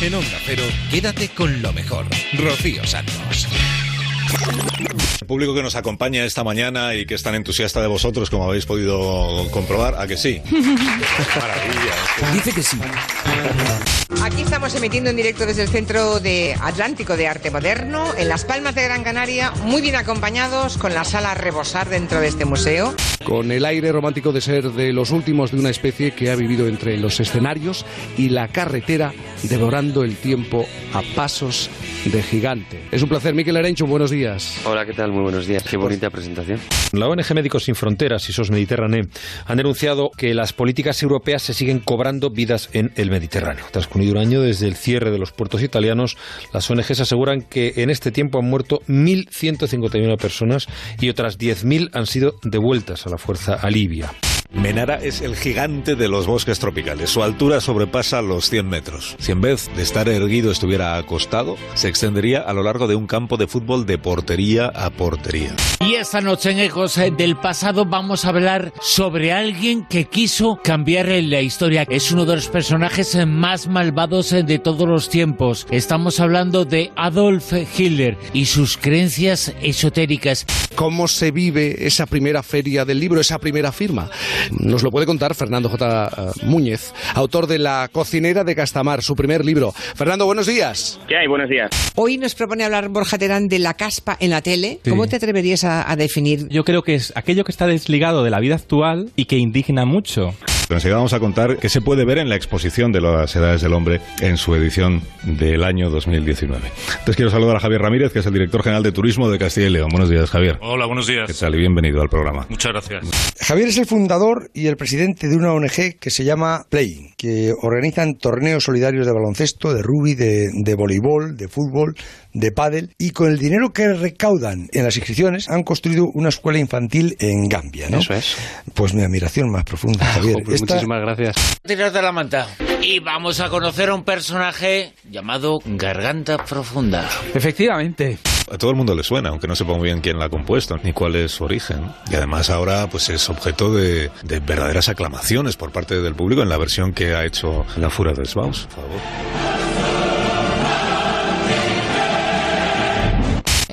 En Onda Cero, quédate con lo mejor. Rocío Santos. El público que nos acompaña esta mañana y que es tan entusiasta de vosotros como habéis podido comprobar, ¿a que sí? Maravilla. Dice que sí. Aquí estamos emitiendo en directo desde el Centro de Atlántico de Arte Moderno, en Las Palmas de Gran Canaria, muy bien acompañados con la sala a rebosar dentro de este museo. Con el aire romántico de ser de los últimos de una especie que ha vivido entre los escenarios y la carretera, devorando el tiempo a pasos de gigante. Es un placer, Miquel Arencho, buenos días. Hola, ¿qué tal? Muy buenos días. Qué bonita presentación. La ONG Médicos Sin Fronteras y SOS Mediterráneo han denunciado que las políticas europeas se siguen cobrando vidas en el Mediterráneo. Tras concluido un año desde el cierre de los puertos italianos, las ONGs aseguran que en este tiempo han muerto 1.151 personas y otras 10.000 han sido devueltas a la fuerza a Libia. Menara es el gigante de los bosques tropicales. Su altura sobrepasa los 100 metros. Si en vez de estar erguido estuviera acostado, se extendería a lo largo de un campo de fútbol de portería a portería. Y esta noche en Ecos eh, del Pasado vamos a hablar sobre alguien que quiso cambiar la historia. Es uno de los personajes eh, más malvados eh, de todos los tiempos. Estamos hablando de Adolf Hitler y sus creencias esotéricas. ¿Cómo se vive esa primera feria del libro, esa primera firma? Nos lo puede contar Fernando J. Múñez, autor de La cocinera de Castamar, su primer libro. Fernando, buenos días. ¿Qué hay? Buenos días. Hoy nos propone hablar Borja Terán de la caspa en la tele. Sí. ¿Cómo te atreverías a, a definir? Yo creo que es aquello que está desligado de la vida actual y que indigna mucho. Enseguida vamos a contar qué se puede ver en la exposición de las edades del hombre en su edición del año 2019. Entonces quiero saludar a Javier Ramírez, que es el director general de Turismo de Castilla y León. Buenos días, Javier. Hola, buenos días. ¿Qué tal? Y bienvenido al programa. Muchas gracias. Javier es el fundador y el presidente de una ONG que se llama Play, que organizan torneos solidarios de baloncesto, de rugby, de, de voleibol, de fútbol, de pádel y con el dinero que recaudan en las inscripciones han construido una escuela infantil en Gambia, ¿no? Eso es. Pues mi admiración más profunda, Javier. Jo, pues Esta- Muchísimas gracias. Tiras de la manta. Y vamos a conocer a un personaje llamado Garganta Profunda. Efectivamente. A todo el mundo le suena, aunque no sepa muy bien quién la ha compuesto ni cuál es su origen. Y además ahora pues es objeto de, de verdaderas aclamaciones por parte del público en la versión que ha hecho La Fura del Baus. Por favor.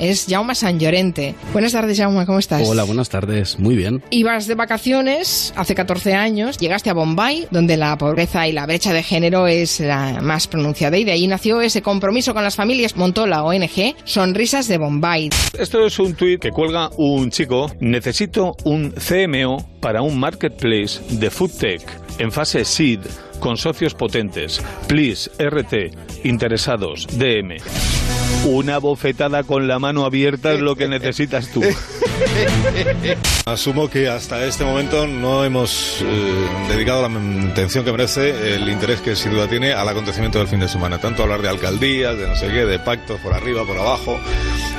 Es Jaume San Llorente. Buenas tardes, Jaume, ¿cómo estás? Hola, buenas tardes. Muy bien. Ibas de vacaciones hace 14 años, llegaste a Bombay, donde la pobreza y la brecha de género es la más pronunciada, y de ahí nació ese compromiso con las familias. Montó la ONG Sonrisas de Bombay. Esto es un tuit que cuelga un chico. Necesito un CMO para un marketplace de food tech en fase seed con socios potentes. Please, RT, interesados, DM. Una bofetada con la mano abierta es lo que necesitas tú. Asumo que hasta este momento no hemos eh, dedicado la atención que merece el interés que sin duda tiene al acontecimiento del fin de semana. Tanto hablar de alcaldías, de no sé qué, de pactos por arriba, por abajo.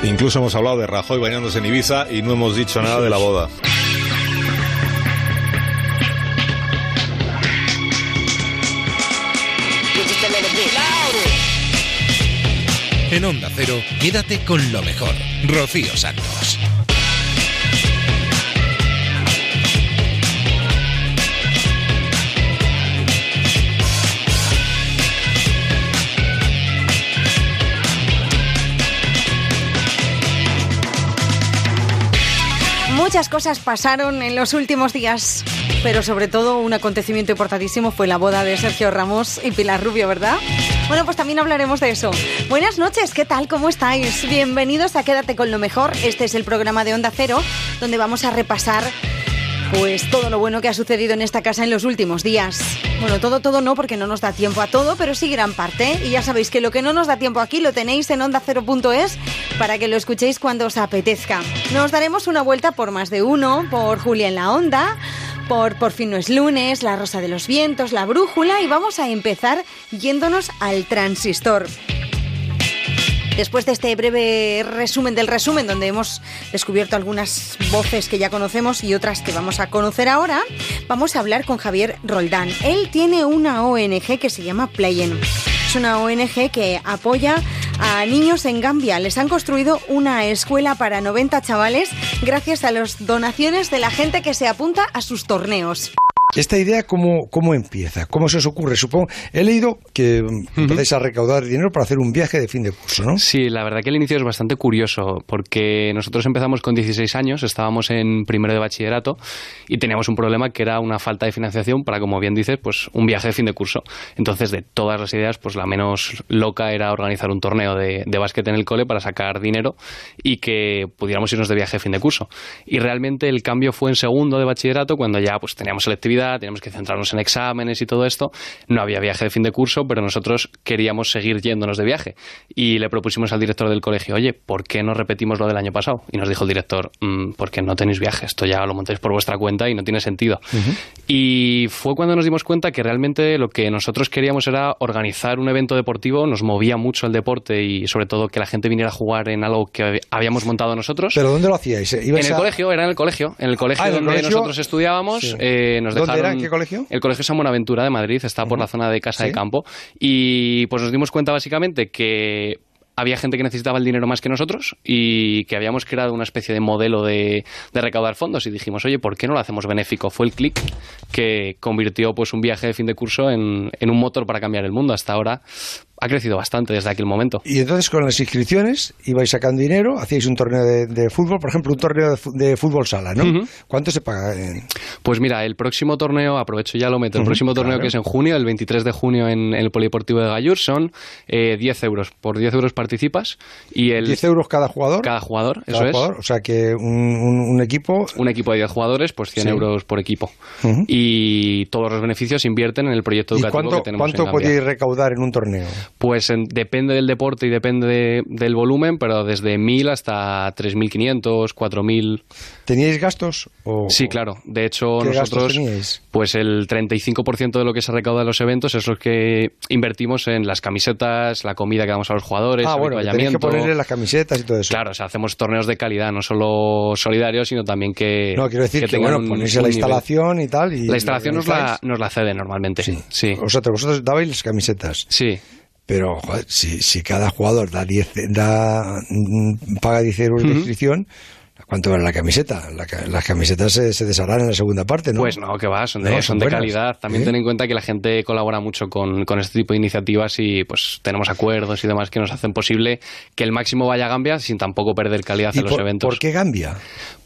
Incluso hemos hablado de Rajoy bañándose en Ibiza y no hemos dicho nada de la boda. En Onda Cero, quédate con lo mejor. Rocío Santos. Muchas cosas pasaron en los últimos días, pero sobre todo un acontecimiento importantísimo fue la boda de Sergio Ramos y Pilar Rubio, ¿verdad? Bueno, pues también hablaremos de eso. Buenas noches, ¿qué tal? ¿Cómo estáis? Bienvenidos a Quédate con lo mejor. Este es el programa de Onda Cero, donde vamos a repasar pues todo lo bueno que ha sucedido en esta casa en los últimos días. Bueno, todo, todo no, porque no nos da tiempo a todo, pero sí gran parte. Y ya sabéis que lo que no nos da tiempo aquí lo tenéis en onda0.es para que lo escuchéis cuando os apetezca. Nos daremos una vuelta por más de uno, por Julia en la Onda, por Por fin no es lunes, La Rosa de los Vientos, La Brújula y vamos a empezar yéndonos al transistor. Después de este breve resumen del resumen, donde hemos descubierto algunas voces que ya conocemos y otras que vamos a conocer ahora, vamos a hablar con Javier Roldán. Él tiene una ONG que se llama Playen. Es una ONG que apoya a niños en Gambia. Les han construido una escuela para 90 chavales gracias a las donaciones de la gente que se apunta a sus torneos. ¿Esta idea cómo, cómo empieza? ¿Cómo se os ocurre? Supongo, he leído que mm, empezáis a recaudar dinero para hacer un viaje de fin de curso, ¿no? Sí, la verdad que el inicio es bastante curioso porque nosotros empezamos con 16 años, estábamos en primero de bachillerato y teníamos un problema que era una falta de financiación para, como bien dices, pues un viaje de fin de curso. Entonces, de todas las ideas, pues la menos loca era organizar un torneo de, de básquet en el cole para sacar dinero y que pudiéramos irnos de viaje de fin de curso. Y realmente el cambio fue en segundo de bachillerato cuando ya pues teníamos selectividad teníamos que centrarnos en exámenes y todo esto. No había viaje de fin de curso, pero nosotros queríamos seguir yéndonos de viaje. Y le propusimos al director del colegio, oye, ¿por qué no repetimos lo del año pasado? Y nos dijo el director, mm, porque no tenéis viaje, esto ya lo montáis por vuestra cuenta y no tiene sentido. Y fue cuando nos dimos cuenta que realmente lo que nosotros queríamos era organizar un evento deportivo, nos movía mucho el deporte y sobre todo que la gente viniera a jugar en algo que habíamos montado nosotros. ¿Pero dónde lo hacíais? En el colegio, era en el colegio. En el colegio Ah, ¿en el donde colegio? nosotros estudiábamos, eh, nos ¿Dónde era? ¿En qué colegio? El Colegio San Buenaventura de Madrid, está por la zona de Casa Sí. de Campo. Y pues nos dimos cuenta básicamente que había gente que necesitaba el dinero más que nosotros y que habíamos creado una especie de modelo de, de recaudar fondos y dijimos, oye, ¿por qué no lo hacemos benéfico? Fue el clic que convirtió pues un viaje de fin de curso en, en un motor para cambiar el mundo. Hasta ahora ha crecido bastante desde aquel momento. Y entonces con las inscripciones ibais sacando dinero, hacíais un torneo de, de fútbol, por ejemplo, un torneo de, fútbol sala, ¿no? ¿Cuánto se paga? Pues mira, el próximo torneo, aprovecho ya lo meto, el próximo torneo claro. que es en junio, el 23 de junio en, el Polideportivo de Gallur, son eh, 10 euros. Por 10 euros participas y el... 10 euros cada jugador. Cada jugador, Cada eso es. O sea que un, un- un equipo... Un equipo de 10 jugadores, pues 100 Sí. euros por equipo. Y todos los beneficios se invierten en el proyecto ¿Y educativo cuánto, que tenemos cuánto en podíais recaudar en un torneo? Pues en- depende del deporte y depende de- del volumen, pero desde 1.000 hasta 3.500, 4.000. ¿Teníais gastos? O, Sí, claro. De hecho, ¿Qué gastos nosotros, teníais? pues el 35% de lo que se recauda en los eventos es lo que invertimos en las camisetas, la comida que damos a los jugadores, Ah, el bueno, que que ponerle las camisetas y todo eso. Claro, o sea, hacemos torneos de calidad, no solo solidarios, sino también que. No, quiero decir que, tengan bueno, ponéis la nivel. instalación y tal. Y La instalación nos la, nos la cede normalmente. Sí. O sea, vosotros dabais las camisetas. Sí. Pero, joder, si, si cada jugador da 10, da, mm, paga 10 euros de inscripción, ¿cuánto vale la camiseta? La ca- las camisetas se, se desharán en la segunda parte, ¿no? Pues no, que va, son de, No, son son de buenas. calidad. También ¿Sí? ten en cuenta que la gente colabora mucho con, con este tipo de iniciativas y pues tenemos acuerdos y demás que nos hacen posible que el máximo vaya a Gambia sin tampoco perder calidad ¿Y en los por, eventos. por qué Gambia?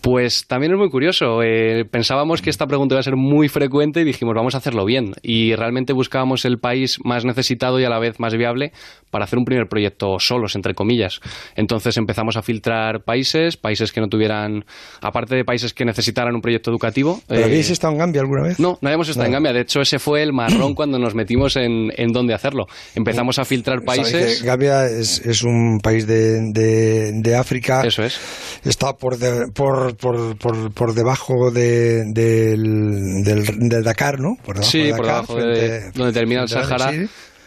Pues también es muy curioso. Eh, pensábamos que esta pregunta iba a ser muy frecuente y dijimos, vamos a hacerlo bien. Y realmente buscábamos el país más necesitado y a la vez más viable para hacer un primer proyecto solos, entre comillas. Entonces empezamos a filtrar países, países que no tuvieran, aparte de países que necesitaran un proyecto educativo. ¿Pero eh, habéis estado en Gambia alguna vez? no, no habíamos estado en. Gambia. De hecho, ese fue el marrón cuando nos metimos en, en dónde hacerlo. Empezamos a filtrar países. Gambia es, es un país de, de, de África. Eso es. Está por, de- por, por, por, por debajo de, del, del, del Dakar, ¿no? Por debajo Sí, de por debajo de donde termina el Sahara.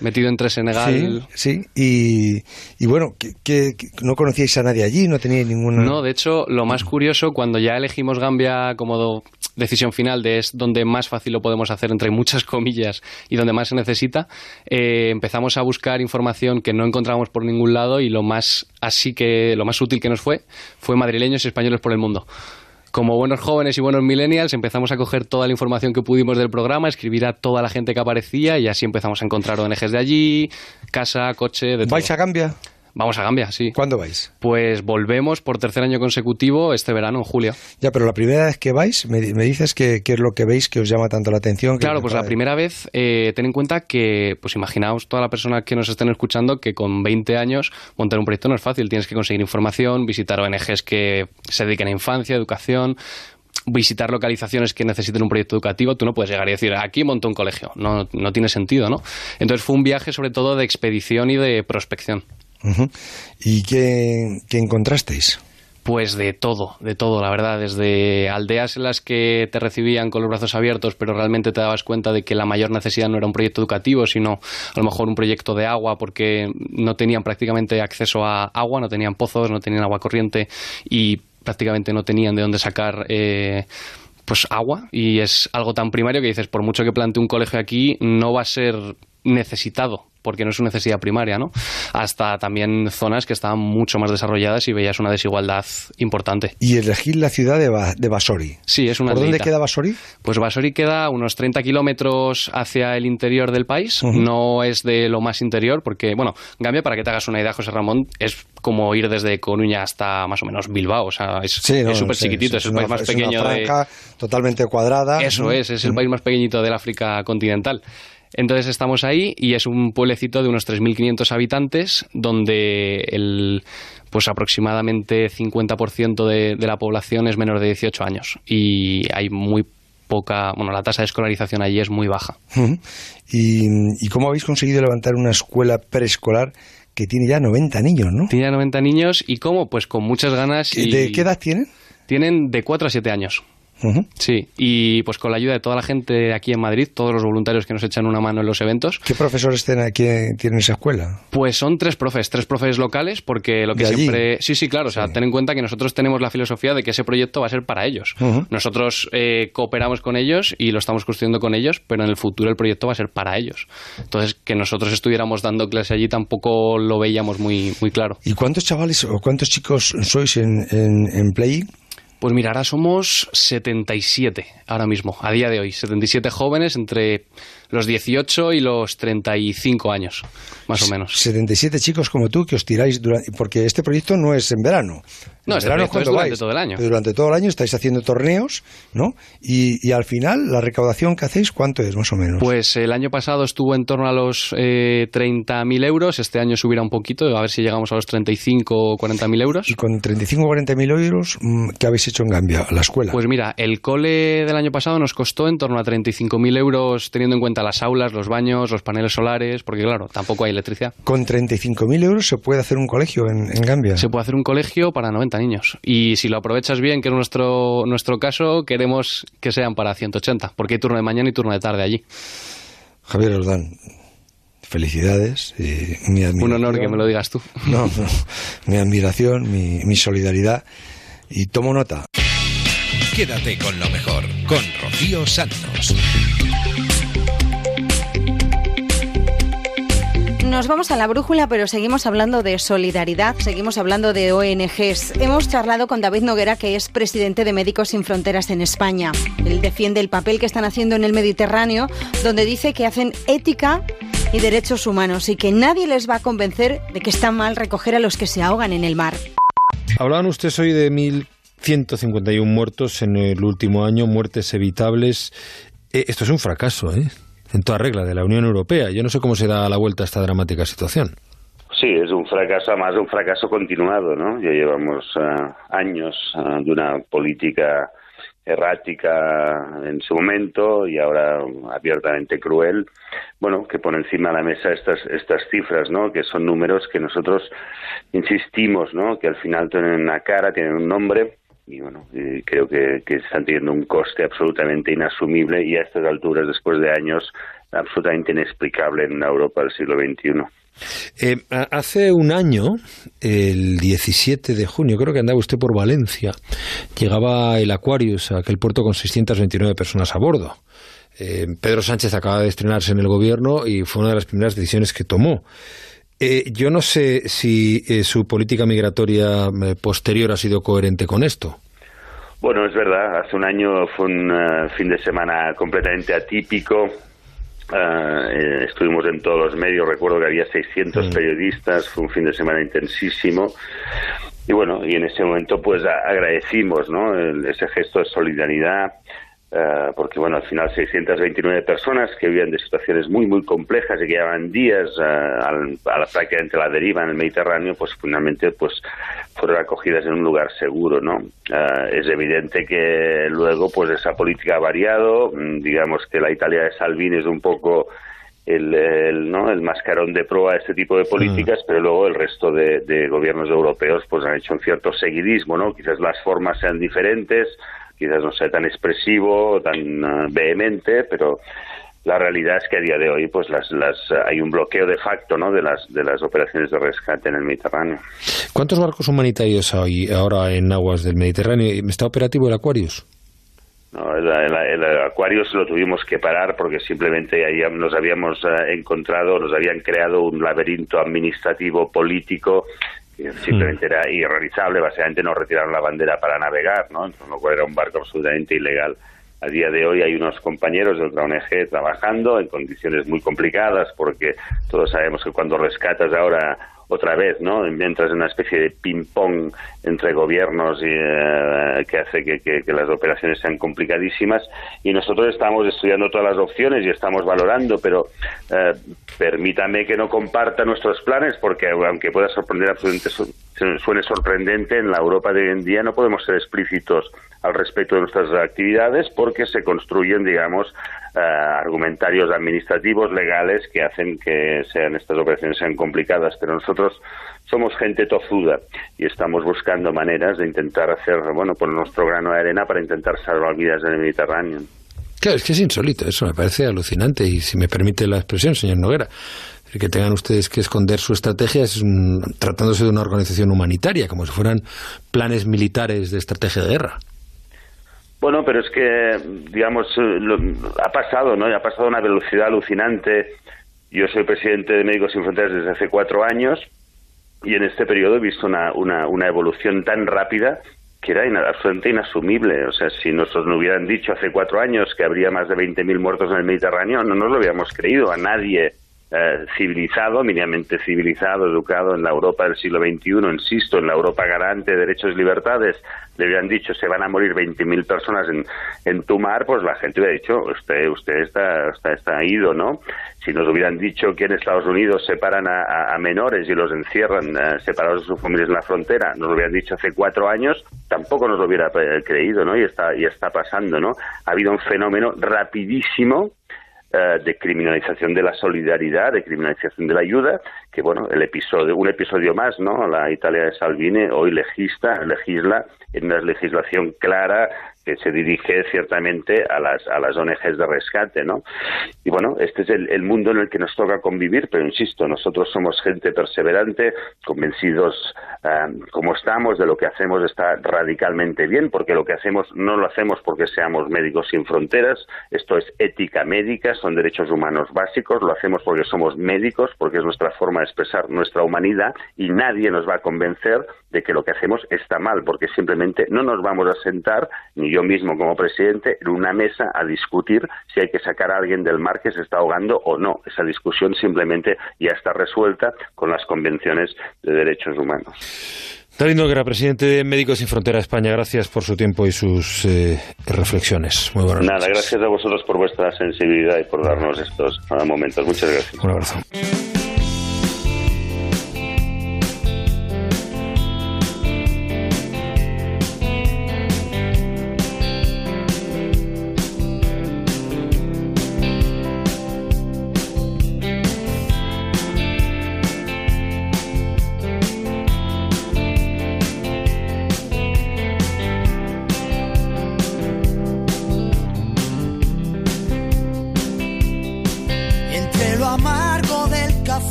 Metido entre Senegal. Sí, sí. Y, y bueno, que, que- que no conocíais a nadie allí, no teníais ninguna... No, de hecho, lo más curioso, cuando ya elegimos Gambia como do- decisión final de es donde más fácil lo podemos hacer, entre muchas comillas, y donde más se necesita, eh, empezamos a buscar información que no encontramos por ningún lado y lo más así que lo más útil que nos fue fue madrileños y españoles por el mundo. Como buenos jóvenes y buenos millennials, empezamos a coger toda la información que pudimos del programa, escribir a toda la gente que aparecía y así empezamos a encontrar ONGs de allí, casa, coche, de todo. ¿Vais a Gambia? Vamos a Gambia, sí. ¿Cuándo vais? Pues volvemos por tercer año consecutivo este verano, en julio. Ya, pero la primera vez que vais, me, me dices que, que es lo que veis que os llama tanto la atención. Claro, pues la de- primera vez, eh, ten en cuenta que, pues imaginaos toda la persona que nos estén escuchando que con 20 años montar un proyecto no es fácil. Tienes que conseguir información, visitar ONGs que se dediquen a infancia, educación, visitar localizaciones que necesiten un proyecto educativo. Tú no puedes llegar y decir, aquí monto un colegio. No, no tiene sentido, ¿no? Entonces fue un viaje sobre todo de expedición y de prospección. ¿Y qué, qué encontrasteis? Pues de todo, de todo, la verdad. Desde aldeas en las que te recibían con los brazos abiertos, pero realmente te dabas cuenta de que la mayor necesidad no era un proyecto educativo, sino a lo mejor un proyecto de agua, porque no tenían prácticamente acceso a agua, no tenían pozos, no tenían agua corriente y prácticamente no tenían de dónde sacar. eh, pues agua y es algo tan primario que dices por mucho que plante un colegio aquí no va a ser necesitado porque no es una necesidad primaria, ¿no? Hasta también zonas que estaban mucho más desarrolladas y veías una desigualdad importante. Y elegir la ciudad de, de Basori. Sí, es una ¿Por dónde queda Basori? Pues Basori queda unos 30 kilómetros hacia el interior del país. No es de lo más interior, porque, bueno, Gambia, para que te hagas una idea, José Ramón, es como ir desde Coruña hasta más o menos Bilbao. O sea, es súper chiquitito, es, el país más pequeño una franja totalmente cuadrada. Eso es, es el país más pequeñito del África continental. Entonces estamos ahí y es un pueblecito de unos 3.500 habitantes donde el pues aproximadamente 50% de, de la población es menor de 18 años y hay muy poca, bueno, la tasa de escolarización allí es muy baja. ¿Y, ¿Y, cómo habéis conseguido levantar una escuela preescolar que tiene ya 90 niños, no? Tiene ya 90 niños y cómo, pues con muchas ganas. Y... ¿De qué edad tienen? Tienen de 4 a 7 años. Sí, y pues con la ayuda de toda la gente aquí en Madrid, todos los voluntarios que nos echan una mano en los eventos. ¿Qué profesores tienen aquí tienen esa escuela? Pues son tres profes, tres profes locales, porque lo que siempre. Sí, sí, claro. O sea, ten en cuenta que nosotros tenemos la filosofía de que ese proyecto va a ser para ellos. Nosotros eh, cooperamos con ellos y lo estamos construyendo con ellos, pero en el futuro el proyecto va a ser para ellos. Entonces, que nosotros estuviéramos dando clase allí tampoco lo veíamos muy, muy claro. ¿Y cuántos chavales o cuántos chicos sois en, en, en Play? Pues mira, ahora somos 77 ahora mismo, a día de hoy. 77 jóvenes entre los 18 y los 35 años, más o menos. 77 chicos como tú que os tiráis durante... Porque este proyecto no es en verano. No, este verano es durante todo el año. Durante todo el año estáis haciendo torneos, ¿no? Y, al final, la recaudación que hacéis, ¿cuánto es más o menos? Pues el año pasado estuvo en torno a los eh, 30.000 euros. Este año subirá un poquito, a ver si llegamos a los 35 o 40.000 euros. ¿Y con 35 o 40.000 euros, mm, qué habéis hecho en Gambia, la escuela? Pues mira, el cole del año pasado nos costó en torno a 35.000 euros, teniendo en cuenta las aulas, los baños, los paneles solares, porque claro, tampoco hay electricidad. ¿Con 35.000 euros se puede hacer un colegio en, en, Gambia? Se puede hacer un colegio para 90 niños. Y si lo aprovechas bien, que es nuestro, nuestro caso, queremos que sean para 180, porque hay turno de mañana y turno de tarde allí. Javier Ordán, felicidades. Y mi un honor que me lo digas tú. No, no mi admiración, mi, mi solidaridad. Y tomo nota. Quédate con lo mejor, con Rocío Santos. Nos vamos a la brújula, pero seguimos hablando de solidaridad, seguimos hablando de ONGs. Hemos charlado con David Noguera, que es presidente de Médicos Sin Fronteras en España. Él defiende el papel que están haciendo en el Mediterráneo, donde dice que hacen ética y derechos humanos y que nadie les va a convencer de que está mal recoger a los que se ahogan en el mar. Hablaban ustedes hoy de 1.151 muertos en el último año, muertes evitables. Eh, esto es un fracaso, ¿eh? En toda regla de la Unión Europea. Yo no sé cómo se da la vuelta a esta dramática situación. Sí, es un fracaso, además un fracaso continuado, ¿no? Ya llevamos uh, años uh, de una política errática en su momento y ahora abiertamente cruel, bueno, que pone encima de la mesa estas, estas cifras, ¿no? Que son números que nosotros insistimos, ¿no? Que al final tienen una cara, tienen un nombre y bueno, creo que, que, están teniendo un coste absolutamente inasumible y a estas alturas, después de años, absolutamente inexplicable en una Europa del siglo XXI. Eh, hace un año, el 17 de junio, creo que andaba usted por Valencia, llegaba el Aquarius, a aquel puerto con 629 personas a bordo. Eh, Pedro Sánchez acaba de estrenarse en el gobierno y fue una de las primeras decisiones que tomó. Eh, yo no sé si eh, su política migratoria eh, posterior ha sido coherente con esto. Bueno, es verdad. Hace un año fue un uh, fin de semana completamente atípico. Uh, estuvimos en todos los medios. Recuerdo que había 600 mm. periodistas. Fue un fin de semana intensísimo. Y bueno, y en ese momento pues agradecimos ¿no? El, ese gesto de solidaridad eh, porque bueno, al final 629 personas que vivían de situaciones muy, muy complejas y que llevaban días uh, al, a la, prácticamente la deriva en el Mediterráneo, pues finalmente pues fueron acogidas en un lugar seguro, ¿no? Uh, es evidente que luego pues esa política ha variado, mm, digamos que la Italia de Salvini es un poco el, el, ¿no? el mascarón de proa a este tipo de políticas, mm. pero luego el resto de, de, gobiernos europeos pues han hecho un cierto seguidismo, ¿no? Quizás las formas sean diferentes, quizás no sea tan expresivo, tan uh, vehemente, pero la realidad es que a día de hoy pues las, las hay un bloqueo de facto ¿no? de las de las operaciones de rescate en el Mediterráneo. ¿Cuántos barcos humanitarios hay ahora en aguas del Mediterráneo? ¿Está operativo el Aquarius? ¿no? El, el, el Aquarius lo tuvimos que parar porque simplemente ahí nos habíamos eh, encontrado, nos habían creado un laberinto administrativo político que simplemente era irrealizable, básicamente nos retiraron la bandera para navegar, ¿no? Entonces, lo cual era un barco absolutamente ilegal. A día de hoy hay unos compañeros de otra ONG trabajando en condiciones muy complicadas porque todos sabemos que cuando rescatas ahora otra vez, ¿no? Entras en una especie de ping-pong entre gobiernos eh, que hace que, las operaciones sean complicadísimas y nosotros estamos estudiando todas las opciones y estamos valorando, pero eh, permítame que no comparta nuestros planes porque aunque pueda sorprender absolutamente suene sorprendente, en la Europa de hoy en día no podemos ser explícitos al respecto de nuestras actividades porque se construyen, digamos, uh, argumentarios administrativos, legales, que hacen que sean estas operaciones sean complicadas. Pero nosotros somos gente tozuda y estamos buscando maneras de intentar hacer, bueno, poner nuestro grano de arena para intentar salvar vidas en el Mediterráneo. Claro, es que es insólito, eso me parece alucinante y si me permite la expresión, señor Noguera, que tengan ustedes que esconder su estrategia es tratándose de una organización humanitaria, como si fueran planes militares de estrategia de guerra. Bueno, pero es que, digamos, lo, ha pasado, ¿no? Ha pasado una velocidad alucinante. Yo soy presidente de Médicos Sin Fronteras desde hace cuatro años y en este periodo he visto una, una, una evolución tan rápida que era in absolutamente inasumible. O sea, si nosotros nos hubieran dicho hace cuatro años que habría más de 20.000 muertos en el Mediterráneo, no nos lo habíamos creído. A nadie eh, civilizado, mínimamente civilizado, educado en la Europa del siglo XXI, insisto, en la Europa garante de derechos y libertades, le habían dicho se van a morir 20.000 personas en, en tu mar, pues la gente hubiera dicho usted, usted está, está, está ido, ¿no? Si nos hubieran dicho que en Estados Unidos separan a menores y los encierran eh, separados de sus familias en la frontera, nos lo hubieran dicho hace cuatro años, tampoco nos lo hubiera eh, creído, ¿no? Y está, y está pasando, ¿no? Ha habido un fenómeno rapidísimo de criminalización de la solidaridad, de criminalización de la ayuda, que bueno, el episodio, un episodio más, ¿no? La Italia de Salvini hoy legisla, legisla en una legislación clara que se dirige ciertamente a las, a las ONGs de rescate, ¿no? Y bueno, este es el, el, mundo en el que nos toca convivir, pero insisto, nosotros somos gente perseverante, convencidos um, como estamos de lo que hacemos está radicalmente bien, porque lo que hacemos no lo hacemos porque seamos médicos sin fronteras, esto es ética médica, son derechos humanos básicos, lo hacemos porque somos médicos, porque es nuestra forma de expresar nuestra humanidad y nadie nos va a convencer de que lo que hacemos está mal, porque simplemente no nos vamos a sentar, ni yo mismo como presidente, en una mesa a discutir si hay que sacar a alguien del mar que se está ahogando o no. Esa discusión simplemente ya está resuelta con las convenciones de derechos humanos. David Noguera, presidente de Médicos Sin Frontera España, gracias por su tiempo y sus eh, reflexiones. Muy buenas Nada, gracias a vosotros por vuestra sensibilidad y por darnos estos momentos. Muchas gracias. Un abrazo.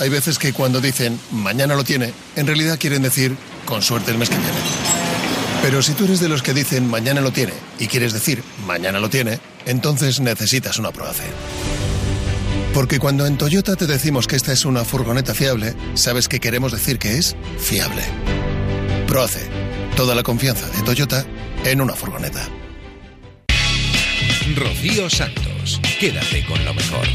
Hay veces que cuando dicen mañana lo tiene, en realidad quieren decir con suerte el mes que viene. Pero si tú eres de los que dicen mañana lo tiene y quieres decir mañana lo tiene, entonces necesitas una Proace. Porque cuando en Toyota te decimos que esta es una furgoneta fiable, sabes que queremos decir que es fiable. Proace, toda la confianza de Toyota en una furgoneta. Rocío Santos, quédate con lo mejor.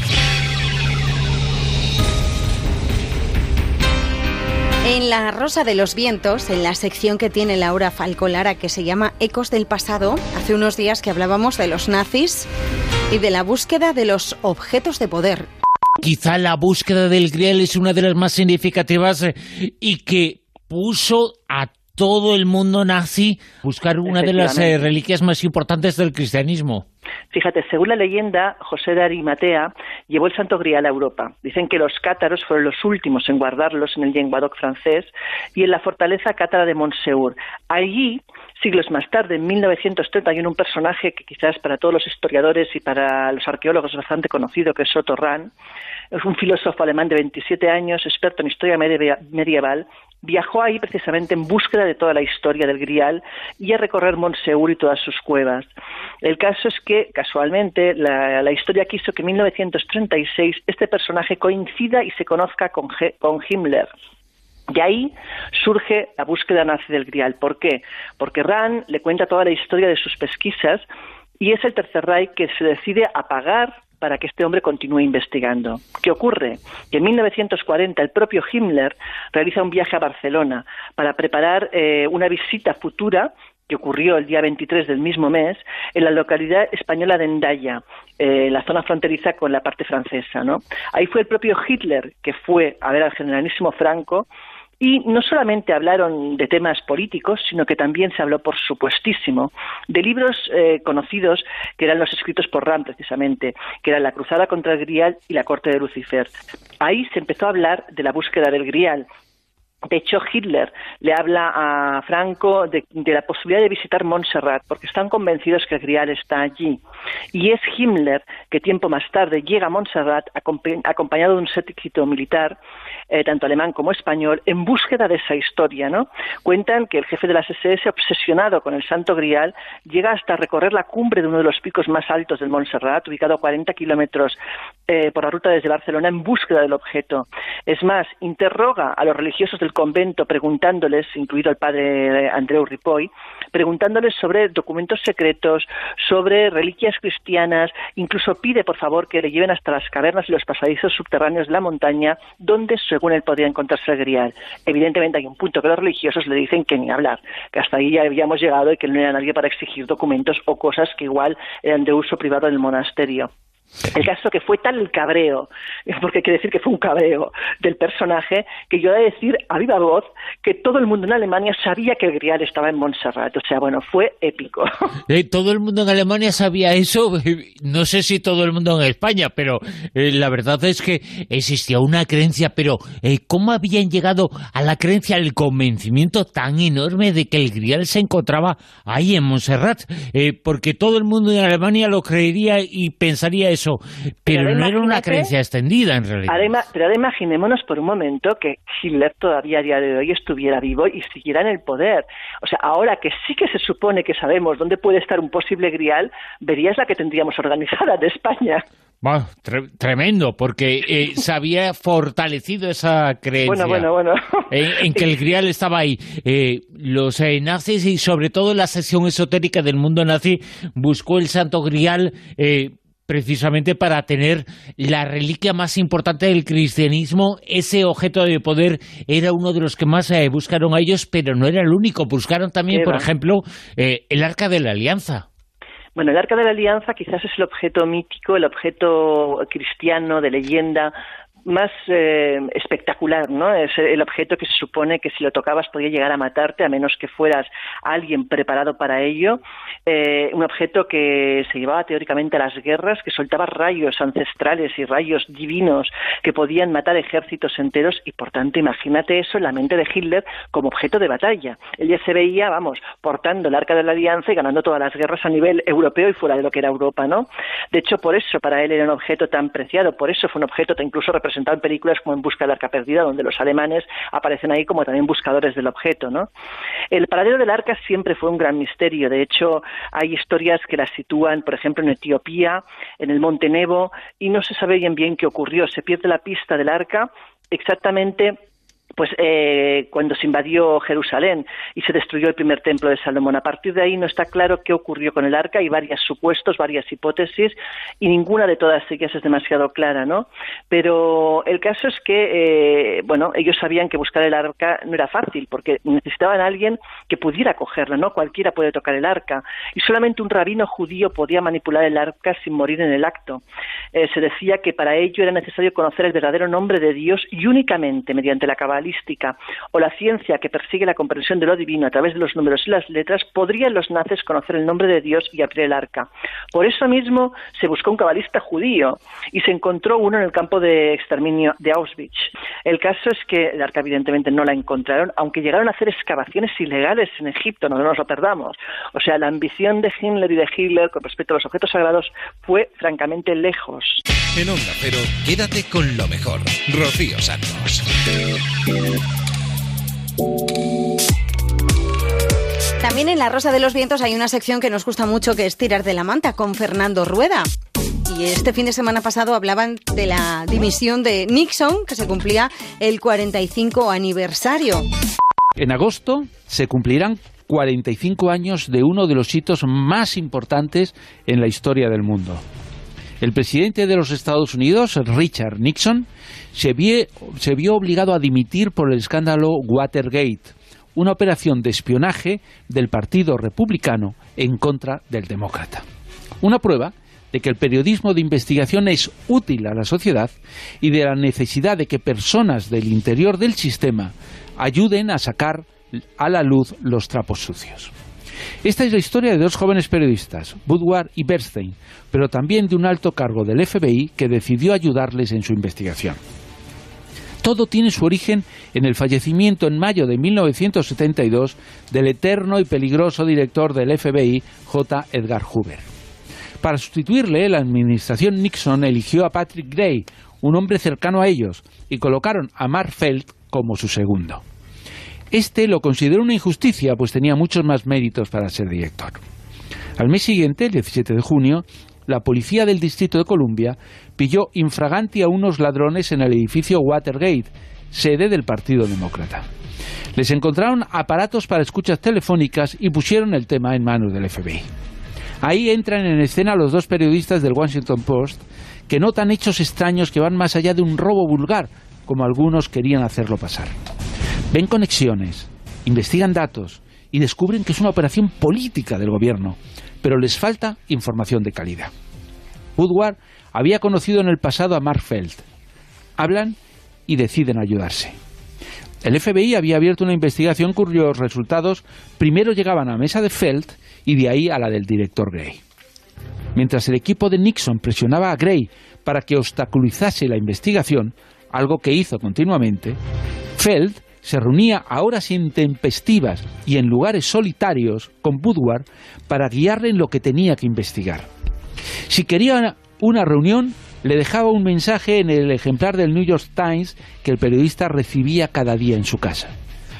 En La Rosa de los Vientos, en la sección que tiene Laura Falcolara que se llama Ecos del Pasado, hace unos días que hablábamos de los nazis y de la búsqueda de los objetos de poder. Quizá la búsqueda del Grial es una de las más significativas eh, y que puso a todo el mundo nazi buscar una de las eh, reliquias más importantes del cristianismo. Fíjate, según la leyenda, José de Arimatea llevó el Santo Grial a Europa. Dicen que los cátaros fueron los últimos en guardarlos en el Languedoc francés y en la fortaleza cátara de Montseur. Allí, siglos más tarde, en 1931, un personaje que quizás para todos los historiadores y para los arqueólogos es bastante conocido, que es Otto Rahn, es un filósofo alemán de 27 años, experto en historia medie- medieval, viajó ahí precisamente en búsqueda de toda la historia del Grial y a recorrer Montseur y todas sus cuevas. El caso es que, casualmente, la, historia quiso que en 1936 este personaje coincida y se conozca con, con Himmler. De ahí surge la búsqueda nazi del Grial. ¿Por qué? Porque Rand le cuenta toda la historia de sus pesquisas y es el Tercer Reich que se decide a pagar para que este hombre continúe investigando. ¿Qué ocurre? Que en 1940 el propio Himmler realiza un viaje a Barcelona para preparar eh, una visita futura que ocurrió el día 23 del mismo mes en la localidad española de Endaya, eh, la zona fronteriza con la parte francesa. ¿no? Ahí fue el propio Hitler que fue a ver al generalísimo Franco Y no solamente hablaron de temas políticos, sino que también se habló, por supuestísimo, de libros eh, conocidos que eran los escritos por Ram, precisamente, que eran La Cruzada contra el Grial y La Corte de Lucifer. Ahí se empezó a hablar de la búsqueda del Grial, de hecho, Hitler le habla a Franco de, la posibilidad de visitar Montserrat, porque están convencidos que el Grial está allí. Y es Himmler que tiempo más tarde llega a Montserrat acompañado de un séquito militar, eh, tanto alemán como español, en búsqueda de esa historia. ¿no? Cuentan que el jefe de las SS, obsesionado con el Santo Grial, llega hasta recorrer la cumbre de uno de los picos más altos del Montserrat, ubicado a 40 kilómetros eh, por la ruta desde Barcelona, en búsqueda del objeto. Es más, interroga a los religiosos del convento preguntándoles, incluido el padre Andreu Ripoll, preguntándoles sobre documentos secretos, sobre reliquias cristianas, incluso pide por favor que le lleven hasta las cavernas y los pasadizos subterráneos de la montaña, donde según él podría encontrarse el grial. Evidentemente hay un punto que los religiosos le dicen que ni hablar, que hasta ahí ya habíamos llegado y que no era nadie para exigir documentos o cosas que igual eran de uso privado del monasterio. El caso que fue tal el cabreo, porque quiere decir que fue un cabreo del personaje, que yo he de decir a viva voz que todo el mundo en Alemania sabía que el Grial estaba en Montserrat. O sea, bueno, fue épico. Eh, todo el mundo en Alemania sabía eso. No sé si todo el mundo en España, pero eh, la verdad es que existía una creencia. Pero, eh, ¿cómo habían llegado a la creencia, al convencimiento tan enorme de que el Grial se encontraba ahí en Montserrat? porque todo el mundo en Alemania lo creería y pensaría eso, pero, no era una creencia extendida en realidad. Además, pero ahora imaginémonos por un momento que Hitler todavía a día de hoy estuviera vivo y siguiera en el poder. O sea, ahora que sí que se supone que sabemos dónde puede estar un posible grial, verías la que tendríamos organizada de España. tremendo, porque eh, se había fortalecido esa creencia bueno, bueno, bueno. En, que el grial estaba ahí. Eh, los eh, nazis y sobre todo la sección esotérica del mundo nazi buscó el santo grial precisamente para tener la reliquia más importante del cristianismo. Ese objeto de poder era uno de los que más eh, buscaron a ellos, pero no era el único. Buscaron también, por ejemplo, eh, el Arca de la Alianza. Bueno, el Arca de la Alianza quizás es el objeto mítico, el objeto cristiano de leyenda más eh, espectacular, ¿no? Es el objeto que se supone que si lo tocabas podía llegar a matarte, a menos que fueras alguien preparado para ello. Eh, un objeto que se llevaba teóricamente a las guerras, que soltaba rayos ancestrales y rayos divinos que podían matar ejércitos enteros y, por tanto, imagínate eso en la mente de Hitler como objeto de batalla. Él ya se veía, vamos, portando el arca de la alianza y ganando todas las guerras a nivel europeo y fuera de lo que era Europa, ¿no? De hecho, por eso para él era un objeto tan preciado, por eso fue un objeto tan incluso representativo presentado en películas como En busca del arca perdida, donde los alemanes aparecen ahí como también buscadores del objeto, ¿no? El paradero del arca siempre fue un gran misterio. De hecho, hay historias que la sitúan, por ejemplo, en Etiopía, en el Monte Nebo, y no se sabe bien bien qué ocurrió. Se pierde la pista del arca exactamente pues eh, cuando se invadió Jerusalén y se destruyó el primer templo de Salomón. A partir de ahí no está claro qué ocurrió con el arca, hay varios supuestos, varias hipótesis y ninguna de todas ellas es demasiado clara, ¿no? Pero el caso es que, eh, bueno, ellos sabían que buscar el arca no era fácil porque necesitaban a alguien que pudiera cogerla, ¿no? Cualquiera puede tocar el arca y solamente un rabino judío podía manipular el arca sin morir en el acto. Eh, se decía que para ello era necesario conocer el verdadero nombre de Dios y únicamente mediante la cabal o la ciencia que persigue la comprensión de lo divino a través de los números y las letras, podrían los nazis conocer el nombre de Dios y abrir el arca. Por eso mismo se buscó un cabalista judío y se encontró uno en el campo de exterminio de Auschwitz. El caso es que el arca evidentemente no la encontraron, aunque llegaron a hacer excavaciones ilegales en Egipto, no nos lo perdamos. O sea, la ambición de Himmler y de Hitler con respecto a los objetos sagrados fue francamente lejos. En Onda Cero, quédate con lo mejor. Rocío Santos. También en La Rosa de los Vientos hay una sección que nos gusta mucho que es Tirar de la Manta con Fernando Rueda. Y este fin de semana pasado hablaban de la dimisión de Nixon, que se cumplía el 45 aniversario. En agosto se cumplirán 45 años de uno de los hitos más importantes en la historia del mundo. El presidente de los Estados Unidos, Richard Nixon, se, vio obligado a dimitir por el escándalo Watergate, una operación de espionaje del Partido Republicano en contra del Demócrata. Una prueba de que el periodismo de investigación es útil a la sociedad y de la necesidad de que personas del interior del sistema ayuden a sacar a la luz los trapos sucios. Esta es la historia de dos jóvenes periodistas, Woodward y Bernstein, pero también de un alto cargo del FBI que decidió ayudarles en su investigación. Todo tiene su origen en el fallecimiento en mayo de 1972 del eterno y peligroso director del FBI, J. Edgar Hoover. Para sustituirle, la administración Nixon eligió a Patrick Gray, un hombre cercano a ellos, y colocaron a Mark Felt como su segundo. Este lo consideró una injusticia, pues tenía muchos más méritos para ser director. Al mes siguiente, el 17 de junio, la policía del Distrito de Columbia pilló infraganti a unos ladrones en el edificio Watergate, sede del Partido Demócrata. Les encontraron aparatos para escuchas telefónicas y pusieron el tema en manos del FBI. Ahí entran en escena los dos periodistas del Washington Post que notan hechos extraños que van más allá de un robo vulgar, como algunos querían hacerlo pasar. Ven conexiones, investigan datos y descubren que es una operación política del gobierno, pero les falta información de calidad. Woodward había conocido en el pasado a Mark Felt. Hablan y deciden ayudarse. El FBI había abierto una investigación cuyos resultados primero llegaban a la mesa de Felt y de ahí a la del director Gray. Mientras el equipo de Nixon presionaba a Gray para que obstaculizase la investigación, algo que hizo continuamente, Felt se reunía a horas intempestivas y en lugares solitarios con Woodward para guiarle en lo que tenía que investigar. Si quería una reunión, le dejaba un mensaje en el ejemplar del New York Times que el periodista recibía cada día en su casa.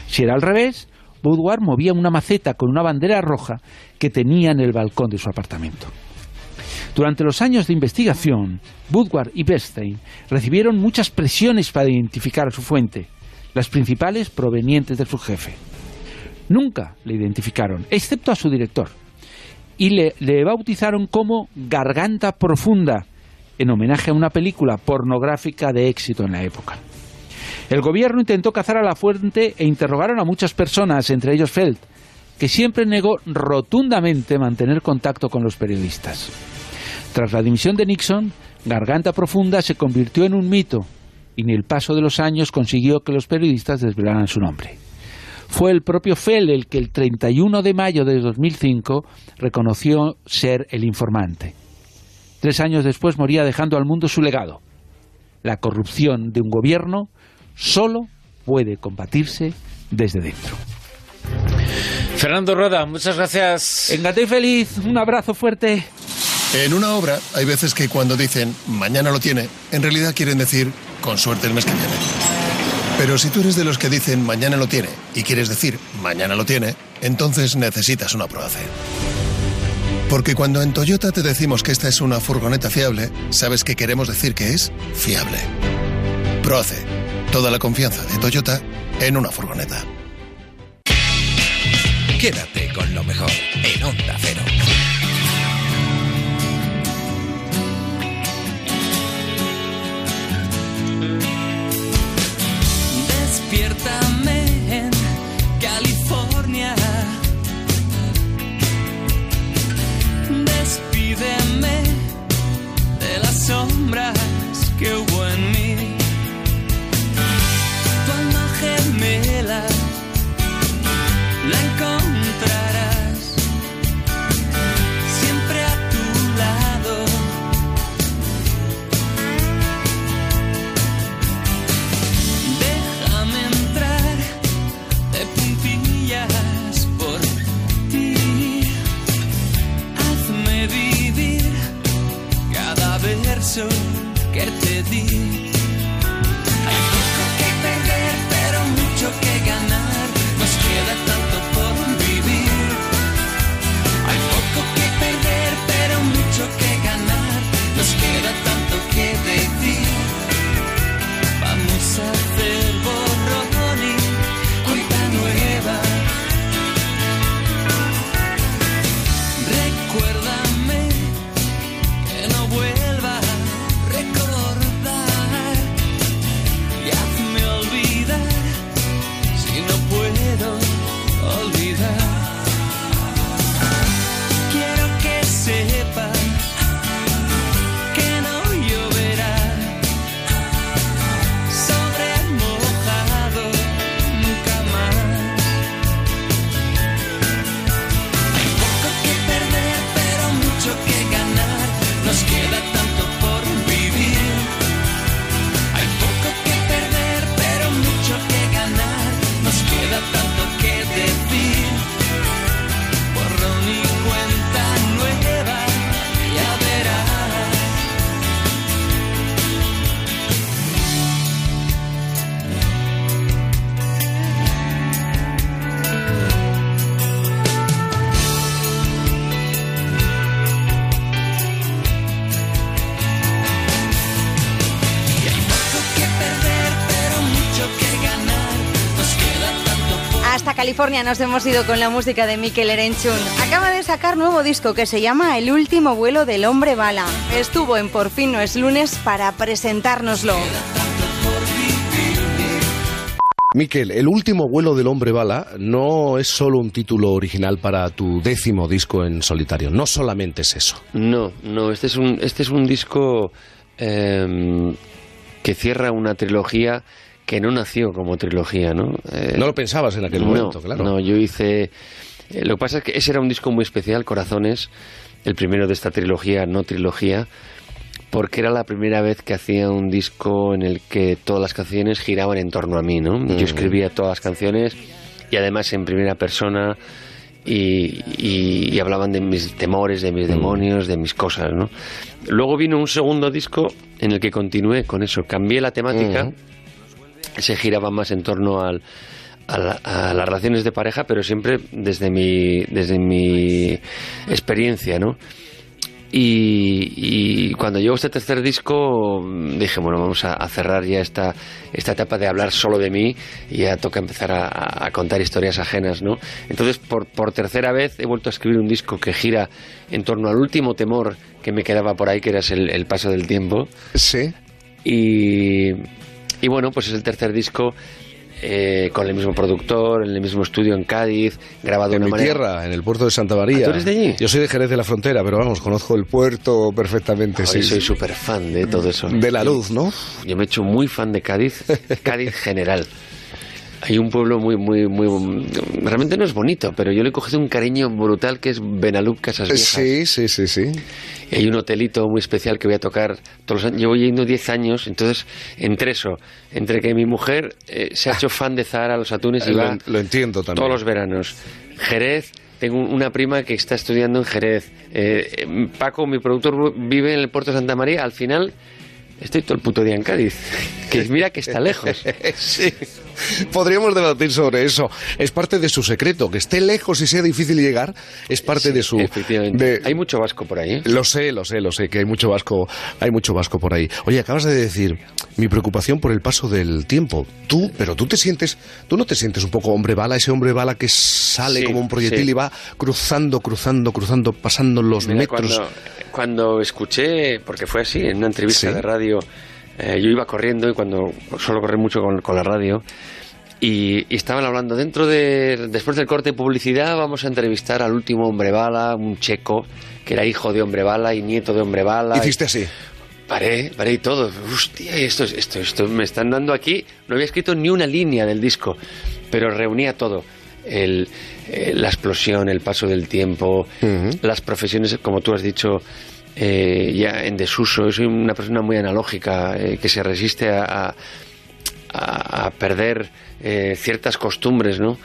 Si era al revés, Woodward movía una maceta con una bandera roja que tenía en el balcón de su apartamento. Durante los años de investigación, Woodward y Bernstein recibieron muchas presiones para identificar a su fuente, las principales provenientes de su jefe. Nunca le identificaron, excepto a su director, y le, le bautizaron como Garganta Profunda, en homenaje a una película pornográfica de éxito en la época. El gobierno intentó cazar a la fuente e interrogaron a muchas personas, entre ellos Feld, que siempre negó rotundamente mantener contacto con los periodistas. Tras la dimisión de Nixon, Garganta Profunda se convirtió en un mito y ni el paso de los años consiguió que los periodistas desvelaran su nombre. Fue el propio Fell el que el 31 de mayo de 2005 reconoció ser el informante. Tres años después moría dejando al mundo su legado. La corrupción de un gobierno solo puede combatirse desde dentro. Fernando Roda, muchas gracias. Engate feliz, un abrazo fuerte. En una obra hay veces que cuando dicen mañana lo tiene, en realidad quieren decir con suerte el mes que viene. Pero si tú eres de los que dicen mañana lo tiene y quieres decir mañana lo tiene, entonces necesitas una Proace. Porque cuando en Toyota te decimos que esta es una furgoneta fiable, sabes que queremos decir que es fiable. Proace. Toda la confianza de Toyota en una furgoneta. Quédate con lo mejor en Onda Cero. En California. Despídeme de las sombras que hubo en mí. Tu alma gemela la encontrarás verso que te di. California nos hemos ido con la música de Mikel Erenchun. Acaba de sacar nuevo disco que se llama El último vuelo del hombre bala. Estuvo en Por fin no es lunes para presentárnoslo. Miquel, el último vuelo del hombre bala no es solo un título original para tu décimo disco en solitario, no solamente es eso. No, no, este es un, este es un disco em, que cierra una trilogía que no nació como trilogía, ¿no? Eh, no lo pensabas en aquel momento, claro. No, yo hice... Eh, lo que pasa es que ese era un disco muy especial, Corazones, el primero de esta trilogía, no trilogía, porque era la primera vez que hacía un disco en el que todas las canciones giraban en torno a mí, ¿no? Yo mm. escribía todas las canciones y además en primera persona y, hablaban de mis temores, de mis mm. demonios, de mis cosas, ¿no? Luego vino un segundo disco en el que continué con eso, cambié la temática, mm. Se giraba más en torno al, a, las relaciones de pareja, pero siempre desde mi, desde mi experiencia, ¿no? Y, cuando llegó este tercer disco dije, bueno, vamos a, cerrar ya esta, esta etapa de hablar solo de mí y ya toca empezar a, contar historias ajenas, ¿no? Entonces, por, por, tercera vez he vuelto a escribir un disco que gira en torno al último temor que me quedaba por ahí, que era el, el paso del tiempo. Sí. Y, y bueno, pues es el tercer disco eh, con el mismo productor, en el mismo estudio en Cádiz, grabado en mi tierra, en el puerto de Santa María. ¿Tú eres de allí? Yo soy de Jerez de la Frontera, pero vamos, conozco el puerto perfectamente. sí, soy súper fan de todo eso. De la luz, ¿no? Yo me he hecho muy fan de Cádiz, Cádiz general. Hay un pueblo muy, muy, muy... Realmente no es bonito, pero yo le he cogido un cariño brutal que es Benalú, Casas Viejas. Sí, sí, sí, sí. Y hay un hotelito muy especial que voy a tocar todos los años. Llevo yendo 10 años, entonces, entre eso, entre que mi mujer eh, se ha hecho fan de Zahara, los atunes y va... Lo, entiendo también. Todos los veranos. Jerez, tengo una prima que está estudiando en Jerez. Eh, Paco, mi productor, vive en el puerto de Santa María. Al final, estoy todo el puto día en Cádiz. Que mira que está lejos. sí. Podríamos debatir sobre eso. Es parte de su secreto. Que esté lejos y sea difícil llegar es parte de su. Efectivamente. Hay mucho vasco por ahí. ¿eh? Lo sé, lo sé, lo sé, que hay mucho vasco, hay mucho vasco por ahí. Oye, acabas de decir mi preocupación por el paso del tiempo. Tú, pero tú te sientes, tú no te sientes un poco hombre bala, ese hombre bala que sale como un proyectil y va cruzando, cruzando, cruzando, pasando los metros. Cuando, escuché, porque fue así, en una entrevista de radio eh, yo iba corriendo y cuando suelo correr mucho con, la radio y, estaban hablando dentro de después del corte de publicidad vamos a entrevistar al último hombre bala, un checo que era hijo de hombre bala y nieto de hombre bala. Hiciste así. Paré, paré y todo. Hostia, esto, esto, esto me están dando aquí. No había escrito ni una línea del disco, pero reunía todo. El, eh, la explosión, el paso del tiempo, las profesiones, como tú has dicho, eh, ya en desuso. Soy una persona muy analógica eh, que se resiste a, a, perder eh, ciertas costumbres, ¿no?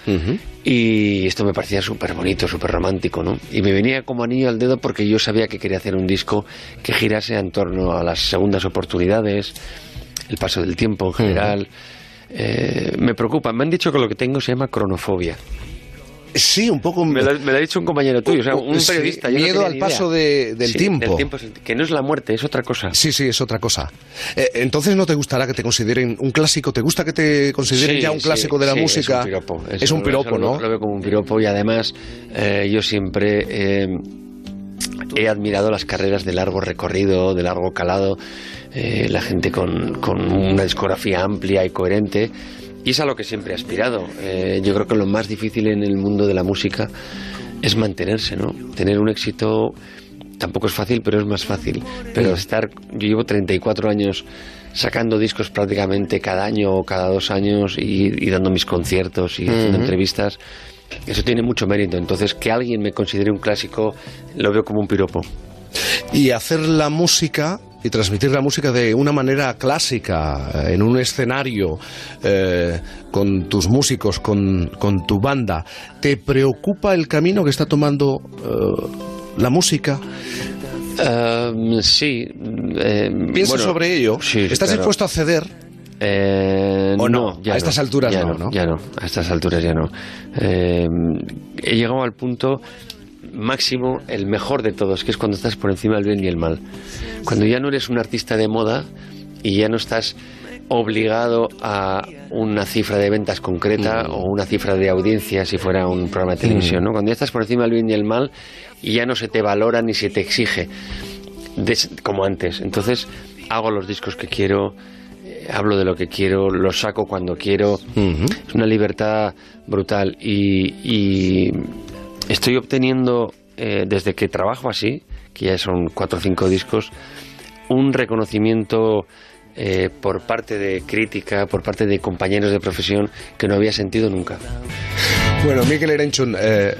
Y esto me parecía súper bonito, súper romántico, ¿no? Y me venía como anillo al dedo porque yo sabía que quería hacer un disco que girase en torno a las segundas oportunidades, el paso del tiempo en general. me preocupa, me han dicho que lo que tengo se llama cronofobia. Sí, un poco. Me lo, ha dicho un compañero tuyo, o sea, un periodista. miedo al paso del tiempo. Que no es la muerte, es otra cosa. Sí, sí, es otra cosa. Eh, entonces, ¿no te gustará que te consideren un clásico? ¿Te gusta que te consideren ya un clásico de la música? Es un piropo, es un piropo ¿no? Lo veo como un piropo y además, eh, yo siempre. Eh, he admirado las carreras de largo recorrido, de largo calado, la gente con, con una discografía amplia y coherente y es a lo que siempre he aspirado. Eh, yo creo que lo más difícil en el mundo de la música es mantenerse, ¿no? Tener un éxito tampoco es fácil, pero es más fácil. Pero estar, yo llevo 34 años sacando discos prácticamente cada año o cada dos años y, dando mis conciertos y haciendo entrevistas. Eso tiene mucho mérito. Entonces, que alguien me considere un clásico lo veo como un piropo. Y hacer la música y transmitir la música de una manera clásica, eh, en un escenario, eh, con tus músicos, con, con, tu banda. ¿Te preocupa el camino que está tomando eh, la música? sí. ¿Piensas sobre ello? ¿Estás dispuesto a ceder? ¿O no? a estas alturas ya no, Ya no, a estas alturas ya no. he llegado al punto máximo, el mejor de todos, que es cuando estás por encima del bien y el mal. Cuando ya no eres un artista de moda y ya no estás obligado a una cifra de ventas concreta o una cifra de audiencia si fuera un programa de televisión. ¿no? Cuando ya estás por encima del bien y el mal y ya no se te valora ni se te exige des- como antes. Entonces hago los discos que quiero, eh, hablo de lo que quiero, los saco cuando quiero. Es una libertad brutal y, y estoy obteniendo eh, desde que trabajo así, que ya son cuatro o cinco discos, un reconocimiento eh, por parte de crítica, por parte de compañeros de profesión que no había sentido nunca. Bueno, Miquel Erenchun, eh,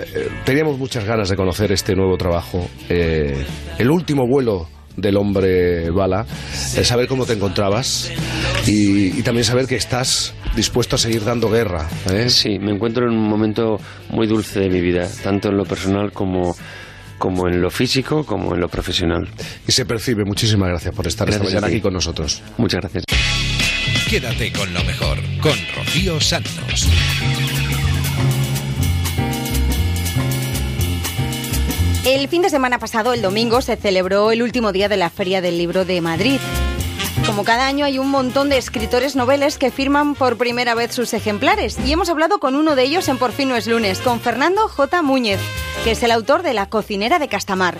teníamos muchas ganas de conocer este nuevo trabajo, el último vuelo del hombre bala, eh, saber cómo te encontrabas y, y también saber que estás dispuesto a seguir dando guerra. ¿eh? Sí, me encuentro en un momento muy dulce de mi vida, tanto en lo personal como, como en lo físico, como en lo profesional. Y se percibe. Muchísimas gracias por estar Gracias esta mañana a ti. aquí con nosotros. Muchas gracias. Quédate con lo mejor, con Rocío Santos. El fin de semana pasado, el domingo, se celebró el último día de la Feria del Libro de Madrid. Como cada año hay un montón de escritores noveles que firman por primera vez sus ejemplares y hemos hablado con uno de ellos en Por fin no es lunes, con Fernando J. Múñez, que es el autor de La cocinera de Castamar.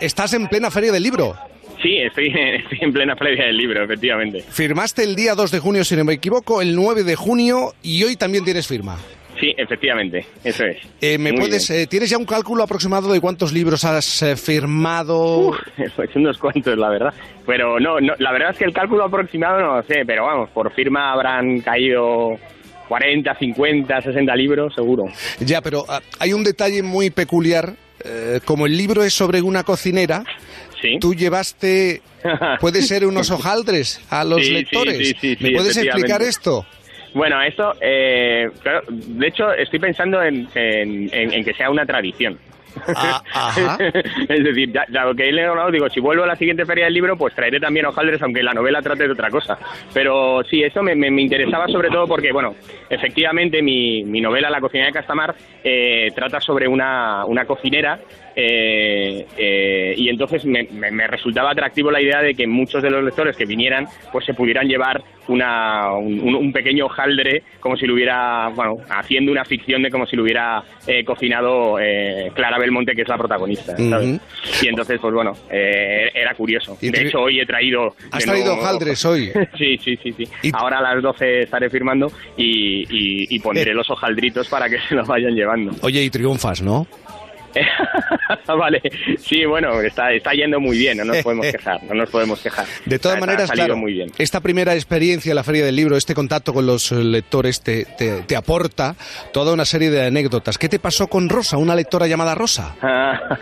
Estás en plena feria del libro. Sí, estoy, estoy en plena previa del libro, efectivamente. Firmaste el día 2 de junio, si no me equivoco, el 9 de junio y hoy también tienes firma. Sí, efectivamente, eso es. Eh, ¿me Muy puedes, eh, ¿Tienes ya un cálculo aproximado de cuántos libros has eh, firmado? Pues unos cuantos, la verdad. Pero no, no, la verdad es que el cálculo aproximado no lo sé, pero vamos, por firma habrán caído 40, 50, 60 libros, seguro. Ya, pero ah, hay un detalle muy peculiar. eh, como el libro es sobre una cocinera, tú llevaste, puede ser unos hojaldres a los Sí, sí, lectores. sí, sí, ¿Me sí, puedes explicar esto? Bueno, esto, eh, claro, de hecho, estoy pensando en, en- en- en que sea una tradición. Ah, ajá. es decir, ya, ya lo que he leído, digo, si vuelvo a la siguiente feria del libro, pues traeré también hojaldres, aunque la novela trate de otra cosa. Pero sí, eso me, me- me interesaba sobre todo porque, bueno, efectivamente mi, mi novela La cocinera de Castamar eh, trata sobre una, una cocinera eh, eh, y entonces me, me- me resultaba atractivo la idea de que muchos de los lectores que vinieran pues se pudieran llevar una, un, un- pequeño hojaldre como si lo hubiera, bueno, haciendo una ficción de como si lo hubiera eh, cocinado eh, Clara Belmonte, que es la protagonista. Y entonces, pues bueno, eh, era curioso. Y De hecho, hoy he traído... Has traído hojaldres hoy. sí, sí, sí, sí. Ahora a las 12 estaré firmando y, y- y pondré los hojaldritos para que se los vayan llevando. Oye, y triunfas, ¿no? vale, sí, bueno, está, está yendo muy bien, no nos podemos quejar, no nos podemos quejar. De todas ha maneras, claro, muy bien. esta primera experiencia en la Feria del Libro, este contacto con los eh, lectores, te, te- te aporta toda una serie de anécdotas. ¿Qué te pasó con Rosa, una lectora llamada Rosa?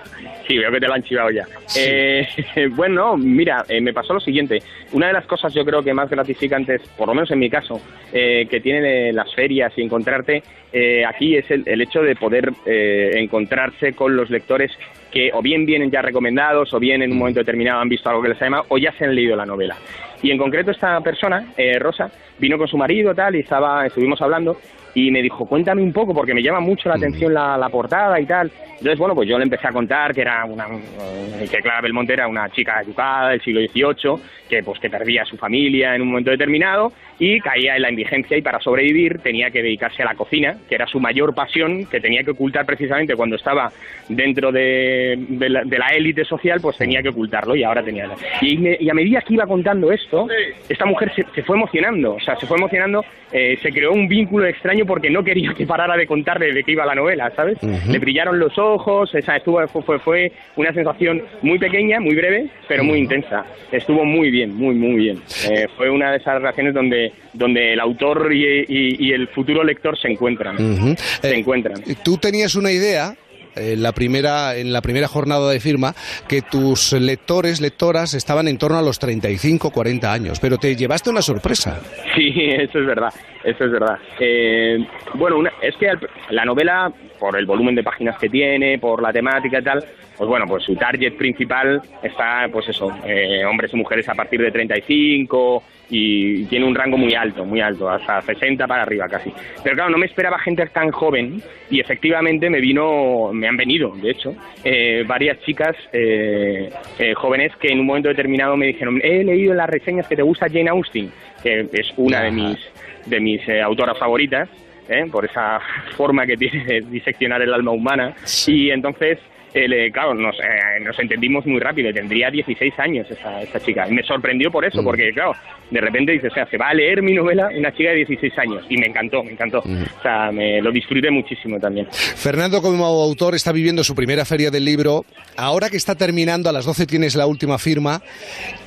Sí, veo que te lo han chivado ya. Eh, bueno, mira, eh, me pasó lo siguiente. Una de las cosas yo creo que más gratificantes, por lo menos en mi caso, eh, que tienen las ferias y encontrarte eh, aquí es el, el hecho de poder encontrarse con los lectores que o bien vienen ya recomendados o bien en un momento determinado han visto algo que les ha llamado o ya se han leído la novela. Y en concreto esta persona, eh, Rosa, vino con su marido tal y estaba, estuvimos hablando y me dijo, cuéntame un poco, porque me llama mucho la atención la, la portada y tal. Entonces, bueno, pues yo le empecé a contar que era una, eh, que Clara Belmonte era una chica educada del siglo XVIII, que pues que perdía a su familia en un momento determinado y caía en la indigencia y para sobrevivir tenía que dedicarse a la cocina, que era su mayor pasión, que tenía que ocultar precisamente cuando estaba dentro de, de la, de la élite social, pues tenía que ocultarlo y ahora tenía... Y, me- y a medida que iba contando esto, esta mujer se, se fue emocionando, o sea, se fue emocionando, eh, se creó un vínculo extraño porque no quería que parara de contarle de qué iba la novela, ¿sabes? Ujú. Le brillaron los ojos, esa estuvo, fue, fue, una sensación muy pequeña, muy breve, pero muy intensa. Estuvo muy bien, muy, muy bien. Eh, fue una de esas relaciones donde, donde el autor y, y- y el futuro lector se encuentran. Ujú. Se Eh, encuentran. Tú tenías una idea en la primera en la primera jornada de firma que tus lectores lectoras estaban en torno a los 35 40 años pero te llevaste una sorpresa Sí, eso es verdad, eso es verdad. Eh, bueno, una- es que la novela, por el volumen de páginas que tiene, por la temática y tal, pues bueno, pues su target principal está, pues eso, eh, hombres y mujeres a partir de 35 y tiene un rango muy alto, muy alto, hasta 60 para arriba casi. Pero claro, no me esperaba gente tan joven y efectivamente me vino, me han venido, de hecho, eh, varias chicas eh, eh, jóvenes que en un momento determinado me dijeron, he leído en las reseñas que te gusta Jane Austen. que es una de mis, de mis eh, autoras favoritas, ¿eh? por esa forma que tiene de diseccionar el alma humana. Y entonces, eh, claro, nos, eh, nos entendimos muy rápido. Tendría 16 años esa, esa chica. Y me sorprendió por eso, porque, claro, de repente dices, o sea, se va a leer mi novela una chica de 16 años. Y me encantó, me encantó. O sea, me lo disfruté muchísimo también. Fernando, como autor, está viviendo su primera feria del libro. Ahora que está terminando, a las 12 tienes la última firma.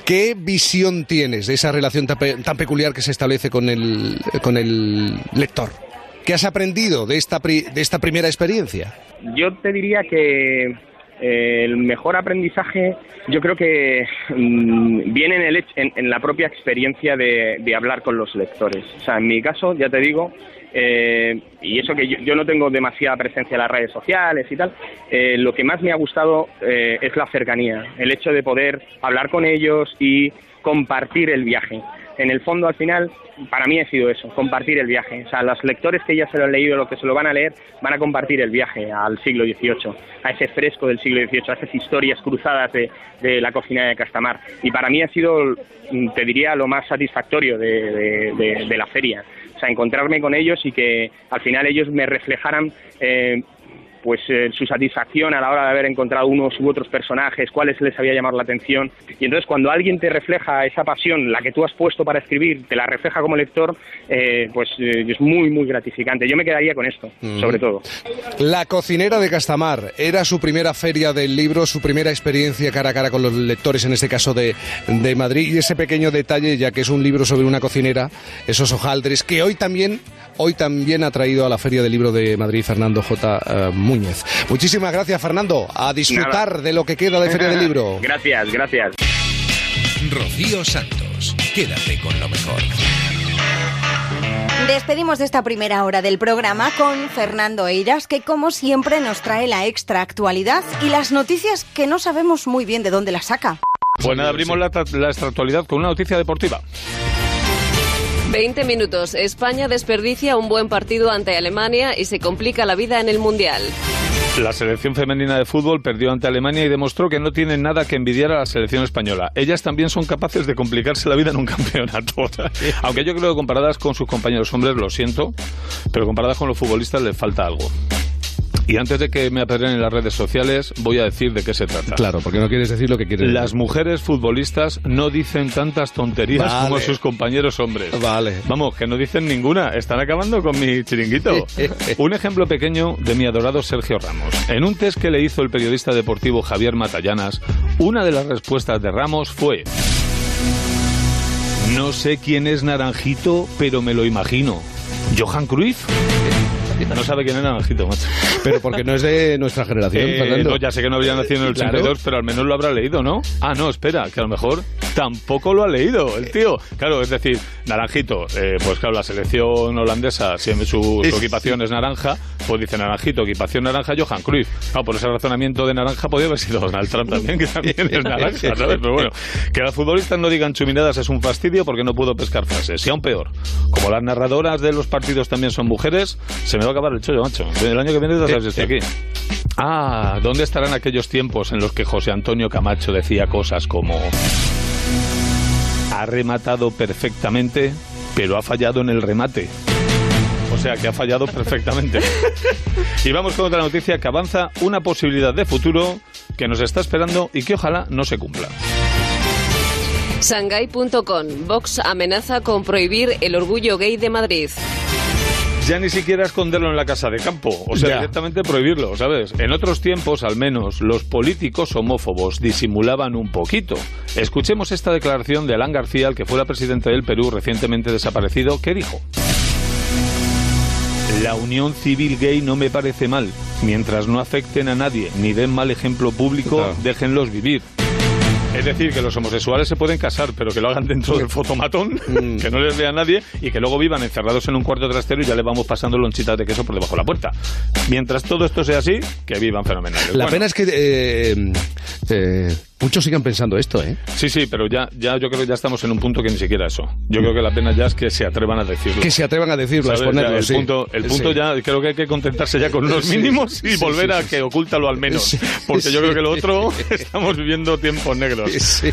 ¿Qué visión tienes de esa relación tan, pe- tan peculiar que se establece con el, con el lector? ¿Qué has aprendido de esta, pri- de esta primera experiencia? Yo te diría que eh, el mejor aprendizaje yo creo que mm, viene en, el, en, en la propia experiencia de, de hablar con los lectores. O sea, en mi caso, ya te digo, eh, y eso que yo, yo no tengo demasiada presencia en las redes sociales y tal, eh, lo que más me ha gustado eh, es la cercanía, el hecho de poder hablar con ellos y compartir el viaje. En el fondo, al final, para mí ha sido eso, compartir el viaje. O sea, los lectores que ya se lo han leído, los que se lo van a leer, van a compartir el viaje al siglo XVIII, a ese fresco del siglo XVIII, a esas historias cruzadas de, la cocina de Castamar. Y para mí ha sido, mm, te diría, lo más satisfactorio de, de- de- de la feria. O sea, encontrarme con ellos y que al final ellos me reflejaran eh, pues eh, su satisfacción a la hora de haber encontrado unos u otros personajes, cuáles les había llamado la atención. Y entonces cuando alguien te refleja esa pasión, la que tú has puesto para escribir, te la refleja como lector, eh, pues eh, es muy, muy gratificante. Yo me quedaría con esto, Mm. sobre todo. La cocinera de Castamar era su primera feria del libro, su primera experiencia cara a cara con los lectores, en este caso de, de Madrid. Y ese pequeño detalle, ya que es un libro sobre una cocinera, esos hojaldres, que hoy también, hoy también ha traído a la Feria del Libro de Madrid Fernando J. Muñez. Muchísimas gracias, Fernando. A disfrutar Nada. de lo que queda de Feria del Libro. Gracias, gracias. Rocío Santos. Quédate con lo mejor. Despedimos de esta primera hora del programa con Fernando Eiras, que como siempre nos trae la extra actualidad y las noticias que no sabemos muy bien de dónde las saca. Pues nada, abrimos la, la extractualidad con una noticia deportiva. 20 minutos. España desperdicia un buen partido ante Alemania y se complica la vida en el Mundial. La selección femenina de fútbol perdió ante Alemania y demostró que no tienen nada que envidiar a la selección española. Ellas también son capaces de complicarse la vida en un campeonato. Aunque yo creo que comparadas con sus compañeros hombres, lo siento, pero comparadas con los futbolistas les falta algo. Y antes de que me apedren en las redes sociales, voy a decir de qué se trata. Claro, porque no quieres decir lo que quieres Las decir. mujeres futbolistas no dicen tantas tonterías Vale. como sus compañeros hombres. Vale. Vamos, que no dicen ninguna. Están acabando con mi chiringuito. un ejemplo pequeño de mi adorado Sergio Ramos. En un test que le hizo el periodista deportivo Javier Matallanas, una de las respuestas de Ramos fue... No sé quién es Naranjito, pero me lo imagino. ¿Johan Cruyff? No sabe quién es Naranjito, macho. Pero porque no es de nuestra generación, Eh, Fernando. no, ya sé que no habría nacido en el Claro. 82, pero al menos lo habrá leído, ¿no? Ah, no, espera, que a lo mejor tampoco lo ha leído el tío. Claro, es decir, Naranjito, eh, pues claro, la selección holandesa, si su, su equipación es naranja, pues dice Naranjito, equipación naranja, Johan Cruyff. Claro, por ese razonamiento de naranja podría haber sido Donald Trump también, que también es naranja, ¿sabes? Pero bueno, que las futbolistas no digan chuminadas es un fastidio porque no puedo pescar frases. Y aún peor, como las narradoras de los partidos también son mujeres, se me va a acabar el chollo, macho. El año que viene ya sabes, estoy aquí. Ah, ¿dónde estarán aquellos tiempos en los que José Antonio Camacho decía cosas como ha rematado perfectamente, pero ha fallado en el remate? O sea, que ha fallado perfectamente. y vamos con otra noticia que avanza una posibilidad de futuro que nos está esperando y que ojalá no se cumpla. Shanghai.com. Vox amenaza con prohibir el orgullo gay de Madrid. Ya ni siquiera esconderlo en la casa de campo, o sea, Ya. directamente prohibirlo, ¿sabes? En otros tiempos, al menos, los políticos homófobos disimulaban un poquito. Escuchemos esta declaración de Alan García, el que fuera presidente del Perú recientemente desaparecido, que dijo. La unión civil gay no me parece mal. Mientras no afecten a nadie ni den mal ejemplo público, Claro. déjenlos vivir. Es decir, que los homosexuales se pueden casar, pero que lo hagan dentro del fotomatón, Mm. que no les vea nadie y que luego vivan encerrados en un cuarto trastero y ya les vamos pasando lonchitas de queso por debajo de la puerta. Mientras todo esto sea así, que vivan fenomenales. La Bueno, pena es que eh, eh, Muchos siguen pensando esto, ¿eh? Sí, sí, pero ya, ya yo creo que ya estamos en un punto que ni siquiera eso. Yo creo que la pena ya es que se atrevan a decirlo. Que se atrevan a decirlo, a exponerlo, el sí. punto, el punto Sí. ya, creo que hay que contentarse ya con Sí. mínimos y volver a que ocúltalo al menos. Porque yo creo que lo otro estamos viviendo tiempos negros.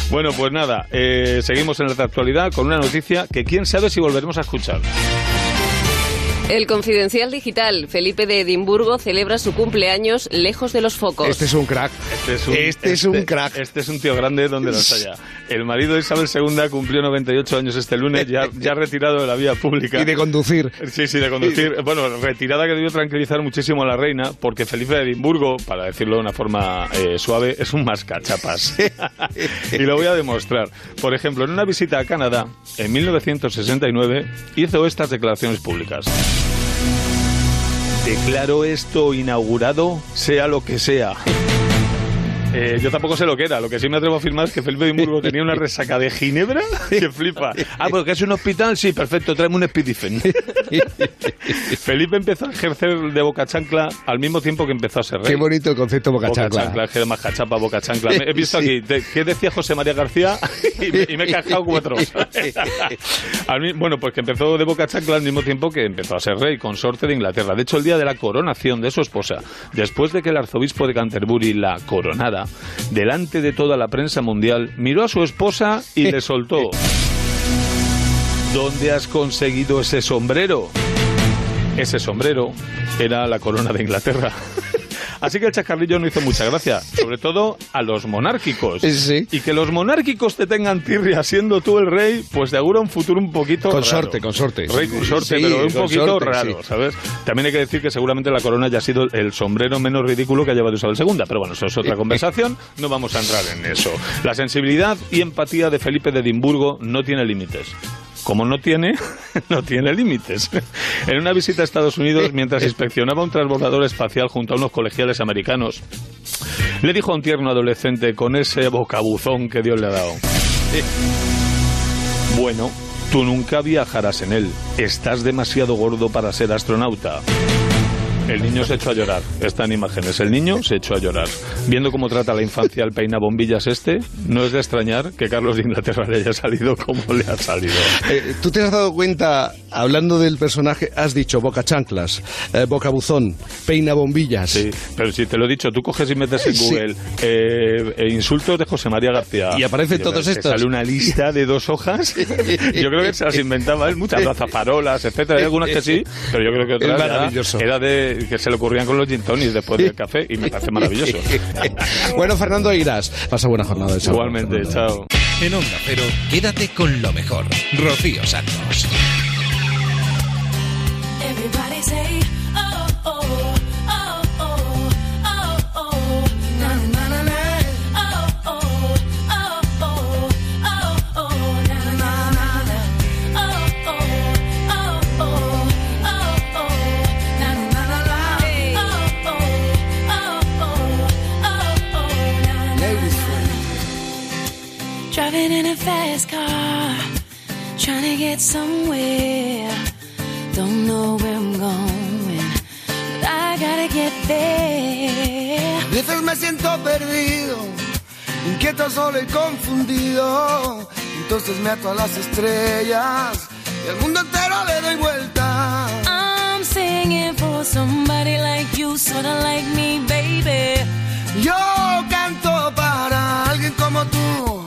Bueno, pues nada, eh, seguimos en la actualidad con una noticia que quién sabe si volveremos a escuchar. El Confidencial Digital, Felipe de Edimburgo, celebra su cumpleaños lejos de los focos. Este es un crack. Este es un, Este es un crack. Este es un tío grande donde los haya. El marido de Isabel II cumplió 98 años este lunes, ya, ya retirado de la vía pública. Y de conducir. Sí, sí, de conducir. Bueno, retirada que debió tranquilizar muchísimo a la reina, porque Felipe de Edimburgo, para decirlo de una forma eh, suave, es un mascachapas. y lo voy a demostrar. Por ejemplo, en una visita a Canadá, en 1969, hizo estas declaraciones públicas. Declaro esto inaugurado, sea lo que sea. Eh, yo tampoco sé lo que era. Lo que sí me atrevo a afirmar es que Felipe de Edimburgo tenía una resaca de ginebra que flipa. Ah, porque es un hospital, sí, perfecto, tráeme un Spidifen. Felipe empezó a ejercer de boca chancla al mismo tiempo que empezó a ser rey. Qué bonito el concepto boca Boca chancla. chancla, es que más cachapa, boca chancla. Me- He visto aquí, te- ¿qué decía José María García? Y me, y me he cajado cuatro. Al bueno, pues que empezó de boca chancla al mismo tiempo que empezó a ser rey, consorte de Inglaterra. De hecho, el día de la coronación de su esposa, después de que el arzobispo de Canterbury la coronara, delante de toda la prensa mundial, miró a su esposa y le soltó. ¿Dónde has conseguido ese sombrero? Ese sombrero era la corona de Inglaterra. Así que el chascarrillo no hizo mucha gracia, sobre todo a los monárquicos. Y que los monárquicos te tengan tirria siendo tú el rey, pues te augura un futuro un poquito Consorte, raro. consorte. Rey consorte, Sí, pero un poquito raro, sí. ¿sabes? También hay que decir que seguramente la corona ya ha sido el sombrero menos ridículo que ha llevado Isabel II, pero bueno, eso es otra conversación, no vamos a entrar en eso. La sensibilidad y empatía de Felipe de Edimburgo no tiene límites. Como no tiene, no tiene límites. En una visita a Estados Unidos, mientras inspeccionaba un transbordador espacial junto a unos colegiales americanos, le dijo a un tierno adolescente con ese bocabuzón que Dios le ha dado. Bueno, tú nunca viajarás en él. Estás demasiado gordo para ser astronauta. El niño se echó a llorar. Están imágenes. El niño se echó a llorar. Viendo cómo trata la infancia al peina bombillas este, no es de extrañar que Carlos de Inglaterra le haya salido como le ha salido. Eh, ¿Tú te has dado cuenta, hablando del personaje, has dicho boca chanclas, eh, boca buzón, peina bombillas? Sí, pero si te lo he dicho, tú coges y metes en Sí. Google eh, eh, insultos de José María García. Y aparecen todos estos. Sale una lista de dos hojas. yo creo que se las inventaba él, muchas gazafarolas, etcétera. Hay algunas que sí, pero yo creo que otras era de que se le ocurrían con los gin tonics después del café y me parece maravilloso. bueno, Fernando Irás, pasa buena jornada de sábado. Igualmente, chao. En Onda Cero, quédate con lo mejor. Rocío Santos. Everybody say, Driving in a fast car, trying to get somewhere. Don't know where I'm going, but I gotta get there. A veces me siento perdido, inquieto, solo y confundido. Entonces me ato a las estrellas y al mundo entero le doy vuelta. I'm singing for somebody like you, sorta like me, baby. Yo canto para alguien como tú,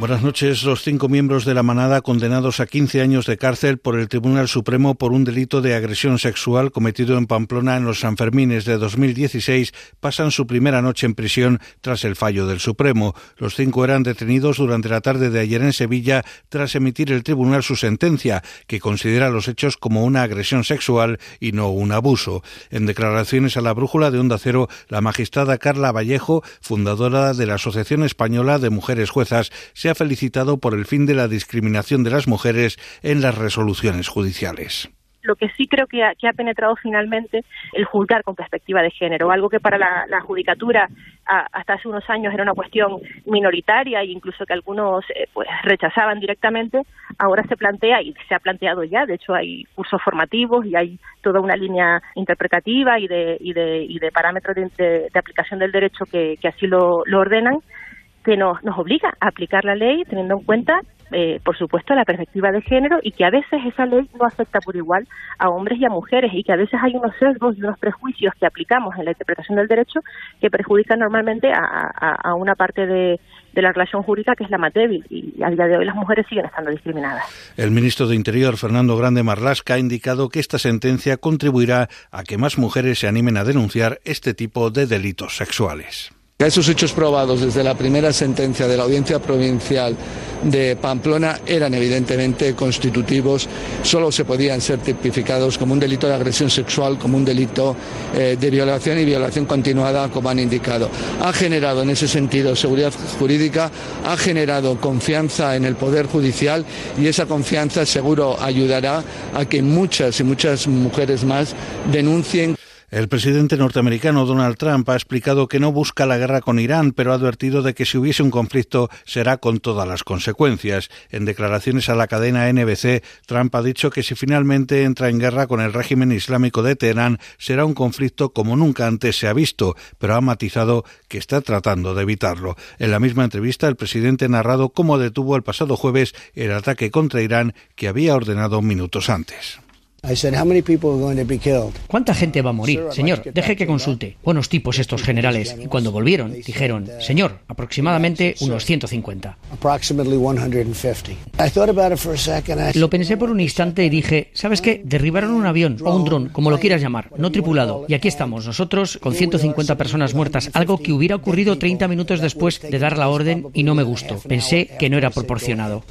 Buenas noches. Los cinco miembros de la manada condenados a 15 años de cárcel por el Tribunal Supremo por un delito de agresión sexual cometido en Pamplona en los Sanfermines de 2016 pasan su primera noche en prisión tras el fallo del Supremo. Los cinco eran detenidos durante la tarde de ayer en Sevilla tras emitir el tribunal su sentencia, que considera los hechos como una agresión sexual y no un abuso. En declaraciones a la brújula de Onda Cero, la magistrada Carla Vallejo, fundadora de la Asociación Española de Mujeres Juezas, se ha felicitado por el fin de la discriminación de las mujeres en las resoluciones judiciales. Lo que sí creo que ha, que ha, penetrado finalmente el juzgar con perspectiva de género, algo que para la, judicatura hasta hace unos años era una cuestión minoritaria e incluso que algunos eh, pues rechazaban directamente, ahora se plantea y se ha planteado ya, de hecho hay cursos formativos y hay toda una línea interpretativa y de, y de, y de parámetros de, de, de aplicación del derecho que, que así lo, lo ordenan que nos, nos obliga a aplicar la ley teniendo en cuenta eh, por supuesto, la perspectiva de género y que a veces esa ley no afecta por igual a hombres y a mujeres y que a veces hay unos sesgos y unos prejuicios que aplicamos en la interpretación del derecho que perjudican normalmente a, a, una parte de, de, la relación jurídica que es la más débil y a día de hoy las mujeres siguen estando discriminadas. El ministro de Interior, Fernando Grande Marlasca, ha indicado que esta sentencia contribuirá a que más mujeres se animen a denunciar este tipo de delitos sexuales. Esos hechos probados desde la primera sentencia de la Audiencia Provincial de Pamplona eran evidentemente constitutivos, solo se podían ser tipificados como un delito de agresión sexual, como un delito eh, de violación y violación continuada, como han indicado. Ha generado en ese sentido seguridad jurídica, ha generado confianza en el Poder Judicial y esa confianza seguro ayudará a que muchas y muchas mujeres más denuncien. El presidente norteamericano Donald Trump ha explicado que no busca la guerra con Irán, pero ha advertido de que si hubiese un conflicto será con todas las consecuencias. En declaraciones a la cadena NBC, Trump ha dicho que si finalmente entra en guerra con el régimen islámico de Teherán, será un conflicto como nunca antes se ha visto, pero ha matizado que está tratando de evitarlo. En la misma entrevista, el presidente ha narrado cómo detuvo el pasado jueves el ataque contra Irán que había ordenado minutos antes. ¿Cuánta gente va a morir? Señor, deje que consulte. Buenos tipos estos generales. Y cuando volvieron, dijeron, señor, aproximadamente unos 150. Lo pensé por un instante y dije, ¿sabes qué? Derribaron un avión o un dron, como lo quieras llamar, no tripulado. Y aquí estamos, nosotros, con 150 personas muertas, algo que hubiera ocurrido 30 minutos después de dar la orden y no me gustó. Pensé que no era proporcionado.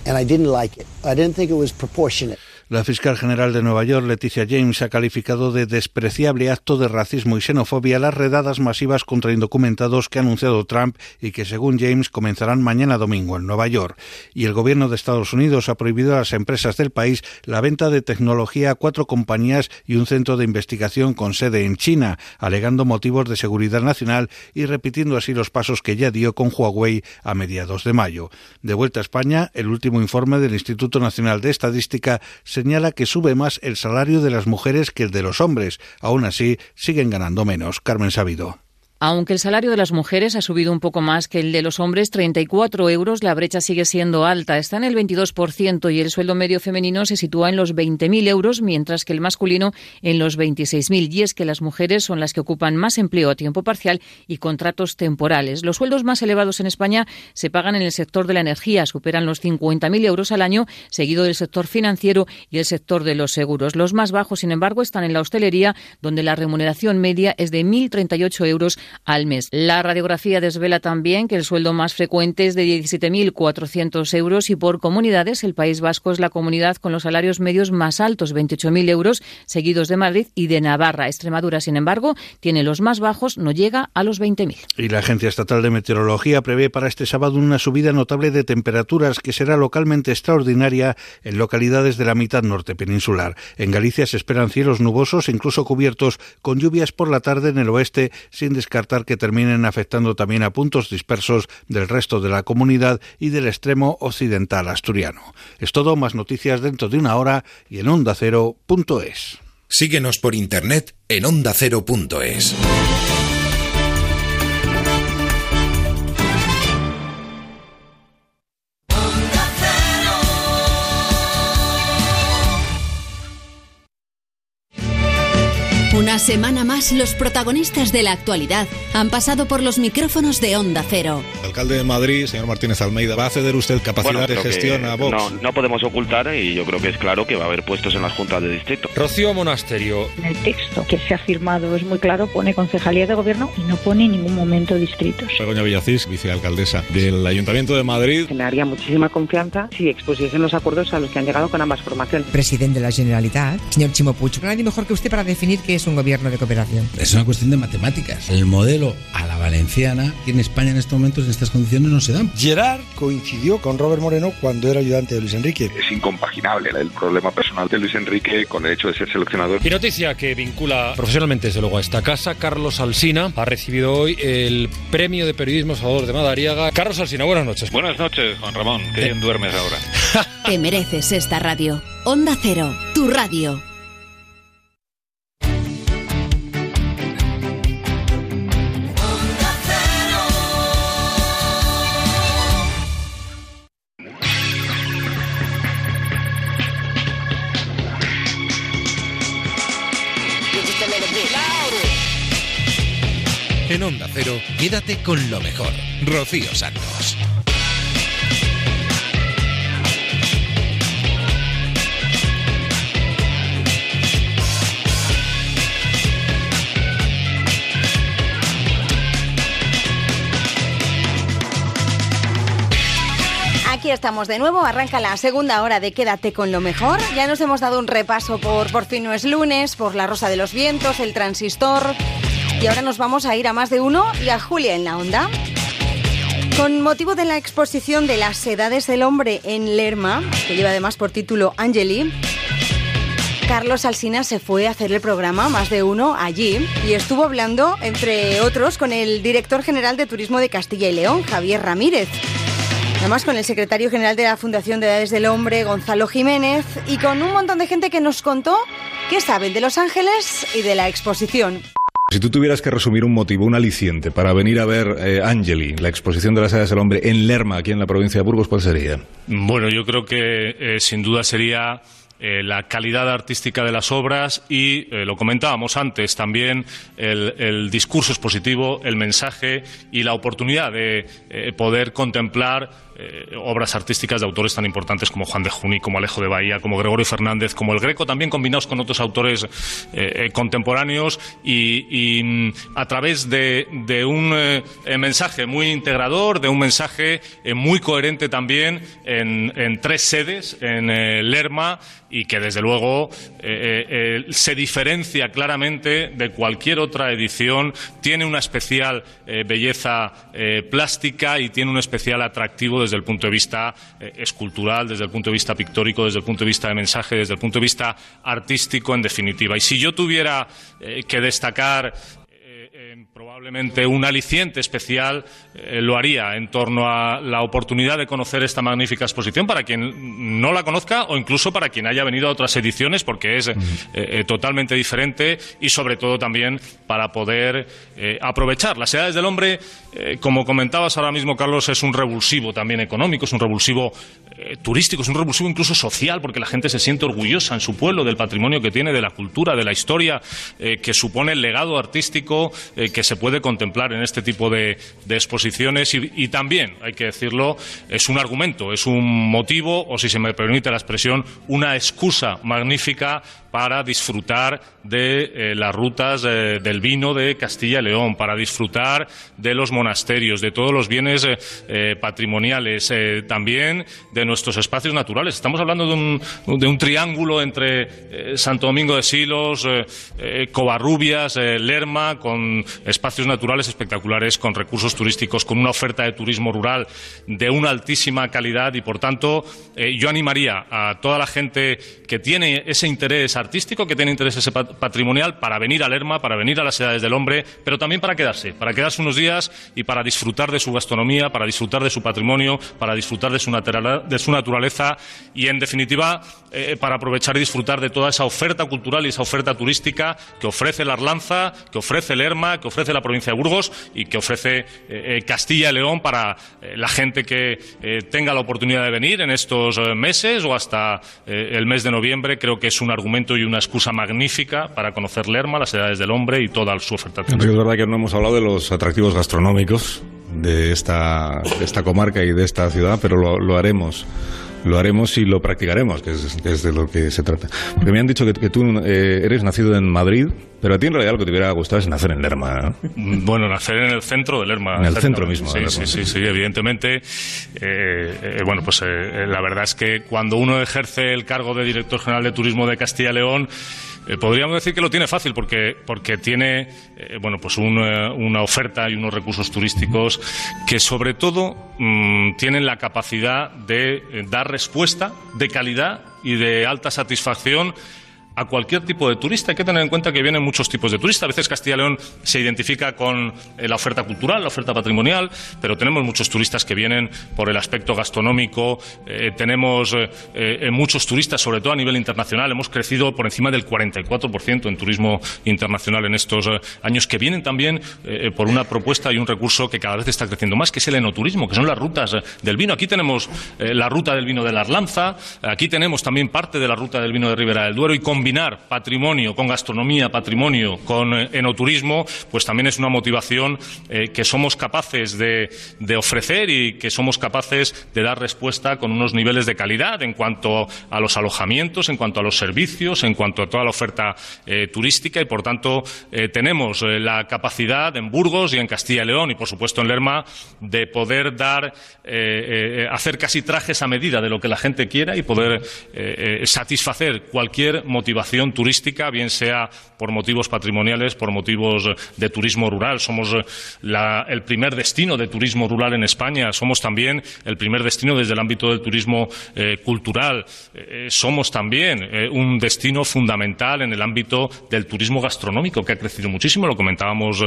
La fiscal general de Nueva York, Leticia James, ha calificado de despreciable acto de racismo y xenofobia las redadas masivas contra indocumentados que ha anunciado Trump y que, según James, comenzarán mañana domingo en Nueva York. Y el gobierno de Estados Unidos ha prohibido a las empresas del país la venta de tecnología a cuatro compañías y un centro de investigación con sede en China, alegando motivos de seguridad nacional y repitiendo así los pasos que ya dio con Huawei a mediados de mayo. De vuelta a España, el último informe del Instituto Nacional de Estadística señala que sube más el salario de las mujeres que el de los hombres. Aún así, siguen ganando menos. Carmen Sabido. Aunque el salario de las mujeres ha subido un poco más que el de los hombres, 34 euros, la brecha sigue siendo alta. Está en el 22% y el sueldo medio femenino se sitúa en los 20.000 euros, mientras que el masculino en los 26.000. Y es que las mujeres son las que ocupan más empleo a tiempo parcial y contratos temporales. Los sueldos más elevados en España se pagan en el sector de la energía, superan los 50.000 euros al año, seguido del sector financiero y el sector de los seguros. Los más bajos, sin embargo, están en la hostelería, donde la remuneración media es de 1.038 euros al mes. La radiografía desvela también que el sueldo más frecuente es de 17.400 euros y por comunidades el País Vasco es la comunidad con los salarios medios más altos, 28.000 euros, seguidos de Madrid y de Navarra. Extremadura, sin embargo, tiene los más bajos, no llega a los 20.000. Y la Agencia Estatal de Meteorología prevé para este sábado una subida notable de temperaturas que será localmente extraordinaria en localidades de la mitad norte peninsular. En Galicia se esperan cielos nubosos, incluso cubiertos, con lluvias por la tarde en el oeste, sin que terminen afectando también a puntos dispersos del resto de la comunidad y del extremo occidental asturiano. Es todo, más noticias dentro de una hora y en ondacero.es. Síguenos por internet en ondacero.es. Una semana más, los protagonistas de la actualidad han pasado por los micrófonos de Onda Cero. El alcalde de Madrid, señor Martínez Almeida, ¿va a ceder usted capacidad Bueno, de gestión a Vox? No, no podemos ocultar y yo creo que es claro que va a haber puestos en las juntas de distrito. Rocío Monasterio. En el texto que se ha firmado es muy claro, pone concejalía de gobierno y no pone en ningún momento distritos. Begoña Villacís, vicealcaldesa del Ayuntamiento de Madrid. Me haría muchísima confianza si expusiesen los acuerdos a los que han llegado con ambas formaciones. Presidente de la Generalitat, señor Chimo Puig. Nadie mejor que usted para definir qué es un gobierno gobierno de cooperación. Es una cuestión de matemáticas. El modelo a la valenciana, que en España en estos momentos en estas condiciones no se dan. Gerard coincidió con Robert Moreno cuando era ayudante de Luis Enrique. Es incompaginable el problema personal de Luis Enrique con el hecho de ser seleccionador. Y noticia que vincula profesionalmente, desde luego, a esta casa, Carlos Alsina ha recibido hoy el premio de periodismo Salvador de Madariaga. Carlos Alsina, buenas noches. Buenas noches, Juan Ramón. Qué bien duermes ahora. Te mereces esta radio. Onda Cero, tu radio. En Onda Cero, quédate con lo mejor. Rocío Santos. Aquí estamos de nuevo, arranca la segunda hora de Quédate con lo mejor. Ya nos hemos dado un repaso por Por fin no es lunes, por La Rosa de los Vientos, El Transistor. Y ahora nos vamos a ir a más de uno y a Julia en la onda. Con motivo de la exposición de las edades del hombre en Lerma, que lleva además por título Angeli, Carlos Alsina se fue a hacer el programa Más de Uno allí y estuvo hablando, entre otros, con el director general de Turismo de Castilla y León, Javier Ramírez. Además con el secretario general de la Fundación de Edades del Hombre, Gonzalo Jiménez, y con un montón de gente que nos contó qué saben de Los Ángeles y de la exposición. Si tú tuvieras que resumir un motivo, un aliciente para venir a ver eh, Angeli, la exposición de las edades del hombre en Lerma, aquí en la provincia de Burgos, ¿cuál sería? Bueno, yo creo que eh, sin duda sería eh, la calidad artística de las obras y, eh, lo comentábamos antes, también el, discurso expositivo, el mensaje y la oportunidad de poder contemplar eh, obras artísticas de autores tan importantes como Juan de Juni, como Alejo de Bahía, como Gregorio Fernández, como el Greco, también combinados con otros autores eh, eh, contemporáneos y, mm, a través de, un mensaje muy integrador, de un mensaje muy coherente también en, tres sedes, en Lerma y que desde luego se diferencia claramente de cualquier otra edición, tiene una especial belleza plástica y tiene un especial atractivo el punto de vista eh, escultural, desde el punto de vista pictórico, desde el punto de vista de mensaje, desde el punto de vista artístico, en definitiva. Y si yo tuviera eh, que destacar probablemente un aliciente especial eh, lo haría en torno a la oportunidad de conocer esta magnífica exposición para quien no la conozca o incluso para quien haya venido a otras ediciones porque es eh, eh, totalmente diferente y sobre todo también para poder aprovechar. Las edades del hombre, como comentabas ahora mismo Carlos, es un revulsivo también económico, es un revulsivo eh, turístico, es un revulsivo incluso social porque la gente se siente orgullosa en su pueblo del patrimonio que tiene, de la cultura, de la historia eh, que supone el legado artístico eh, que se puede contemplar en este tipo de, exposiciones. Y, y también, hay que decirlo, es un argumento, es un motivo o, si se me permite la expresión, una excusa magnífica para disfrutar de eh, las rutas eh, del vino de Castilla y León, para disfrutar de los monasterios, de todos los bienes eh, patrimoniales, también de nuestros espacios naturales. Estamos hablando de un, triángulo entre Santo Domingo de Silos, Covarrubias, Lerma, con espacios naturales espectaculares, con recursos turísticos, con una oferta de turismo rural de una altísima calidad y, por tanto, yo animaría a toda la gente que tiene ese interés artístico, que tiene interés ese pat- patrimonial, para venir a Lerma, para venir a las edades del hombre, pero también para quedarse, para quedarse unos días y para disfrutar de su gastronomía, para disfrutar de su patrimonio, para disfrutar de su, naturaleza y, en definitiva, eh, para aprovechar y disfrutar de toda esa oferta cultural y esa oferta turística que ofrece la Arlanza, que ofrece Lerma, que ofrece la provincia de Burgos y que ofrece eh, eh, Castilla y León para la gente que tenga la oportunidad de venir en estos meses o hasta el mes de noviembre. Creo que es un argumento y una excusa magnífica para conocer Lerma, las edades del hombre y toda su oferta es verdad que no hemos hablado de los atractivos gastronómicos de esta, de esta comarca y de esta ciudad, pero lo, lo haremos. Lo haremos y lo practicaremos, que es, que es de lo que se trata. Porque me han dicho que, que tú eh, eres nacido en Madrid, pero a ti en realidad lo que te hubiera gustado es nacer en Lerma. ¿no? Bueno, nacer en el centro de Lerma. En el centro mismo Sí, sí, sí, sí, evidentemente. eh, eh, bueno, pues eh, la verdad es que cuando uno ejerce el cargo de director general de turismo de Castilla y León, eh, podríamos decir que lo tiene fácil porque, porque tiene eh, bueno, pues una, una oferta y unos recursos turísticos que sobre todo mm, tienen la capacidad de eh, dar respuesta de calidad y de alta satisfacción a cualquier tipo de turista. Hay que tener en cuenta que vienen muchos tipos de turistas. A veces Castilla y León se identifica con eh, la oferta cultural, la oferta patrimonial, pero tenemos muchos turistas que vienen por el aspecto gastronómico. Eh, tenemos eh, muchos turistas, sobre todo a nivel internacional. Hemos crecido por encima del 44% en turismo internacional en estos años, que vienen también por una propuesta y un recurso que cada vez está creciendo más, que es el enoturismo, que son las rutas del vino. Aquí tenemos la ruta del vino de la Arlanza, aquí tenemos también parte de la ruta del vino de Ribera del Duero y patrimonio con gastronomía, patrimonio con eh, enoturismo, pues también es una motivación eh, que somos capaces de, ofrecer y que somos capaces de dar respuesta con unos niveles de calidad en cuanto a los alojamientos, en cuanto a los servicios, en cuanto a toda la oferta eh, turística y, por tanto, tenemos la capacidad en Burgos y en Castilla y León y, por supuesto, en Lerma de poder dar, hacer casi trajes a medida de lo que la gente quiera y poder satisfacer cualquier motivación turística, bien sea por motivos patrimoniales, por motivos de turismo rural. Somos eh, el primer destino de turismo rural en España. Somos también el primer destino desde el ámbito del turismo eh, cultural. Eh, somos también un destino fundamental en el ámbito del turismo gastronómico, que ha crecido muchísimo. Lo comentábamos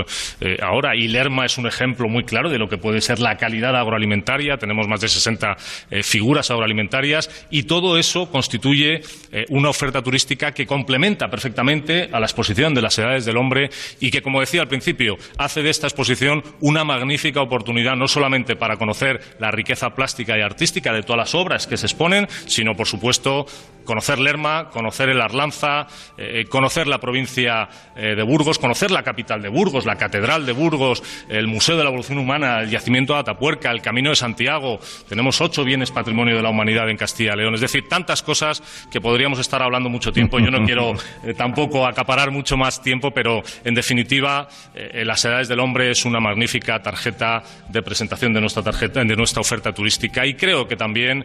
ahora. Y Lerma es un ejemplo muy claro de lo que puede ser la calidad agroalimentaria. Tenemos más de 60 figuras agroalimentarias y todo eso constituye una oferta turística que complementa perfectamente a la exposición de las edades del hombre y que, como decía al principio, hace de esta exposición una magnífica oportunidad no solamente para conocer la riqueza plástica y artística de todas las obras que se exponen, sino, por supuesto, conocer Lerma, conocer el Arlanza, eh, conocer la provincia eh, de Burgos, conocer la capital de Burgos, la Catedral de Burgos, el Museo de la Evolución Humana, el Yacimiento de Atapuerca, el Camino de Santiago. Tenemos ocho bienes patrimonio de la humanidad en Castilla y León. Es decir, tantas cosas que podríamos estar hablando mucho tiempo. Yo no quiero eh, tampoco acaparar mucho más tiempo, pero en definitiva, las edades del hombre es una magnífica tarjeta de presentación de nuestra tarjeta, de nuestra oferta turística y creo que también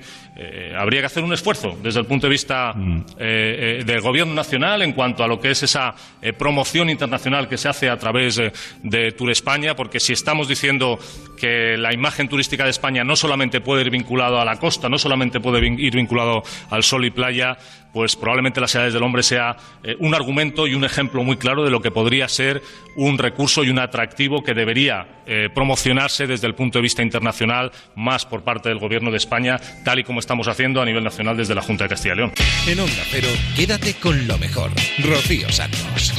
habría que hacer un esfuerzo desde el punto de vista Mm. Eh, eh, del Gobierno nacional en cuanto a lo que es esa eh, promoción internacional que se hace a través de Tour España, porque si estamos diciendo que la imagen turística de España no solamente puede ir vinculado a la costa, no solamente puede ir vinculado al sol y playa, pues probablemente las edades del hombre sea un argumento y un ejemplo muy claro de lo que podría ser un recurso y un atractivo que debería promocionarse desde el punto de vista internacional más por parte del Gobierno de España, tal y como estamos haciendo a nivel nacional desde la Junta de Castilla y León. En Onda Cero, quédate con lo mejor. Rocío Santos.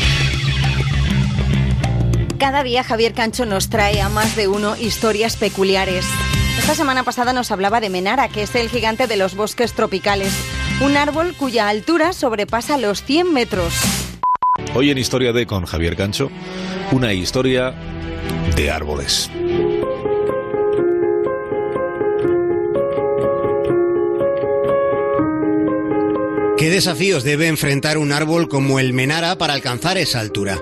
Cada día Javier Cancho nos trae a más de uno historias peculiares. Esta semana pasada nos hablaba de Menara, que es el gigante de los bosques tropicales, un árbol cuya altura sobrepasa los 100 metros. Hoy en Historia de con Javier Cancho, una historia de árboles. ¿Qué desafíos debe enfrentar un árbol como el Menara para alcanzar esa altura?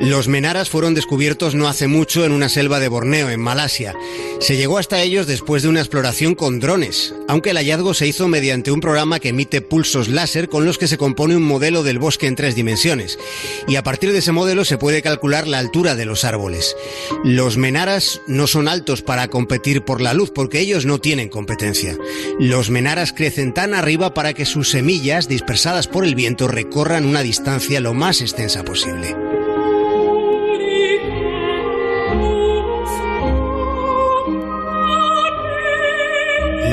Los menaras fueron descubiertos no hace mucho en una selva de Borneo, en Malasia. Se llegó hasta ellos después de una exploración con drones, aunque el hallazgo se hizo mediante un programa que emite pulsos láser con los que se compone un modelo del bosque en tres dimensiones. Y a partir de ese modelo se puede calcular la altura de los árboles. Los menaras no son altos para competir por la luz, porque ellos no tienen competencia. Los menaras crecen tan arriba para que sus semillas, dispersadas por el viento, recorran una distancia lo más extensa posible.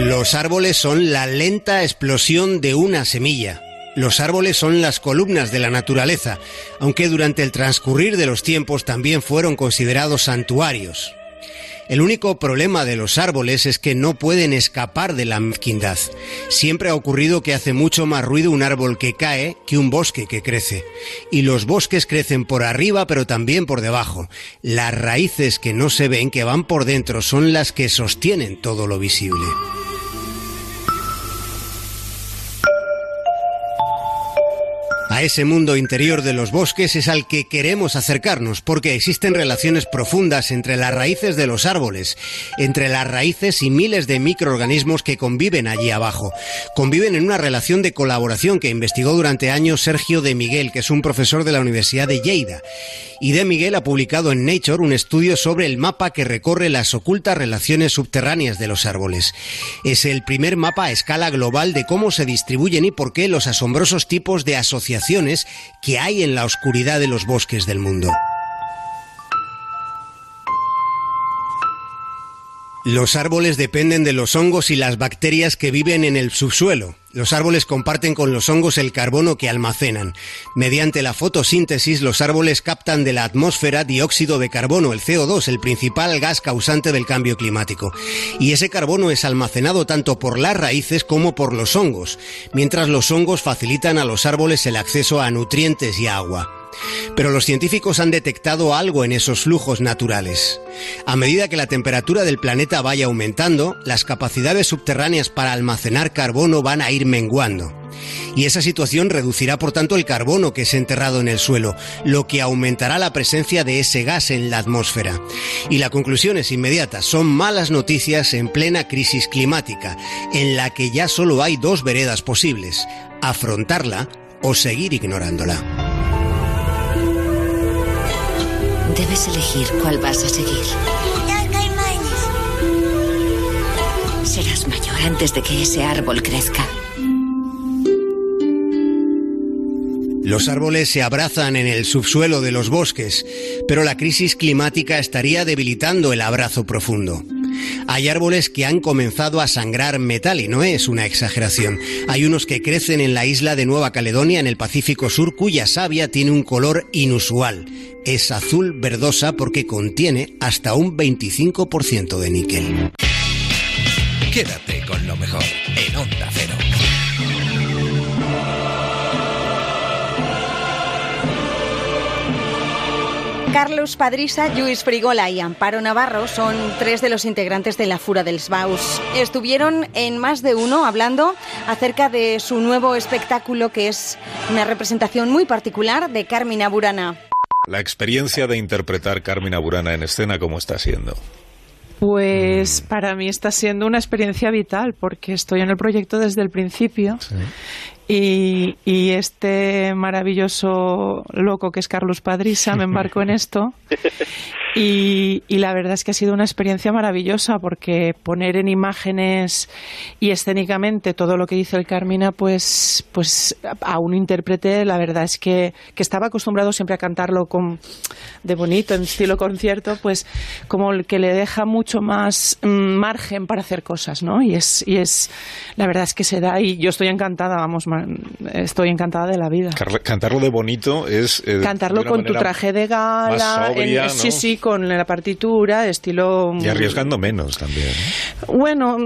Los árboles son la lenta explosión de una semilla. Los árboles son las columnas de la naturaleza, aunque durante el transcurrir de los tiempos también fueron considerados santuarios. El único problema de los árboles es que no pueden escapar de la mezquindad. Siempre ha ocurrido que hace mucho más ruido un árbol que cae que un bosque que crece. Y los bosques crecen por arriba pero también por debajo. Las raíces que no se ven, que van por dentro, son las que sostienen todo lo visible. A ese mundo interior de los bosques es al que queremos acercarnos porque existen relaciones profundas entre las raíces de los árboles, entre las raíces y miles de microorganismos que conviven allí abajo. Conviven en una relación de colaboración que investigó durante años Sergio de Miguel, que es un profesor de la Universidad de Lleida. Y de Miguel ha publicado en Nature un estudio sobre el mapa que recorre las ocultas relaciones subterráneas de los árboles. Es el primer mapa a escala global de cómo se distribuyen y por qué los asombrosos tipos de asociaciones que hay en la oscuridad de los bosques del mundo. Los árboles dependen de los hongos y las bacterias que viven en el subsuelo. Los árboles comparten con los hongos el carbono que almacenan. Mediante la fotosíntesis, los árboles captan de la atmósfera dióxido de carbono, el CO2, el principal gas causante del cambio climático. Y ese carbono es almacenado tanto por las raíces como por los hongos, mientras los hongos facilitan a los árboles el acceso a nutrientes y agua. Pero los científicos han detectado algo en esos flujos naturales. A medida que la temperatura del planeta vaya aumentando, las capacidades subterráneas para almacenar carbono van a ir menguando. Y esa situación reducirá por tanto el carbono que es enterrado en el suelo, lo que aumentará la presencia de ese gas en la atmósfera. Y la conclusión es inmediata, son malas noticias en plena crisis climática, en la que ya solo hay dos veredas posibles, afrontarla o seguir ignorándola. Debes elegir cuál vas a seguir. Serás mayor antes de que ese árbol crezca. Los árboles se abrazan en el subsuelo de los bosques, pero la crisis climática estaría debilitando el abrazo profundo. Hay árboles que han comenzado a sangrar metal y no es una exageración. Hay unos que crecen en la isla de Nueva Caledonia en el Pacífico Sur cuya savia tiene un color inusual. Es azul verdosa porque contiene hasta un 25% de níquel. Quédate con lo mejor Carlos Padrisa, Luis Frigola y Amparo Navarro son tres de los integrantes de la Fura del Sbaus. Estuvieron en más de uno hablando acerca de su nuevo espectáculo que es una representación muy particular de Carmina Burana. La experiencia de interpretar Carmina Burana en escena, ¿cómo está siendo? Pues para mí está siendo una experiencia vital porque estoy en el proyecto desde el principio y, y, este maravilloso loco que es Carlos Padrisa me embarcó en esto y, y, la verdad es que ha sido una experiencia maravillosa porque poner en imágenes y escénicamente todo lo que dice el Carmina pues, pues a un intérprete la verdad es que, que estaba acostumbrado siempre a cantarlo con, de bonito en estilo concierto pues como el que le deja mucho más mm, margen para hacer cosas ¿no? y es, y es la verdad es que se da y yo estoy encantada vamos estoy encantada de la vida. Cantarlo de bonito es... Eh, Cantarlo con tu traje de gala, sobria, en, ¿no? sí, sí, con la partitura, estilo... Y arriesgando menos también. Bueno,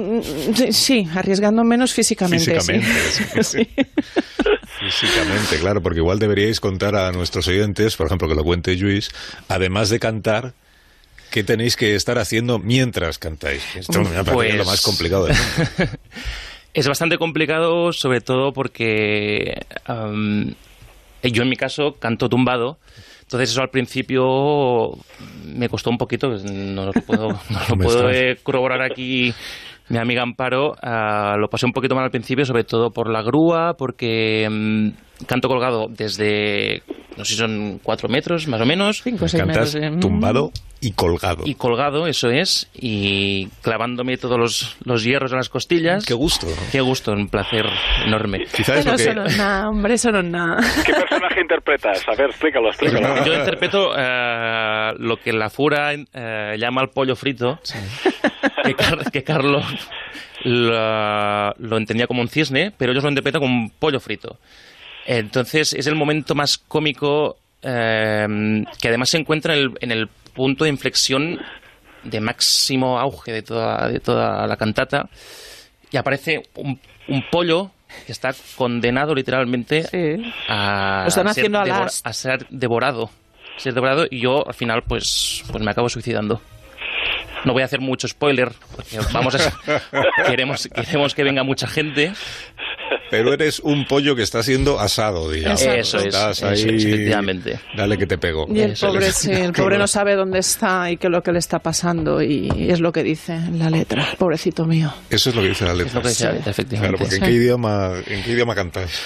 sí, arriesgando menos físicamente. Físicamente, sí. Físicamente, claro, porque igual deberíais contar a nuestros oyentes, por ejemplo, que lo cuente Luis, además de cantar, ¿qué tenéis que estar haciendo mientras cantáis? Esto me parece Pues- lo más complicado del mundo. Es bastante complicado, sobre todo porque yo en mi caso canto tumbado. Entonces eso al principio me costó un poquito, no lo puedo, no lo ¿Cómo puedo eh, corroborar aquí mi amiga Amparo. ah, lo pasé un poquito mal al principio, sobre todo por la grúa, porque mm, canto colgado desde, no sé si son cuatro metros más o menos. Cinco Cantas tumbado y colgado. Y colgado, eso es, y clavándome todos los, los hierros en las costillas. Qué gusto. Qué gusto, un placer enorme. Pero eso no es nada, hombre, eso no es nada. ¿Qué personaje interpretas? A ver, explícalo, explícalo. Yo interpreto eh, lo que la fura eh, llama el pollo frito, que, Car- que Carlos lo, lo entendía como un cisne, pero ellos lo interpretan como un pollo frito. Entonces es el momento más cómico eh, que además se encuentra en el, en el punto de inflexión de máximo auge de toda, de toda la cantata y aparece un, un pollo que está condenado literalmente están a ser devorado. Ser devorado y yo al final pues, pues me acabo suicidando. No voy a hacer mucho spoiler porque vamos a, queremos, queremos que venga mucha gente. Pero eres un pollo que está siendo asado, digamos. Eso es, Estás eso ahí, es, efectivamente. Dale que te pego. Y el Eso pobre, es. sí, el pobre no sabe dónde está y qué es lo que le está pasando y es lo que dice en la letra. Pobrecito mío. Eso es lo que dice la letra. Es lo que dice la letra, efectivamente. Claro, porque ¿en qué idioma, en qué idioma cantáis?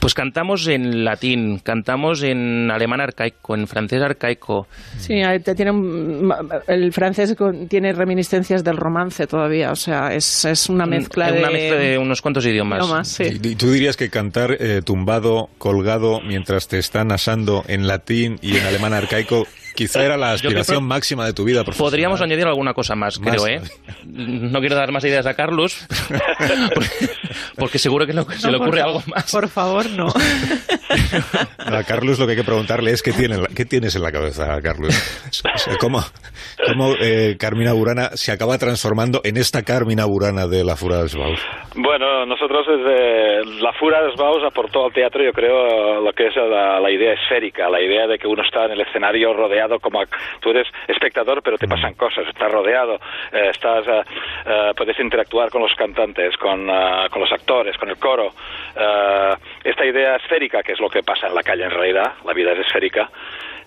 Pues cantamos en latín, cantamos en alemán arcaico, en francés arcaico. Sí, ahí te tiene un- el francés tiene reminiscencias del romance todavía, o sea, es, es una mezcla Es de... una mezcla de unos cuantos idiomas. idiomas, sí. Y, tú dirías que cantar eh, tumbado, colgado, mientras te están asando en latín y en alemán arcaico, quizá era la aspiración máxima de tu vida profesional. Podríamos añadir alguna cosa más, Más, creo, ¿eh? No quiero dar más ideas a Carlos, porque seguro que se No, le ocurre favor, algo más. Por favor, no. A Carlos lo que hay que preguntarle es qué, tiene, qué tienes en la cabeza, Carlos. O sea, ¿Cómo, cómo eh, Carmina Burana se acaba transformando en esta Carmina Burana de la Fura de Sbaus? Bueno, nosotros desde la Fura de Sbaus aportó al teatro, yo creo, lo que es la, la idea esférica, la idea de que uno está en el escenario rodeado como ac- tú eres espectador, pero te pasan cosas, estás rodeado, eh, estás, eh, eh, puedes interactuar con los cantantes, con, eh, con los actores, con el coro. Eh, esta idea esférica, que es lo que pasa en la calle en realidad, la vida es esférica.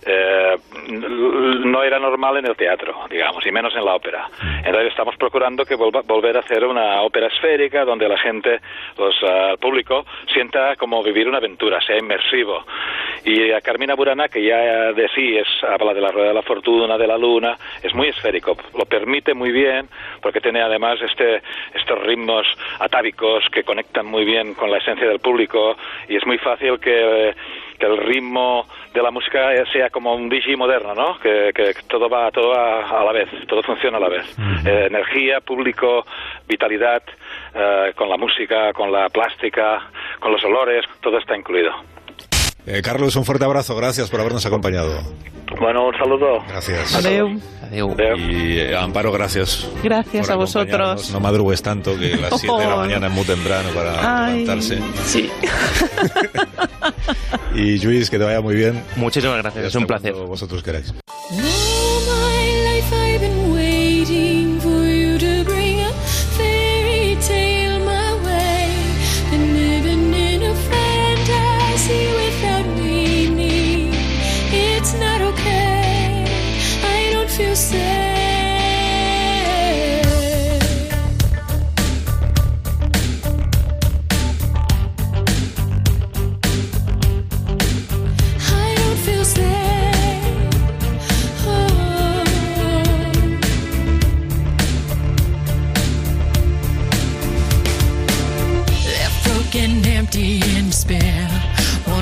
Eh, no era normal en el teatro, digamos, y menos en la ópera. Entonces estamos procurando que vuelva, volver a hacer una ópera esférica donde la gente, los, ah, el público, sienta como vivir una aventura, sea inmersivo. Y a Carmina Burana, que ya de sí es, habla de la rueda de la fortuna, de la luna, es muy esférico, lo permite muy bien, porque tiene además este, estos ritmos atávicos que conectan muy bien con la esencia del público, y es muy fácil que que el ritmo de la música sea como un DJ moderno, ¿no? Que, que todo va todo va a la vez, todo funciona a la vez. Eh, energía, público, vitalidad, eh, con la música, con la plástica, con los olores, todo está incluido. Eh, Carlos, un fuerte abrazo. Gracias por habernos acompañado. Bueno, un saludo. Gracias. Adeu. Y eh, Amparo, gracias. Gracias a vosotros. No madrugues tanto que las 7 de la Oh. mañana es muy temprano para Ay, levantarse. sí. Y Luis, que te vaya muy bien. Muchísimas gracias, es un placer. Vosotros queráis.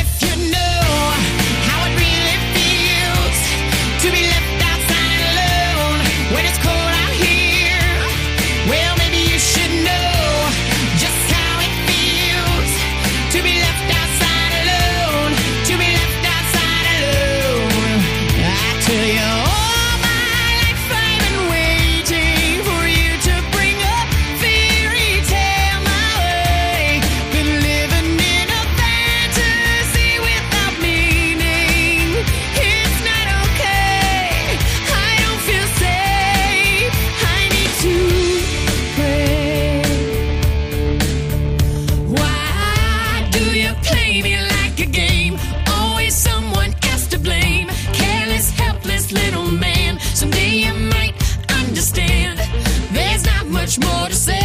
if say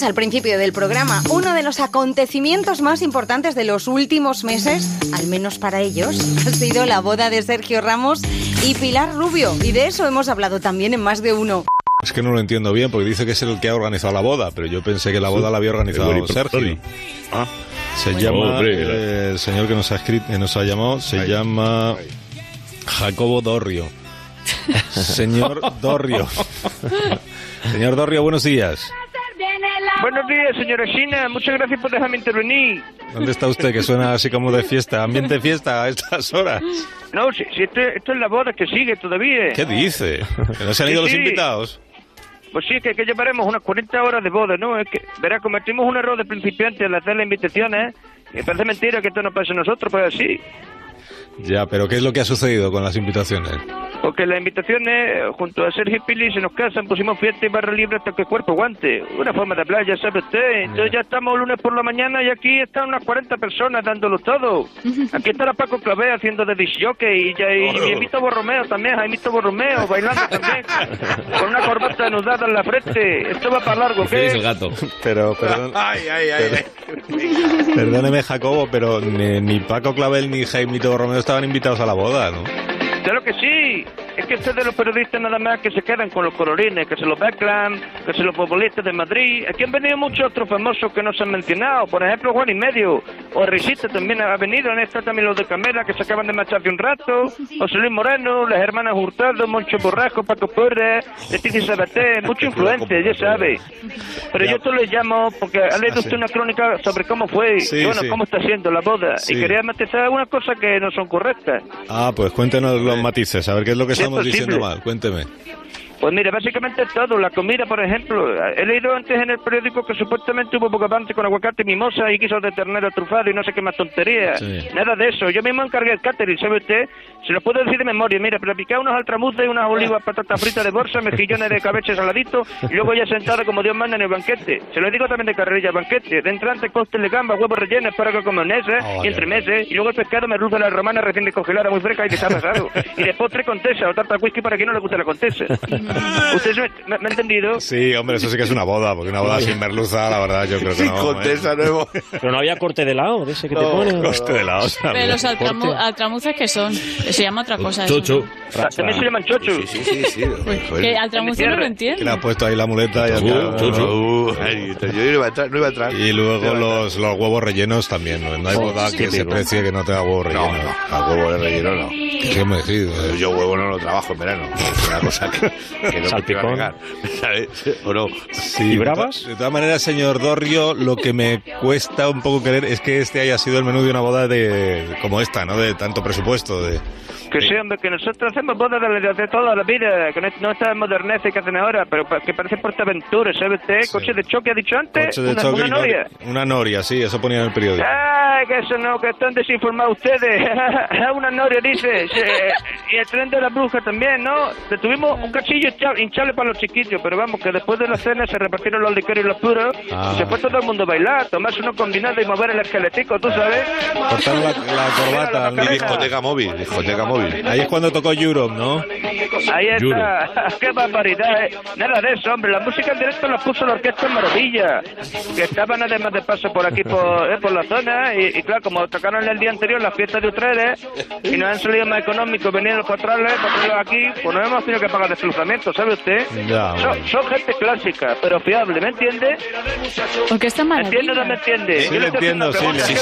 decíamos al principio del programa, uno de los acontecimientos más importantes de los últimos meses, al menos para ellos, ha sido la boda de Sergio Ramos y Pilar Rubio. Y de eso hemos hablado también en más de uno. Es que no lo entiendo bien, porque dice que es el que ha organizado la boda, pero yo pensé que la boda la había organizado Very Sergio. Ah. Se Bueno, llama, hombre. eh, el señor que nos ha escrito, que nos ha llamado, se llama Jacobo Dorrio. Señor Dorrio. Señor Dorrio, buenos días. Buenos días, señora China. Muchas gracias por dejarme intervenir. ¿Dónde está usted? Que suena así como de fiesta, ambiente de fiesta a estas horas. No, si, si esto, esto es la boda que sigue todavía. ¿Qué dice? ¿Que no se han Sí, ido los sí. invitados? Pues sí, que, que llevaremos unas 40 horas de boda, ¿no? Es que, verá, cometimos un error de principiante al hacer las invitaciones. Me parece mentira que esto no pase a nosotros, pues así. Ya, pero ¿qué es lo que ha sucedido con las invitaciones? Porque las invitaciones, junto a Sergio y Pili, se nos casan, pusimos fiesta y barra libre hasta que el cuerpo aguante. Una forma de playa, ¿sabe usted? Entonces ya estamos lunes por la mañana y aquí están unas 40 personas dándolo todo. Aquí estará Paco Clavé haciendo de disjockey y, ya, y, y Jaimito Borromeo también, Jaimito Borromeo, bailando también, con una corbata anudada en la frente. Esto va para largo, ¿qué? gato. Pero, perdón, Ay, ay, ay. perdóneme, Jacobo, pero ni, ni Paco Clavel ni Jaimito Romeo estaban invitados a la boda, ¿no? Claro que sí. Es que ustedes los periodistas nada más que se quedan con los colorines, que se los Beckham, que se los futbolistas de Madrid. Aquí han venido muchos otros famosos que no se han mencionado. Por ejemplo, Juan y Medio. O Risita también ha venido. Han estado también los de Camela que se acaban de marchar hace un rato. José Luis Moreno, las hermanas Hurtado, Moncho Borrasco, Paco Porres, Leticia Sabaté. Mucha influencia, ya sabe. Pero yo te les llamo porque ha leído usted una crónica sobre cómo fue Sí, bueno, sí. cómo está siendo la boda. Sí. Y quería matizar algunas cosas que no son correctas. Ah, pues cuéntenos los matices, a ver qué es lo que estamos diciendo mal. Cuénteme. Pues mire, básicamente todo. La comida, por ejemplo. He leído antes en el periódico que supuestamente hubo bogavante con aguacate y mimosa y guisos de ternero trufado y no sé qué más tontería. Sí. Nada de eso. Yo mismo encargué el catering, ¿sabe usted? Se lo puedo decir de memoria. Mira, picaba unos altramuces y unas olivas, patatas fritas de bolsa, mejillones de cabeche saladito y luego ya sentado como Dios manda en el banquete. Se lo digo también de carrerilla, banquete. De entrante, costes de gamba, huevos rellenos, espárragos con mayonesa Oh, y entre meses. Y luego el pescado, merluza a la romana recién descongelada, muy fresca y que está pasado. y de postre contesa o tarta whisky para quien no le guste la contesa. ¿Usted me, me- ha entendido? Sí, hombre, eso sí que es una boda, porque una boda sin merluza, la verdad, yo creo que no. ¿eh? Pero no había corte de lado, de ese que te No, ponen. corte de lado. Pero los altramu- altramuces que son, se llama otra cosa. eso, Chocho. Ah, También se llaman chocho. Sí, sí, sí. ¿no? Que altramuces no lo entiendo. Que le ha puesto ahí la muleta y chuchu. Ay, yo no iba a entrar, no iba a entrar. Y luego los, los huevos rellenos también, ¿no? No hay boda sí, que sí, se sí. precie que no tenga huevos rellenos. No, no, a huevo de relleno no. ¿Qué me decís? Yo huevo no lo trabajo en verano. Es una cosa que, que no Salpicón. ¿O no? Sí, de to- De todas maneras, señor Dorrio, lo que me cuesta un poco creer es que este haya sido el menú de una boda de como esta, ¿no? De tanto presupuesto. De... Que sí, hombre, que nosotros hacemos bodas de, de, toda la vida, que no, no esta modernez que hacen ahora, pero que parece Portaventura, ¿sabe usted? Coche de choque, ha dicho antes, Coche de una, choque una y no- noria. Una noria, sí, eso ponía en el periódico. ¡Ay, que eso no, que están desinformados ustedes! una noria, dice. Sí, y el tren de la bruja también, ¿no? Tuvimos un cachillo hinchable para los chiquillos, pero vamos, que después de la cena se repartieron los licores y los puros, Ah. y se fue todo el mundo a bailar, tomarse uno combinado y mover el esqueletico, ¿tú sabes? Cortaron la, la corbata. Y discoteca móvil, discoteca móvil. Ahí es cuando tocó Europe, ¿no? Ahí está, qué barbaridad. eh. Nada de eso, hombre. La música en directo la puso la orquesta en Maravilla, que estaban además de paso por aquí, por, eh, por la zona. Y, y claro, como tocaron el día anterior las fiestas de Utrecht y nos han salido más económicos venir los controles para traerlos aquí, pues no hemos tenido que pagar desplazamiento, ¿sabe usted? Ya, Son, son gente clásica, pero fiable, ¿me entiende? Porque está ¿Me entiende o no me entiende? Sí, Yo haciendo entiendo, sí, sí, ¿qué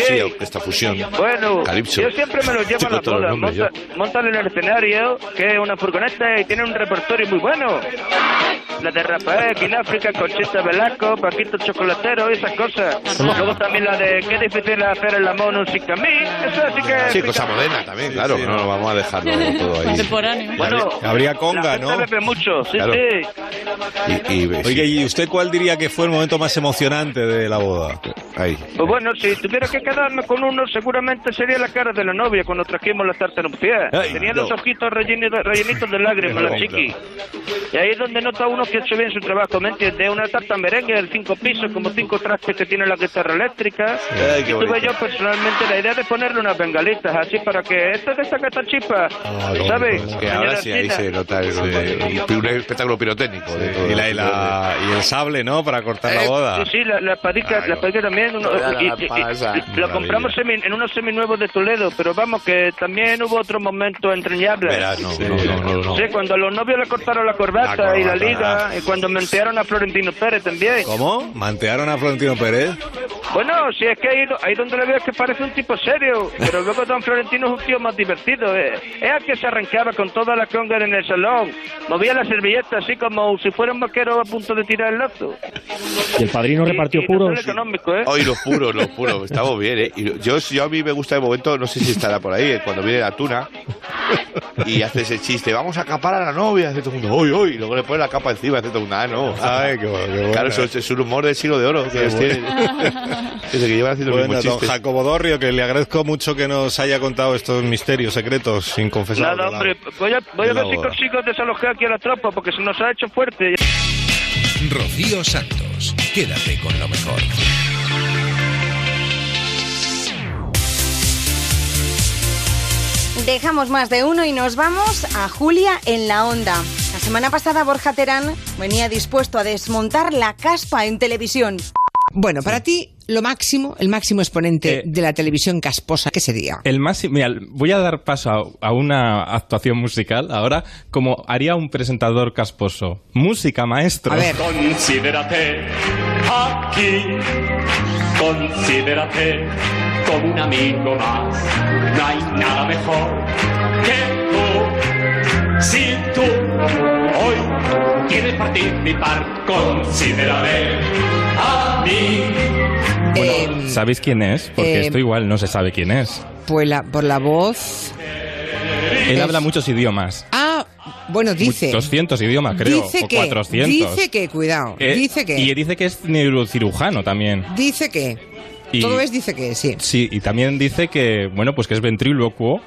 sí, qué? orquesta fusión. Bueno, Calipso. yo siempre me lo llevo a la boda. Monta, montan en el escenario, que es una furgoneta y tiene un repertorio muy bueno. La de Rafael, Kináfrica, Conchita Velasco, Paquito Chocolatero y esas cosas. Luego también la de qué difícil es hacer el amor un sin camí. Eso sí que... Sí, cosa moderna también, claro. No vamos a dejarlo todo ahí. Contemporáneo. Bueno, Habría conga, la ¿no? mucho, sí, Claro. sí. Y, y- Oye, ¿y usted cuál diría que fue el momento más emocionante de la boda? Ahí. Pues bueno, si tuviera que quedarme con uno, seguramente sería la cara de la novia cuando trajimos la tarta nupcial. Tenía no. los ojitos rellenitos, rellenitos de lágrimas, la No, chiqui. Y ahí es donde nota uno que ha hecho bien su trabajo, ¿me entiendes? Una tarta merengue de cinco pisos, como cinco trastes que tiene la guitarra eléctrica. Ay, y tuve bonito. yo personalmente la idea de ponerle unas bengalitas así para que esto de esta esta chispa, Ah, ¿sabes? Que ahora sí, ahí se nota el- un, un espectáculo pirotécnico. de todo Y, la, y, la- y el sable, ¿no? Para cortar la Eh, boda. Sí, sí, la, la espadica, Ay, la espadica también. uno- la y- lo compramos semi- en unos seminuevos de Toledo, pero vamos, que también hubo otro momento entrañable. Verás, no, no, no, no, no. Sí, cuando los novios le cortaron la corbata, La y la corbata, liga, ah. y cuando mentearon a Florentino Pérez también. ¿Cómo? ¿Mantearon a Florentino Pérez? Bueno, si es que ahí, ahí donde le veo es que parece un tipo serio, pero luego don Florentino es un tío más divertido. eh. Es el que se arrancaba con toda la conga en el salón, movía la servilleta así como si fuera un vaquero a punto de tirar el lazo. Y el padrino repartió Y- y no puros. ¿eh? Hoy los puros, los puros, estamos bien, ¿eh? Y yo, yo a mí me gusta el momento, no sé si estará por ahí, eh, cuando viene la tuna y hace ese chiste, vamos a capar a la novia, hace todo el mundo, hoy, hoy, y luego le pone la capa encima, hace todo el mundo, ah, no. Ay, qué bueno, qué bueno. Claro, eso es, un humor del siglo de oro que ellos tienen. Desde que llevan haciendo Bueno, don. Jacobo Dorrio, que le agradezco mucho que nos haya contado estos misterios secretos sin confesar. Nada, hombre, voy a, voy a de la ver si boda. consigo desalojar aquí a la tropa porque se nos ha hecho fuerte. Rocío Santos, quédate con lo mejor. Dejamos más de uno y nos vamos a Julia en la onda. La semana pasada Borja Terán venía dispuesto a desmontar la caspa en televisión. Bueno, para ti, lo máximo, el máximo exponente de la televisión casposa, ¿qué sería? El máximo, mira, voy a dar paso a, a una actuación musical ahora, como haría un presentador casposo. Música, maestro. A ver. Considérate aquí, considérate como un amigo más. No hay nada mejor que tú. Si tú hoy quieres participar, considérame a mí. Eh, ¿Sabéis quién es? Porque eh, esto igual no se sabe quién es. pues la, por la voz. Él es- habla muchos idiomas. Ah, bueno, dice. 200 idiomas, creo. dice o que. 400. Dice que, cuidado. Eh, dice que. Y dice que es neurocirujano también. Dice que. Y- Todo es dice que, sí. Sí, y también dice que, bueno, pues que es ventrílocuo.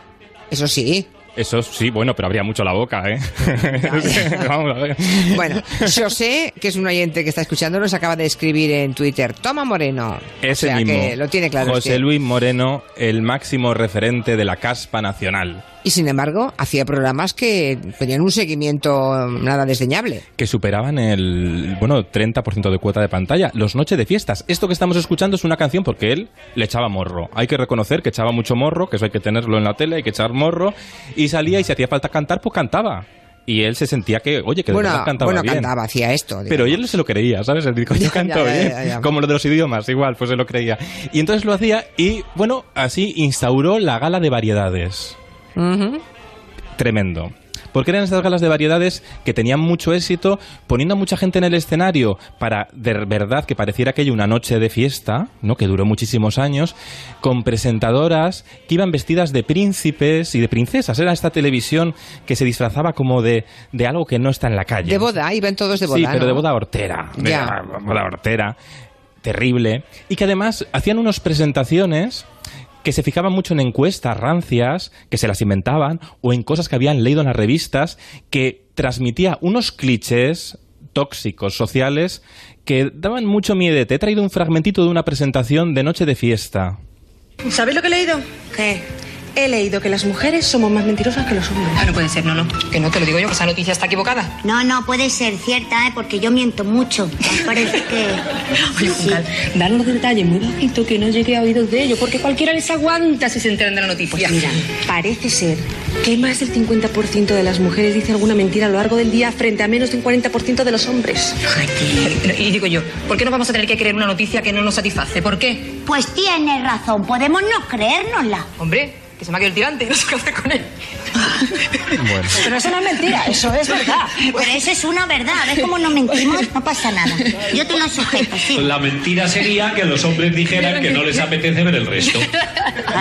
Eso sí. Eso sí, bueno, pero abría mucho la boca, ¿eh? Vamos a ver. Bueno, José, que es un oyente que está escuchando, nos acaba de escribir en Twitter. Toma Moreno. Ese o sea, mismo. que lo tiene claro. José este. Luis Moreno, el máximo referente de la caspa nacional. Y sin embargo, hacía programas que tenían un seguimiento nada desdeñable. que superaban el, bueno, 30% de cuota de pantalla. Los Noches de Fiestas. Esto que estamos escuchando es una canción porque él le echaba morro. Hay que reconocer que echaba mucho morro, que eso hay que tenerlo en la tele, hay que echar morro. Y salía y si hacía falta cantar, pues cantaba. Y él se sentía que, oye, que bueno, cantaba bueno, bien. cantaba, hacía esto. Pero él se lo creía, ¿sabes? Él dijo, yo canto ya, ya, ya. Como lo de los idiomas, igual, pues se lo creía. Y entonces lo hacía y, bueno, así instauró la gala de variedades. Tremendo. Porque eran estas galas de variedades que tenían mucho éxito, poniendo a mucha gente en el escenario para de verdad que pareciera aquello una noche de fiesta, ¿no? que duró muchísimos años, con presentadoras que iban vestidas de príncipes y de princesas. Era esta televisión que se disfrazaba como de, de algo que no está en la calle. De boda, iban todos de boda. Sí, pero de boda hortera. De Ya. boda hortera. Terrible. Y que además hacían unas presentaciones que se fijaban mucho en encuestas rancias, que se las inventaban, o en cosas que habían leído en las revistas, que transmitía unos clichés tóxicos sociales que daban mucho miedo. Te he traído un fragmentito de una presentación de Noche de Fiesta. ¿Sabes lo que he leído? ¿Qué? He leído que las mujeres somos más mentirosas que los hombres. Ah, no puede ser, no, no. Que no te lo digo yo, que esa noticia está equivocada. No, no puede ser cierta, ¿eh? porque yo miento mucho. Me parece que. Oye, Juncal, darnos detalles muy bajito que no llegue a oídos de ellos, porque cualquiera les aguanta si se enteran de la noticia. Pues mira, parece ser que más del 50% de las mujeres dice alguna mentira a lo largo del día frente a menos del 40% de los hombres. Y digo yo, ¿por qué no vamos a tener que creer una noticia que no nos satisface? ¿Por qué? Pues tienes razón, podemos no creérnosla. Hombre, que se me ha quedado el tirante y no sé qué hacer con él. Bueno. Pero eso no es mentira, eso es verdad. Pero eso es una verdad, ¿ves cómo no mentimos? No pasa nada. Yo te lo sujeto, sí. La mentira sería que los hombres dijeran que no les apetece ver el resto.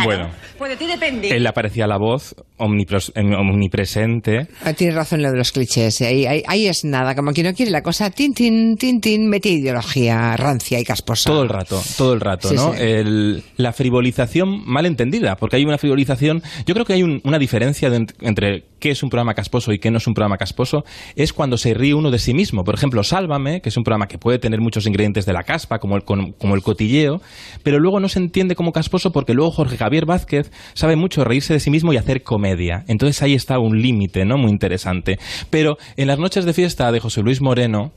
Bueno, Pues de ti depende. Él aparecía la voz omnipresente. Ah, Tienes razón en lo de los clichés. ¿eh? Ahí, ahí, ahí es nada. Como quien no quiere la cosa, tin, tin, tin, tin, mete ideología rancia y casposa. Todo el rato, todo el rato, Sí, ¿no? sí. El- la frivolización mal entendida, porque hay una frivolización. Yo creo que hay un- una diferencia de entre qué es un programa casposo y qué no es un programa casposo, es cuando se ríe uno de sí mismo. Por ejemplo, Sálvame, que es un programa que puede tener muchos ingredientes de la caspa, como el, como el cotilleo, pero luego no se entiende como casposo porque luego Jorge Javier Vázquez sabe mucho reírse de sí mismo y hacer comedia. Entonces ahí está un límite, ¿no? Muy interesante. Pero en las noches de fiesta de José Luis Moreno,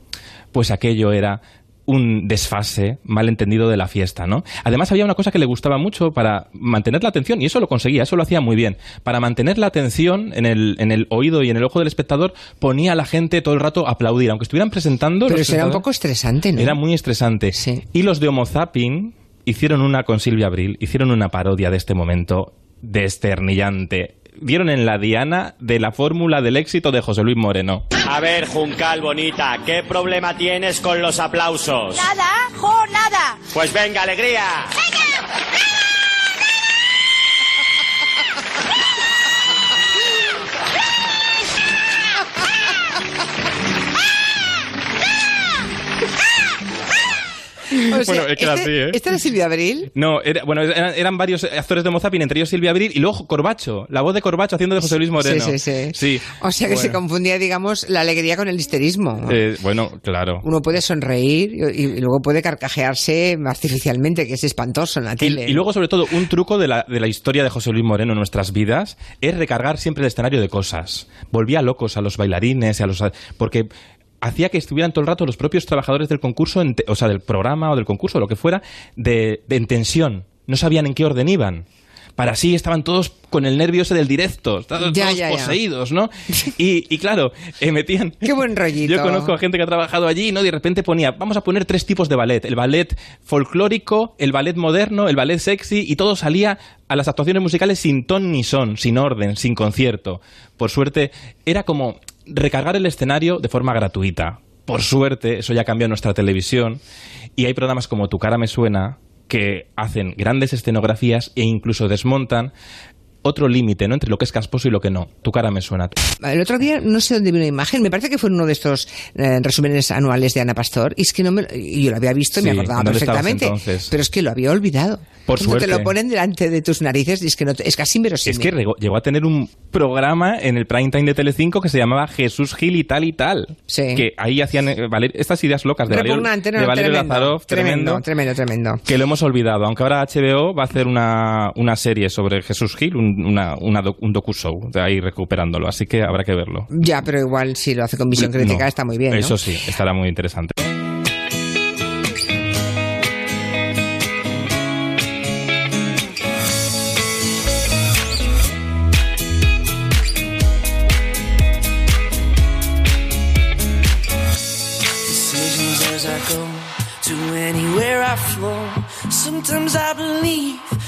pues aquello era un desfase malentendido de la fiesta, ¿no? Además había una cosa que le gustaba mucho para mantener la atención, y eso lo conseguía, eso lo hacía muy bien. Para mantener la atención en el, en el oído y en el ojo del espectador, ponía a la gente todo el rato a aplaudir, aunque estuvieran presentando... Pero eso era un poco estresante, ¿no? Era muy estresante. Y los de Homo Zapping hicieron una con Silvia Abril, hicieron una parodia de este momento desternillante. Dieron en la diana de la fórmula del éxito de José Luis Moreno. A ver, Juncal bonita, ¿qué problema tienes con los aplausos? Nada, jo, nada. Pues venga, alegría. O sea, Bueno, es que era este- así, ¿eh? ¿Esta era Silvia Abril? No, era- bueno, eran, eran varios actores de Homo Zapping, entre ellos Silvia Abril y luego Corbacho, la voz de Corbacho haciendo de José Luis Moreno. Sí, sí, sí. Sí. O sea que se confundía, digamos, la alegría con el histerismo. Eh, bueno, claro. Uno puede sonreír y, y luego puede carcajearse artificialmente, que es espantoso en la Y, tele. y luego, sobre todo, un truco de la, de la historia de José Luis Moreno en nuestras vidas es recargar siempre el escenario de cosas. Volvía locos a los bailarines, y a los, porque hacía que estuvieran todo el rato los propios trabajadores del concurso, en o sea, del programa o del concurso, lo que fuera, de, de en tensión. No sabían en qué orden iban. Para así estaban todos con el nervio ese del directo, Ya, todos ya, ya. poseídos, ¿no? Y, y claro, eh, metían... Qué buen rollito. Yo conozco a gente que ha trabajado allí, ¿no? Y de repente ponía, vamos a poner tres tipos de ballet. El ballet folclórico, el ballet moderno, el ballet sexy, y todo salía a las actuaciones musicales sin ton ni son, sin orden, sin concierto. Por suerte, era como recargar el escenario de forma gratuita. Por suerte, eso ya cambió nuestra televisión. Y hay programas como Tu cara me suena que hacen grandes escenografías e incluso desmontan otro límite, ¿no? Entre lo que es casposo y lo que no. Tu cara me suena. El otro día no sé dónde vi una imagen, me parece que fue en uno de estos eh, resúmenes anuales de Ana Pastor, y es que no me, y yo lo había visto y me Sí, acordaba ¿en dónde estabas perfectamente, pero es que lo había olvidado. Por Cuando te suerte. lo ponen delante de tus narices y es que no te- es casi inverosímil. Es que llegó, a tener un programa en el prime time de Telecinco que se llamaba Jesús Gil y tal y tal. Sí. Que ahí hacían eh, Valer- estas ideas locas de Valerio, Repugnante, no, de Valerio tremendo, Lazarov, tremendo, tremendo, tremendo, tremendo. que lo hemos olvidado. Aunque ahora HBO va a hacer una, una serie sobre Jesús Gil, un, una, una doc- un docu-show, de ahí recuperándolo. Así que habrá que verlo. Ya, pero igual si lo hace con visión crítica No, está muy bien, ¿no? Eso sí, estará muy interesante. Sometimes I believe,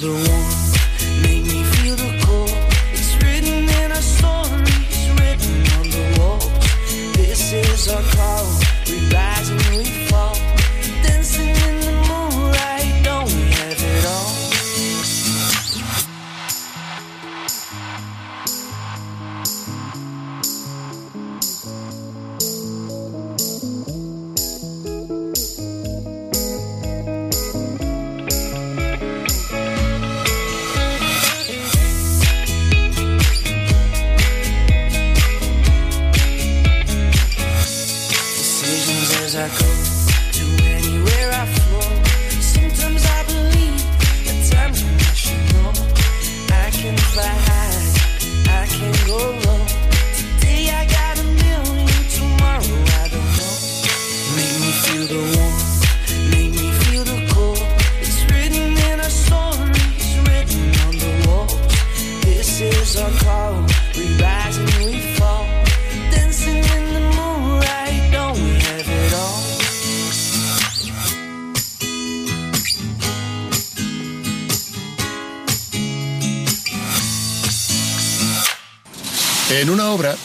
the one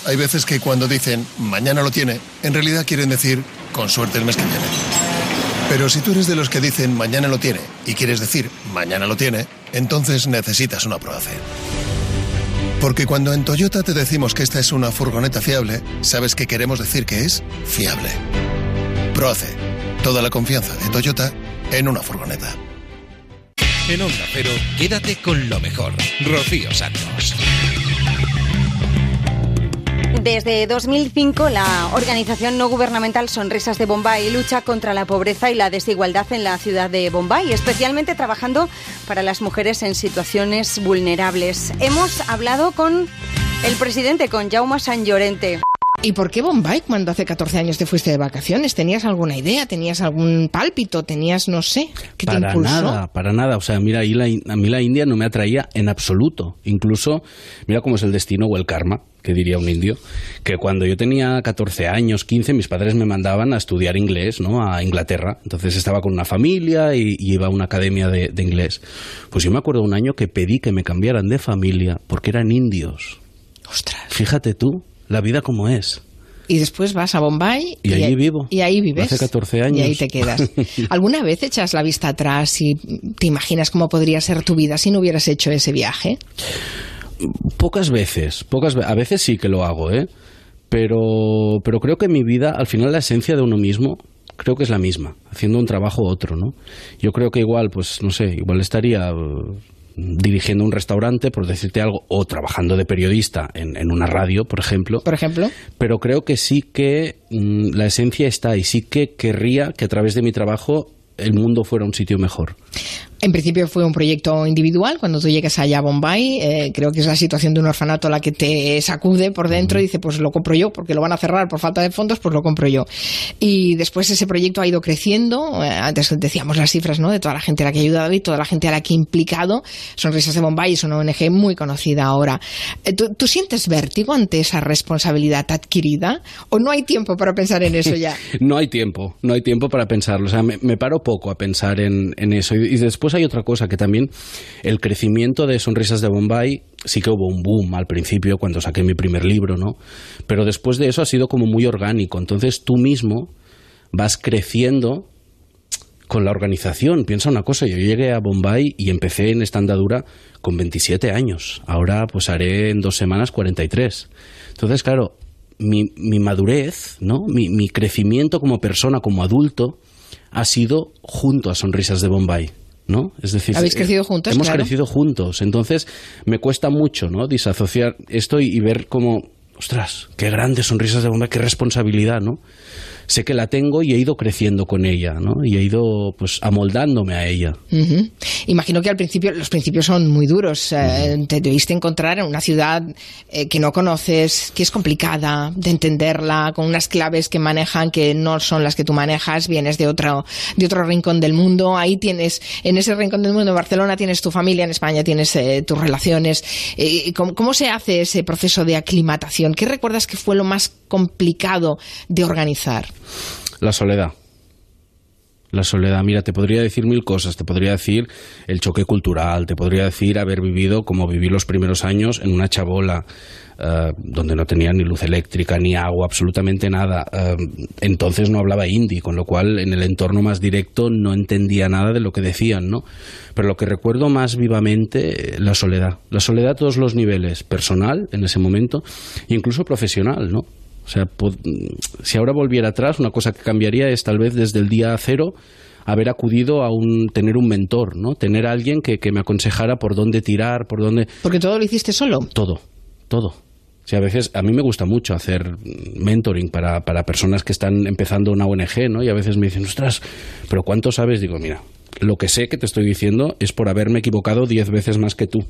hay veces que cuando dicen mañana lo tiene, en realidad quieren decir con suerte el mes que viene. Pero si tú eres de los que dicen mañana lo tiene y quieres decir mañana lo tiene, entonces necesitas una Proace. Porque cuando en Toyota te decimos que esta es una furgoneta fiable, sabes que queremos decir que es fiable. Proace. Toda la confianza de Toyota en una furgoneta. En Onda Cero, quédate con lo mejor. Rocío Santos. Desde 2005, la organización no gubernamental Sonrisas de Bombay lucha contra la pobreza y la desigualdad en la ciudad de Bombay, especialmente trabajando para las mujeres en situaciones vulnerables. Hemos hablado con el presidente, con Jaume San Llorente. ¿Y por qué Bombay cuando hace 14 años te fuiste de vacaciones? ¿Tenías alguna idea? ¿Tenías algún pálpito? ¿Tenías, no sé, qué te Para impulsó? nada, para nada. O sea, mira, ahí la, a mí la India no me atraía en absoluto. Incluso, mira cómo es el destino o el karma, que diría un indio, que cuando yo tenía 14 años, 15, mis padres me mandaban a estudiar inglés, ¿no? A Inglaterra. Entonces estaba con una familia y, y iba a una academia de, de inglés. Pues yo me acuerdo un año que pedí que me cambiaran de familia porque eran indios. Ostras. Fíjate tú, la vida como es. Y después vas a Bombay Y allí ahí- vivo. Y ahí vives. Hace 14 años. Y ahí te quedas. ¿Alguna vez echas la vista atrás y te imaginas cómo podría ser tu vida si no hubieras hecho ese viaje? Pocas veces, pocas a veces sí que lo hago, ¿eh? Pero, pero creo que mi vida, al final la esencia de uno mismo, creo que es la misma, haciendo un trabajo u otro, ¿no? Yo creo que igual, pues no sé, igual estaría dirigiendo un restaurante, por decirte algo, o trabajando de periodista en, en una radio, por ejemplo. Por ejemplo. Pero creo que sí que mm, la esencia está y sí que querría que a través de mi trabajo el mundo fuera un sitio mejor. En principio fue un proyecto individual. Cuando tú llegas allá a Bombay, eh, creo que es la situación de un orfanato la que te sacude por dentro y dice, pues lo compro yo, porque lo van a cerrar por falta de fondos, pues lo compro yo. Y después ese proyecto ha ido creciendo. Eh, antes decíamos las cifras, ¿no? De toda la gente a la que ha ayudado y toda la gente a la que ha implicado. Sonrisas de Bombay es una ONG muy conocida ahora. Eh, ¿tú, tú sientes vértigo ante esa responsabilidad adquirida? ¿O no hay tiempo para pensar en eso ya? No hay tiempo, no hay tiempo para pensarlo. O sea, me, me paro poco a pensar en, en eso. Y, y después hay otra cosa, que también el crecimiento de Sonrisas de Bombay, sí que hubo un boom al principio cuando saqué mi primer libro, ¿no? Pero después de eso ha sido como muy orgánico. Entonces tú mismo vas creciendo con la organización. Piensa una cosa, yo llegué a Bombay y empecé en esta andadura con 27 años. Ahora pues haré en dos semanas 43. Entonces, claro, mi, mi madurez, ¿no? Mi, mi crecimiento como persona, como adulto, ha sido junto a Sonrisas de Bombay. ¿No? Es decir, Habéis eh, crecido juntos, Hemos claro. crecido juntos. Entonces, me cuesta mucho, ¿no? Disasociar esto y, y ver como, ostras, qué grandes sonrisas de Bombay, qué responsabilidad, ¿no? Sé que la tengo y he ido creciendo con ella, ¿no? Y he ido, pues, amoldándome a ella. Imagino que al principio los principios son muy duros. Eh, Te debiste encontrar en una ciudad eh, que no conoces, que es complicada de entenderla, con unas claves que manejan que no son las que tú manejas. Vienes de otro de otro rincón del mundo. Ahí tienes, en ese rincón del mundo, en Barcelona tienes tu familia, en España tienes eh, tus relaciones. ¿cómo, ¿Cómo se hace ese proceso de aclimatación? ¿Qué recuerdas que fue lo más complicado de organizar? La soledad. La soledad, mira, te podría decir mil cosas, te podría decir el choque cultural, te podría decir haber vivido como viví los primeros años en una chabola eh, donde no tenía ni luz eléctrica, ni agua, absolutamente nada. Eh, entonces no hablaba hindi, con lo cual en el entorno más directo no entendía nada de lo que decían, ¿no? Pero lo que recuerdo más vivamente, eh, la soledad. La soledad a todos los niveles, personal en ese momento, incluso profesional, ¿no? O sea, si ahora volviera atrás, una cosa que cambiaría es tal vez desde el día cero haber acudido a un tener un mentor, ¿no? Tener a alguien que, que me aconsejara por dónde tirar, por dónde Porque todo lo hiciste solo. todo, todo. O sea, a veces a mí me gusta mucho hacer mentoring para, para personas que están empezando una ONG, ¿no? Y a veces me dicen, ostras, pero ¿cuánto sabes? Digo, mira, lo que sé que te estoy diciendo es por haberme equivocado diez veces más que tú.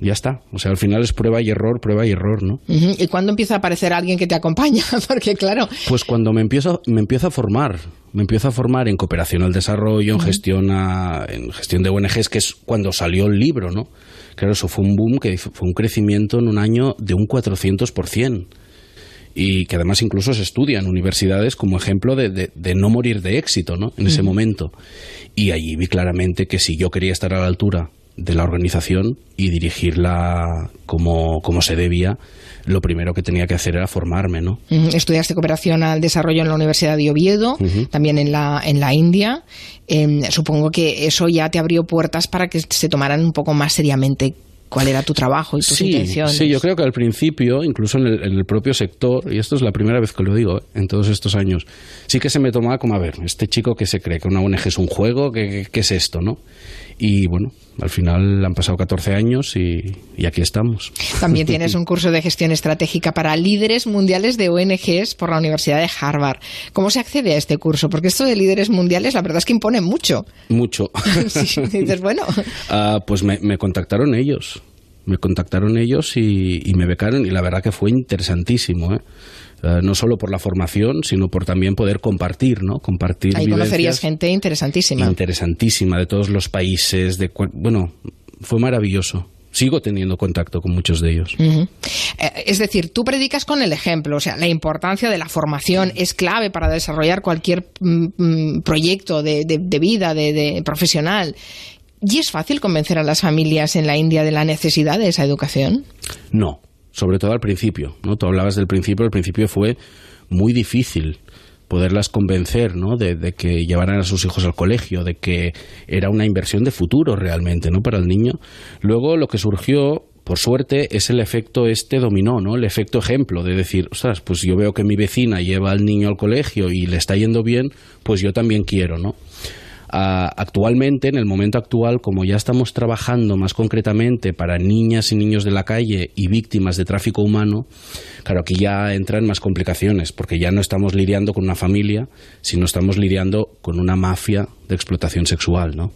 Ya está. O sea, al final es prueba y error, prueba y error, ¿no? ¿Y cuándo empieza a aparecer alguien que te acompaña? Porque claro, Pues cuando me empiezo, me empiezo a formar, me empiezo a formar en cooperación al desarrollo, en gestión a- en gestión de ONGs, que es cuando salió el libro, ¿no? Claro, eso fue un boom, que fue un crecimiento en un año de un 400%. Y que además incluso se estudia en universidades como ejemplo de, de- de no morir de éxito, ¿no? En ese momento. Y allí vi claramente que si yo quería estar a la altura de la organización y dirigirla como, como se debía, lo primero que tenía que hacer era formarme, ¿no? Estudiaste cooperación al desarrollo en la Universidad de Oviedo, también en la, en la India. Em, supongo que eso ya te abrió puertas para que se tomaran un poco más seriamente cuál era tu trabajo y tus Sí, intenciones. sí, yo creo que al principio, incluso en el, en el propio sector, y esto es la primera vez que lo digo ¿eh? en todos estos años, sí que se me tomaba como, a ver, este chico que se cree que una ONG es un juego, ¿qué, qué- qué es esto, no? Y bueno, al final han pasado 14 años y, y aquí estamos. También tienes un curso de gestión estratégica para líderes mundiales de ONGs por la Universidad de Harvard. ¿Cómo se accede a este curso? Porque esto de líderes mundiales, la verdad es que impone mucho. Mucho. Sí, dices, bueno, Ah, pues me, me contactaron ellos. Me contactaron ellos y, y me becaron y la verdad que fue interesantísimo, ¿eh? No solo por la formación, sino por también poder compartir, ¿no? Compartir ahí conocerías gente interesantísima. interesantísima de todos los países, de bueno, fue maravilloso. Sigo teniendo contacto con muchos de ellos. Eh, Es decir, tú predicas con el ejemplo, o sea, la importancia de la formación es clave para desarrollar cualquier mm, mm, proyecto de, de- de vida, de, de profesional. ¿Y es fácil convencer a las familias en la India de la necesidad de esa educación? No, sobre todo al principio, ¿no? Tú hablabas del principio, al principio fue muy difícil poderlas convencer, ¿no? De, de que llevaran a sus hijos al colegio, de que era una inversión de futuro realmente, ¿no? Para el niño. Luego lo que surgió, por suerte, es el efecto este dominó, ¿no? El efecto ejemplo de decir, ostras, pues yo veo que mi vecina lleva al niño al colegio y le está yendo bien, pues yo también quiero, ¿no? Actualmente, en el momento actual, como ya estamos trabajando más concretamente para niñas y niños de la calle y víctimas de tráfico humano, claro, aquí ya entran más complicaciones, porque ya no estamos lidiando con una familia, sino estamos lidiando con una mafia de explotación sexual, ¿no?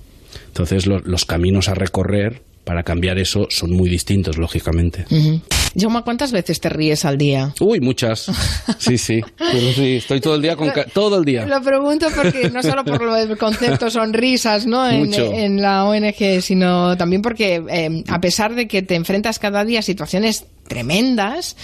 Entonces, lo- los caminos a recorrer para cambiar eso son muy distintos, lógicamente. Ujú. Jaume, ¿cuántas veces te ríes al día? Uy, muchas. Sí, sí. Pero sí, estoy todo el día con todo el día. Lo pregunto porque no solo por lo del concepto sonrisas ¿no? en, la ONG, sino también porque eh, a pesar de que te enfrentas cada día a situaciones tremendas,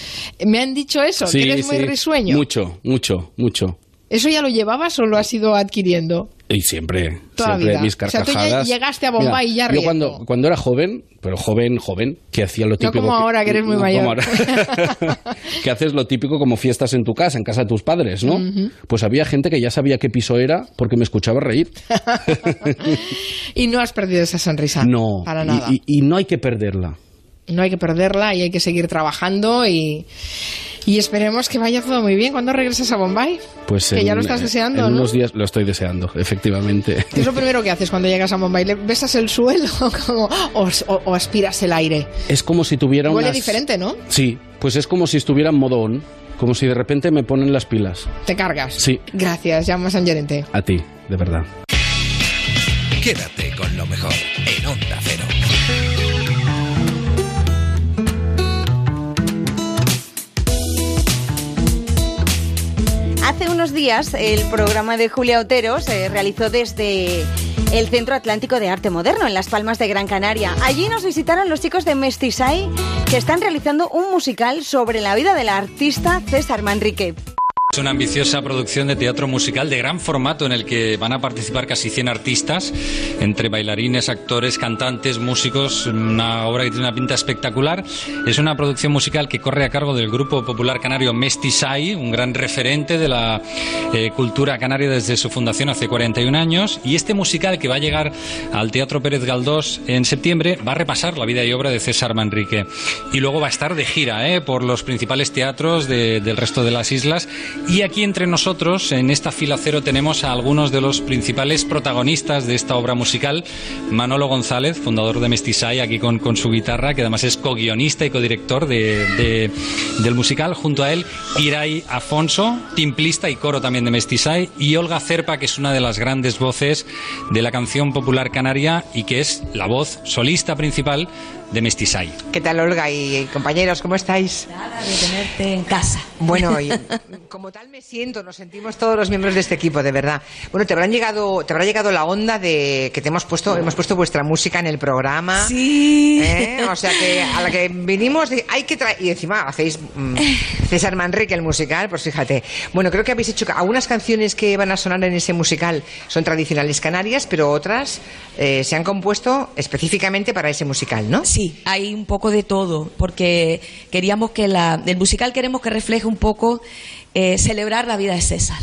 me han dicho eso, Sí, que eres muy risueño. Mucho, mucho, mucho. ¿Eso ya lo llevabas o lo has ido adquiriendo? Y siempre, Toda siempre vida. mis O sea, tú ya carcajadas. llegaste a Bombay Mira, ya Yo riendo. cuando, cuando era joven, pero joven, joven, que hacía lo No típico. como ahora, que eres muy no mayor. como ahora. que haces lo típico como fiestas en tu casa, en casa de tus padres, ¿no? Pues había gente que ya sabía qué piso era porque me escuchaba reír. Y no has perdido esa sonrisa. No. Para y- nada. Y, y no hay que perderla. No hay que perderla y hay que seguir trabajando y, y esperemos que vaya todo muy bien. ¿Cuándo regresas a Bombay? Pues Que en, ya lo estás deseando, En ¿no? unos días lo estoy deseando, efectivamente. ¿Qué es lo primero que haces cuando llegas a Bombay? ¿Le besas el suelo como- o, o- o aspiras el aire? Es como si tuviera Huele unas... diferente, ¿no? Sí, pues es como si estuviera en modo on, como si de repente me ponen las pilas. Te cargas. Sí, Gracias, llama San Llorente. a ti, de verdad. Quédate con lo mejor unos días el programa de Julia Otero se realizó desde el Centro Atlántico de Arte Moderno en Las Palmas de Gran Canaria. Allí nos visitaron los chicos de Mestisai que están realizando un musical sobre la vida del artista César Manrique. Es una ambiciosa producción de teatro musical de gran formato en el que van a participar casi 100 artistas, entre bailarines, actores, cantantes, músicos, una obra que tiene una pinta espectacular. Es una producción musical que corre a cargo del grupo popular canario Mestisai, un gran referente de la eh, cultura canaria desde su fundación hace 41 años. Y este musical que va a llegar al Teatro Pérez Galdós en septiembre va a repasar la vida y obra de César Manrique. Y luego va a estar de gira eh, por los principales teatros de- del resto de las islas. Y aquí entre nosotros, en esta fila cero, tenemos a algunos de los principales protagonistas de esta obra musical. Manolo González, fundador de Mestisai, aquí con, con su guitarra, que además es co-guionista y codirector de, de- del musical. Junto a él, Irai Afonso, timplista y coro también de Mestisai. Y Olga Cerpa, que es una de las grandes voces de la canción popular canaria y que es la voz solista principal de Mestisai. ¿Qué tal, Olga y compañeros? ¿Cómo estáis? de tenerte en casa. Bueno, y como tal me siento, nos sentimos todos los miembros de este equipo, de verdad. Bueno, te habrán llegado, te habrá llegado la onda de que te hemos puesto, hemos puesto vuestra música en el programa. Sí. ¿eh? O sea que a la que vinimos hay que traer y encima hacéis mm, César Manrique el musical, pues fíjate. Bueno, creo que habéis hecho algunas canciones que van a sonar en ese musical son tradicionales canarias, pero otras eh, se han compuesto específicamente para ese musical, ¿no? Sí, hay un poco de todo, porque queríamos que la, el musical queremos que refleje un poco eh, celebrar la vida de César.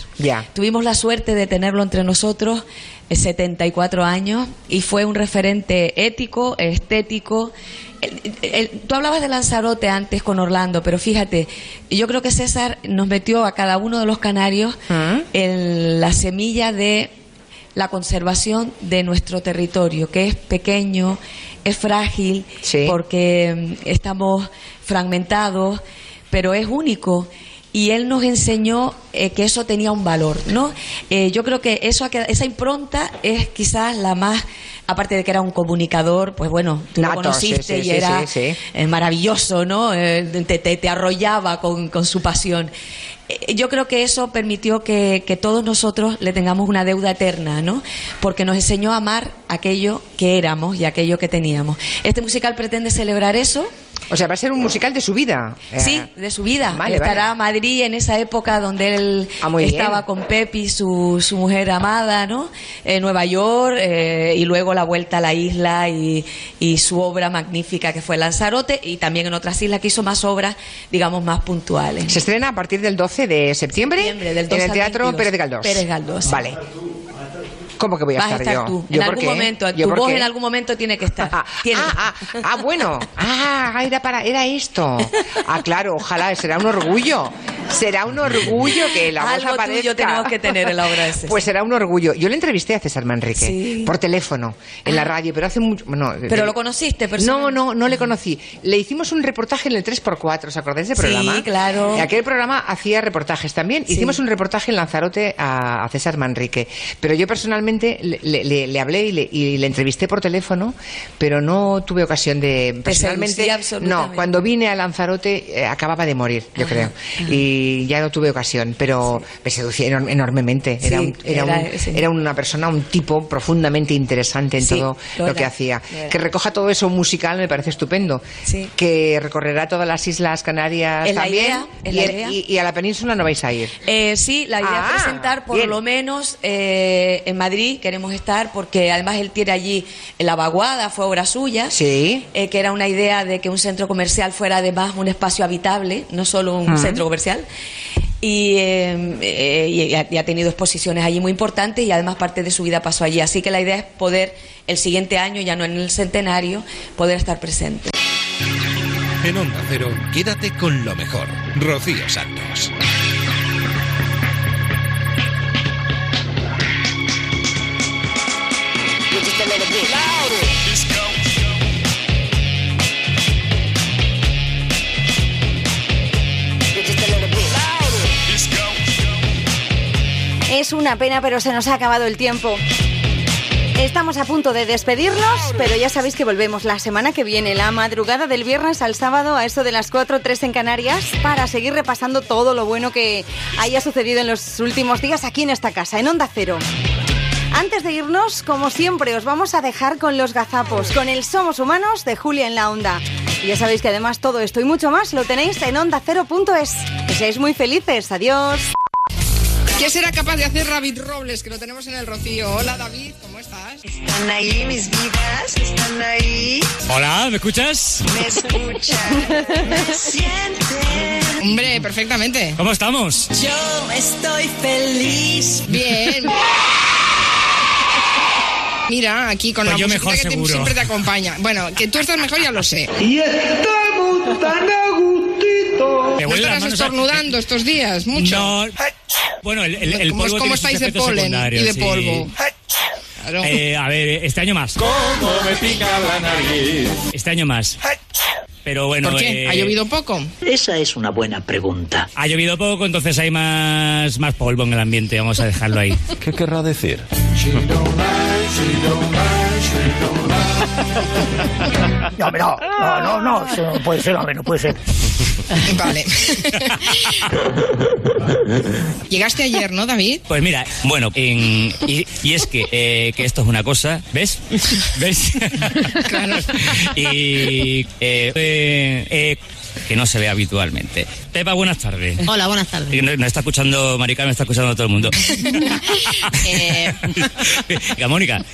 Tuvimos la suerte de tenerlo entre nosotros, eh, 74 años, y fue un referente ético, estético. El- el- tú hablabas de Lanzarote antes con Orlando, pero fíjate, yo creo que César nos metió a cada uno de los canarios en la semilla de la conservación de nuestro territorio, que es pequeño, es frágil, porque mm, estamos fragmentados, pero es único. Y él nos enseñó eh, que eso tenía un valor, ¿no? Eh, yo creo que eso esa impronta es quizás la más, aparte de que era un comunicador, pues bueno, tú Nato, lo conociste sí, sí, y era sí, eh, maravilloso, ¿no? Eh, te, te- te arrollaba con, con su pasión. Eh, Yo creo que eso permitió que, que todos nosotros le tengamos una deuda eterna, ¿no? Porque nos enseñó a amar aquello que éramos y aquello que teníamos. Este musical pretende celebrar eso. O sea, va a ser un musical de su vida. Eh, Sí, de su vida. Vale, Estará vale. Madrid en esa época donde él Ah, bien. estaba con Pepi, su, su mujer amada, ¿no? En Nueva York eh, y luego la vuelta a la isla y, y su obra magnífica que fue Lanzarote y también en otras islas que hizo más obras, digamos, más puntuales. Se estrena a partir del 12 de septiembre, del 12 en el Teatro 22. Pérez Galdós. Pérez Galdós. Vale. ¿Cómo que voy a Vas a estar, yo? tú. ¿Yo En algún qué? momento, ¿Yo tu voz qué? en algún momento tiene que estar. Tiene. Ah, ah, ah, bueno. Ah, era para, era esto. Ah, claro, ojalá, será un orgullo. Será un orgullo que la voz Algo tuyo aparezca. tenemos que tener en la obra César. Pues será un orgullo. Yo le entrevisté a César Manrique Sí. por teléfono, en la Ah. radio, pero hace mucho. No, Pero lo conociste, No, personalmente. no, no le conocí. Le hicimos un reportaje en el 3x4, ¿os acordáis de ese Sí, programa? claro. Aquel programa hacía reportajes también. Sí. Hicimos un reportaje en Lanzarote a, a César Manrique. Pero yo personalmente le, le- le- le hablé y le, y le entrevisté por teléfono, pero no tuve ocasión de. Personalmente. No, cuando vine a Lanzarote eh, acababa de morir, yo creo. Y ya no tuve ocasión, pero me seducía enor- enormemente. Era, Sí, un- era, era- un- sí. era una persona, un tipo profundamente interesante en Sí, todo lo lo que hacía. Que recoja todo eso musical me parece estupendo. Que recorrerá todas las Islas Canarias la también. idea, es y, la idea. y- y a la península no vais a ir. Eh, sí, la idea Ah, es presentar por bien. lo menos eh, en Madrid, queremos estar, porque además él tiene allí la vaguada, fue obra suya, sí. que era una idea de que un centro comercial fuera además un espacio habitable, no solo un centro comercial. Y, eh, eh, y ha- y ha tenido exposiciones allí muy importantes y además parte de su vida pasó allí. Así que la idea es poder el siguiente año, ya no en el centenario, poder estar presente. En Onda Cero, quédate con lo mejor. Rocío Santos. Una pena, pero se nos ha acabado el tiempo. Estamos a punto de despedirnos, pero ya sabéis que volvemos la semana que viene, la madrugada del viernes al sábado, a eso de las 4 3 en Canarias, para seguir repasando todo lo bueno que haya sucedido en los últimos días aquí en esta casa, en Onda Cero. Antes de irnos, como siempre, os vamos a dejar con los gazapos, con el Somos Humanos de Julia en la Onda. Ya sabéis que además todo esto y mucho más lo tenéis en ondacero.es. Que seáis muy felices. Adiós. ¿Qué será capaz de hacer David Robles, que lo tenemos en el Rocío? Hola David, ¿cómo estás? Están ahí mis vidas, están ahí. Hola, ¿me escuchas? Me escuchan, me sienten. Hombre, perfectamente. ¿Cómo estamos? Yo estoy feliz. Bien. Mira, aquí con Pues la yo música mejor, que te- siempre te acompaña. Bueno, que tú estás mejor ya lo sé. Y a gustito. Me ¿No huelen las estarás manos a- estornudando estos días? Mucho. No. Bueno, el, el, el ¿Cómo, polvo cómo estáis de polen y de sí. polvo? Claro. Eh, a ver, este año más. ¿Cómo me pica la nariz? Este año más. Pero bueno. ¿Por qué? eh, ¿Ha llovido poco? Esa es una buena pregunta. Ha llovido poco, entonces hay más, más polvo en el ambiente. Vamos a dejarlo ahí. ¿Qué querrá decir? She don't lie, she don't lie, she don't lie. No, no, no, no, no, eso no puede ser, hombre, no puede ser. Vale. Llegaste ayer, ¿no, David? Pues mira, bueno, en- y, y es que, eh, que esto es una cosa, ¿ves? ¿Ves? Claro. y eh, eh, eh, que no se ve habitualmente. Pepa, buenas tardes. Hola, buenas tardes. Nos nos está escuchando Maricar, me está escuchando todo el mundo. Eh, Venga, Mónica,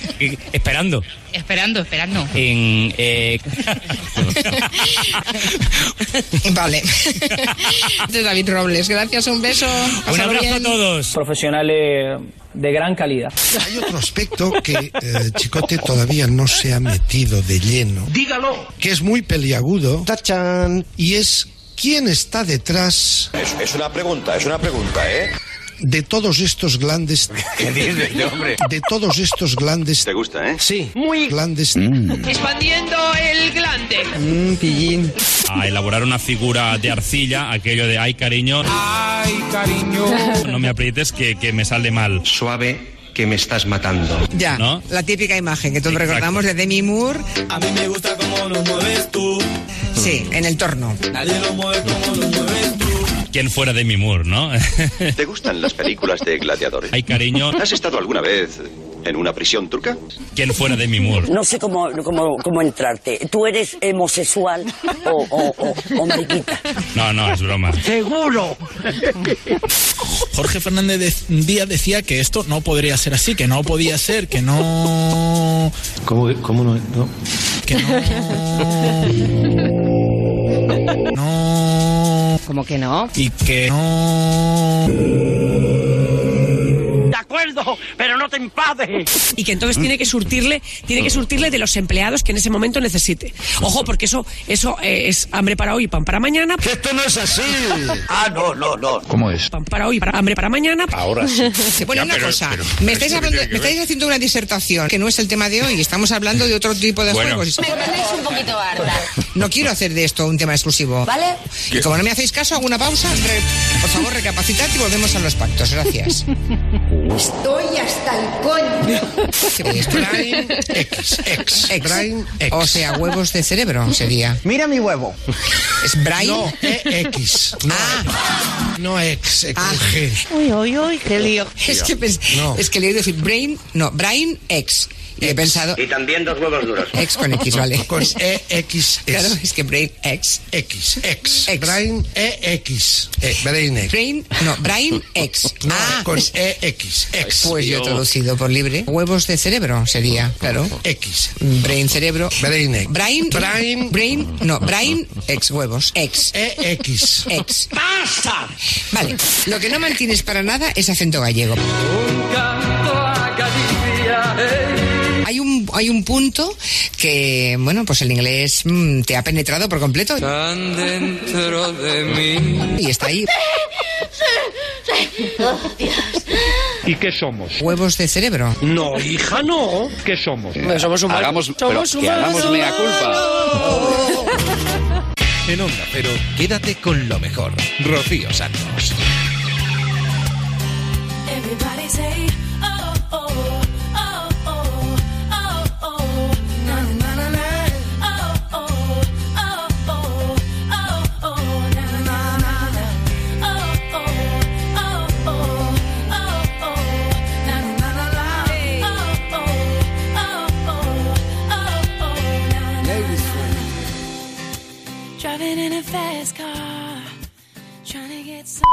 esperando. esperando, esperando. En, eh, Vale. De David Robles. Gracias, un beso. Pásalo bien. todos. Profesionales de gran calidad. Hay otro aspecto que eh, Chicote todavía no se ha metido de lleno. Dígalo. Que es muy peliagudo. ¡Tachán! Y es quién está detrás Es, es una pregunta, es una pregunta, ¿eh? De todos estos glandes. ¿Qué dices, hombre? De todos estos glandes. ¿Te gusta, eh? Sí. Muy Glandes. expandiendo el glande. pillín. a elaborar una figura de arcilla, aquello de ay cariño, Ay, cariño. no me aprietes que, que me sale mal. Suave, que me estás matando. Ya, ¿No? la típica imagen que todos recordamos de Demi Moore. A mí me gusta cómo lo mueves tú. Sí, en el torno. Nadie lo mueve como lo mueves tú. Quien fuera de mi Moore, ¿no? ¿Te gustan las películas de gladiadores? Ay cariño, ¿Has estado alguna vez en una prisión turca? quien fuera de mi Moore. No sé cómo, cómo, cómo entrarte. ¿Tú eres homosexual o, o, o, o mariquita? No, no, es broma. Seguro. Jorge Fernández de- Díaz decía que esto no podría ser así, que no podía ser, que no. ¿Cómo, cómo no, no? que no. No. ¿Cómo que no? Y que no. Acuerdo, pero no te enfades. y que entonces tiene que surtirle tiene que surtirle de los empleados que en ese momento necesite ojo porque eso eso eh, es hambre para hoy y pan para mañana Esto no es así. Ah, no, no, no. ¿Cómo es? pan para hoy para hambre para mañana Ahora sí. Bueno, Ya, una pero- cosa, pero- me estáis, ¿eso qué hablando, que me estáis haciendo una disertación que no es el tema de hoy, estamos hablando de otro tipo de Bueno. juegos. Me tenéis un poquito harta. No quiero hacer de esto un tema exclusivo. ¿Vale? Y como no me hacéis caso, hago una pausa. Re- por favor, recapacitad y volvemos a los pactos. Gracias. Estoy hasta el coño. ¿Qué es? Brain X. X. Brain X. O sea, huevos de cerebro sería. Mira mi huevo. ¿Es Brain? No, EX. No, Ah. no X. con Ah. G. Uy, uy, uy, qué lío. Es que, No. es que le he oído decir brain, no, brain X. Y he pensado Y también dos huevos duros. X con X, vale. Con EX. Claro, es que brain X. X. X. X. Brain EX. Eh, Brain X. Brain, no, brain X. No, ah, con EX. X. pues yo he traducido por libre. Huevos de cerebro sería, claro. X. Brain cerebro. Brain X. Brain, Brain. brain, no, brain X huevos. X. EX. X. ¡Basta! Vale, lo que no mantienes para nada es acento gallego. Hay un, hay un punto que, bueno, pues el inglés mm, te ha penetrado por completo. dentro de mí. Y está ahí. ¿Y qué somos? Huevos de cerebro. No, hija, no. ¿Qué somos? somos humanos Hagamos, somos pero que hagamos humanos. mea culpa. En Onda Cero, quédate con lo mejor. Rocío Santos. Everybody say. fast car, trying to get some.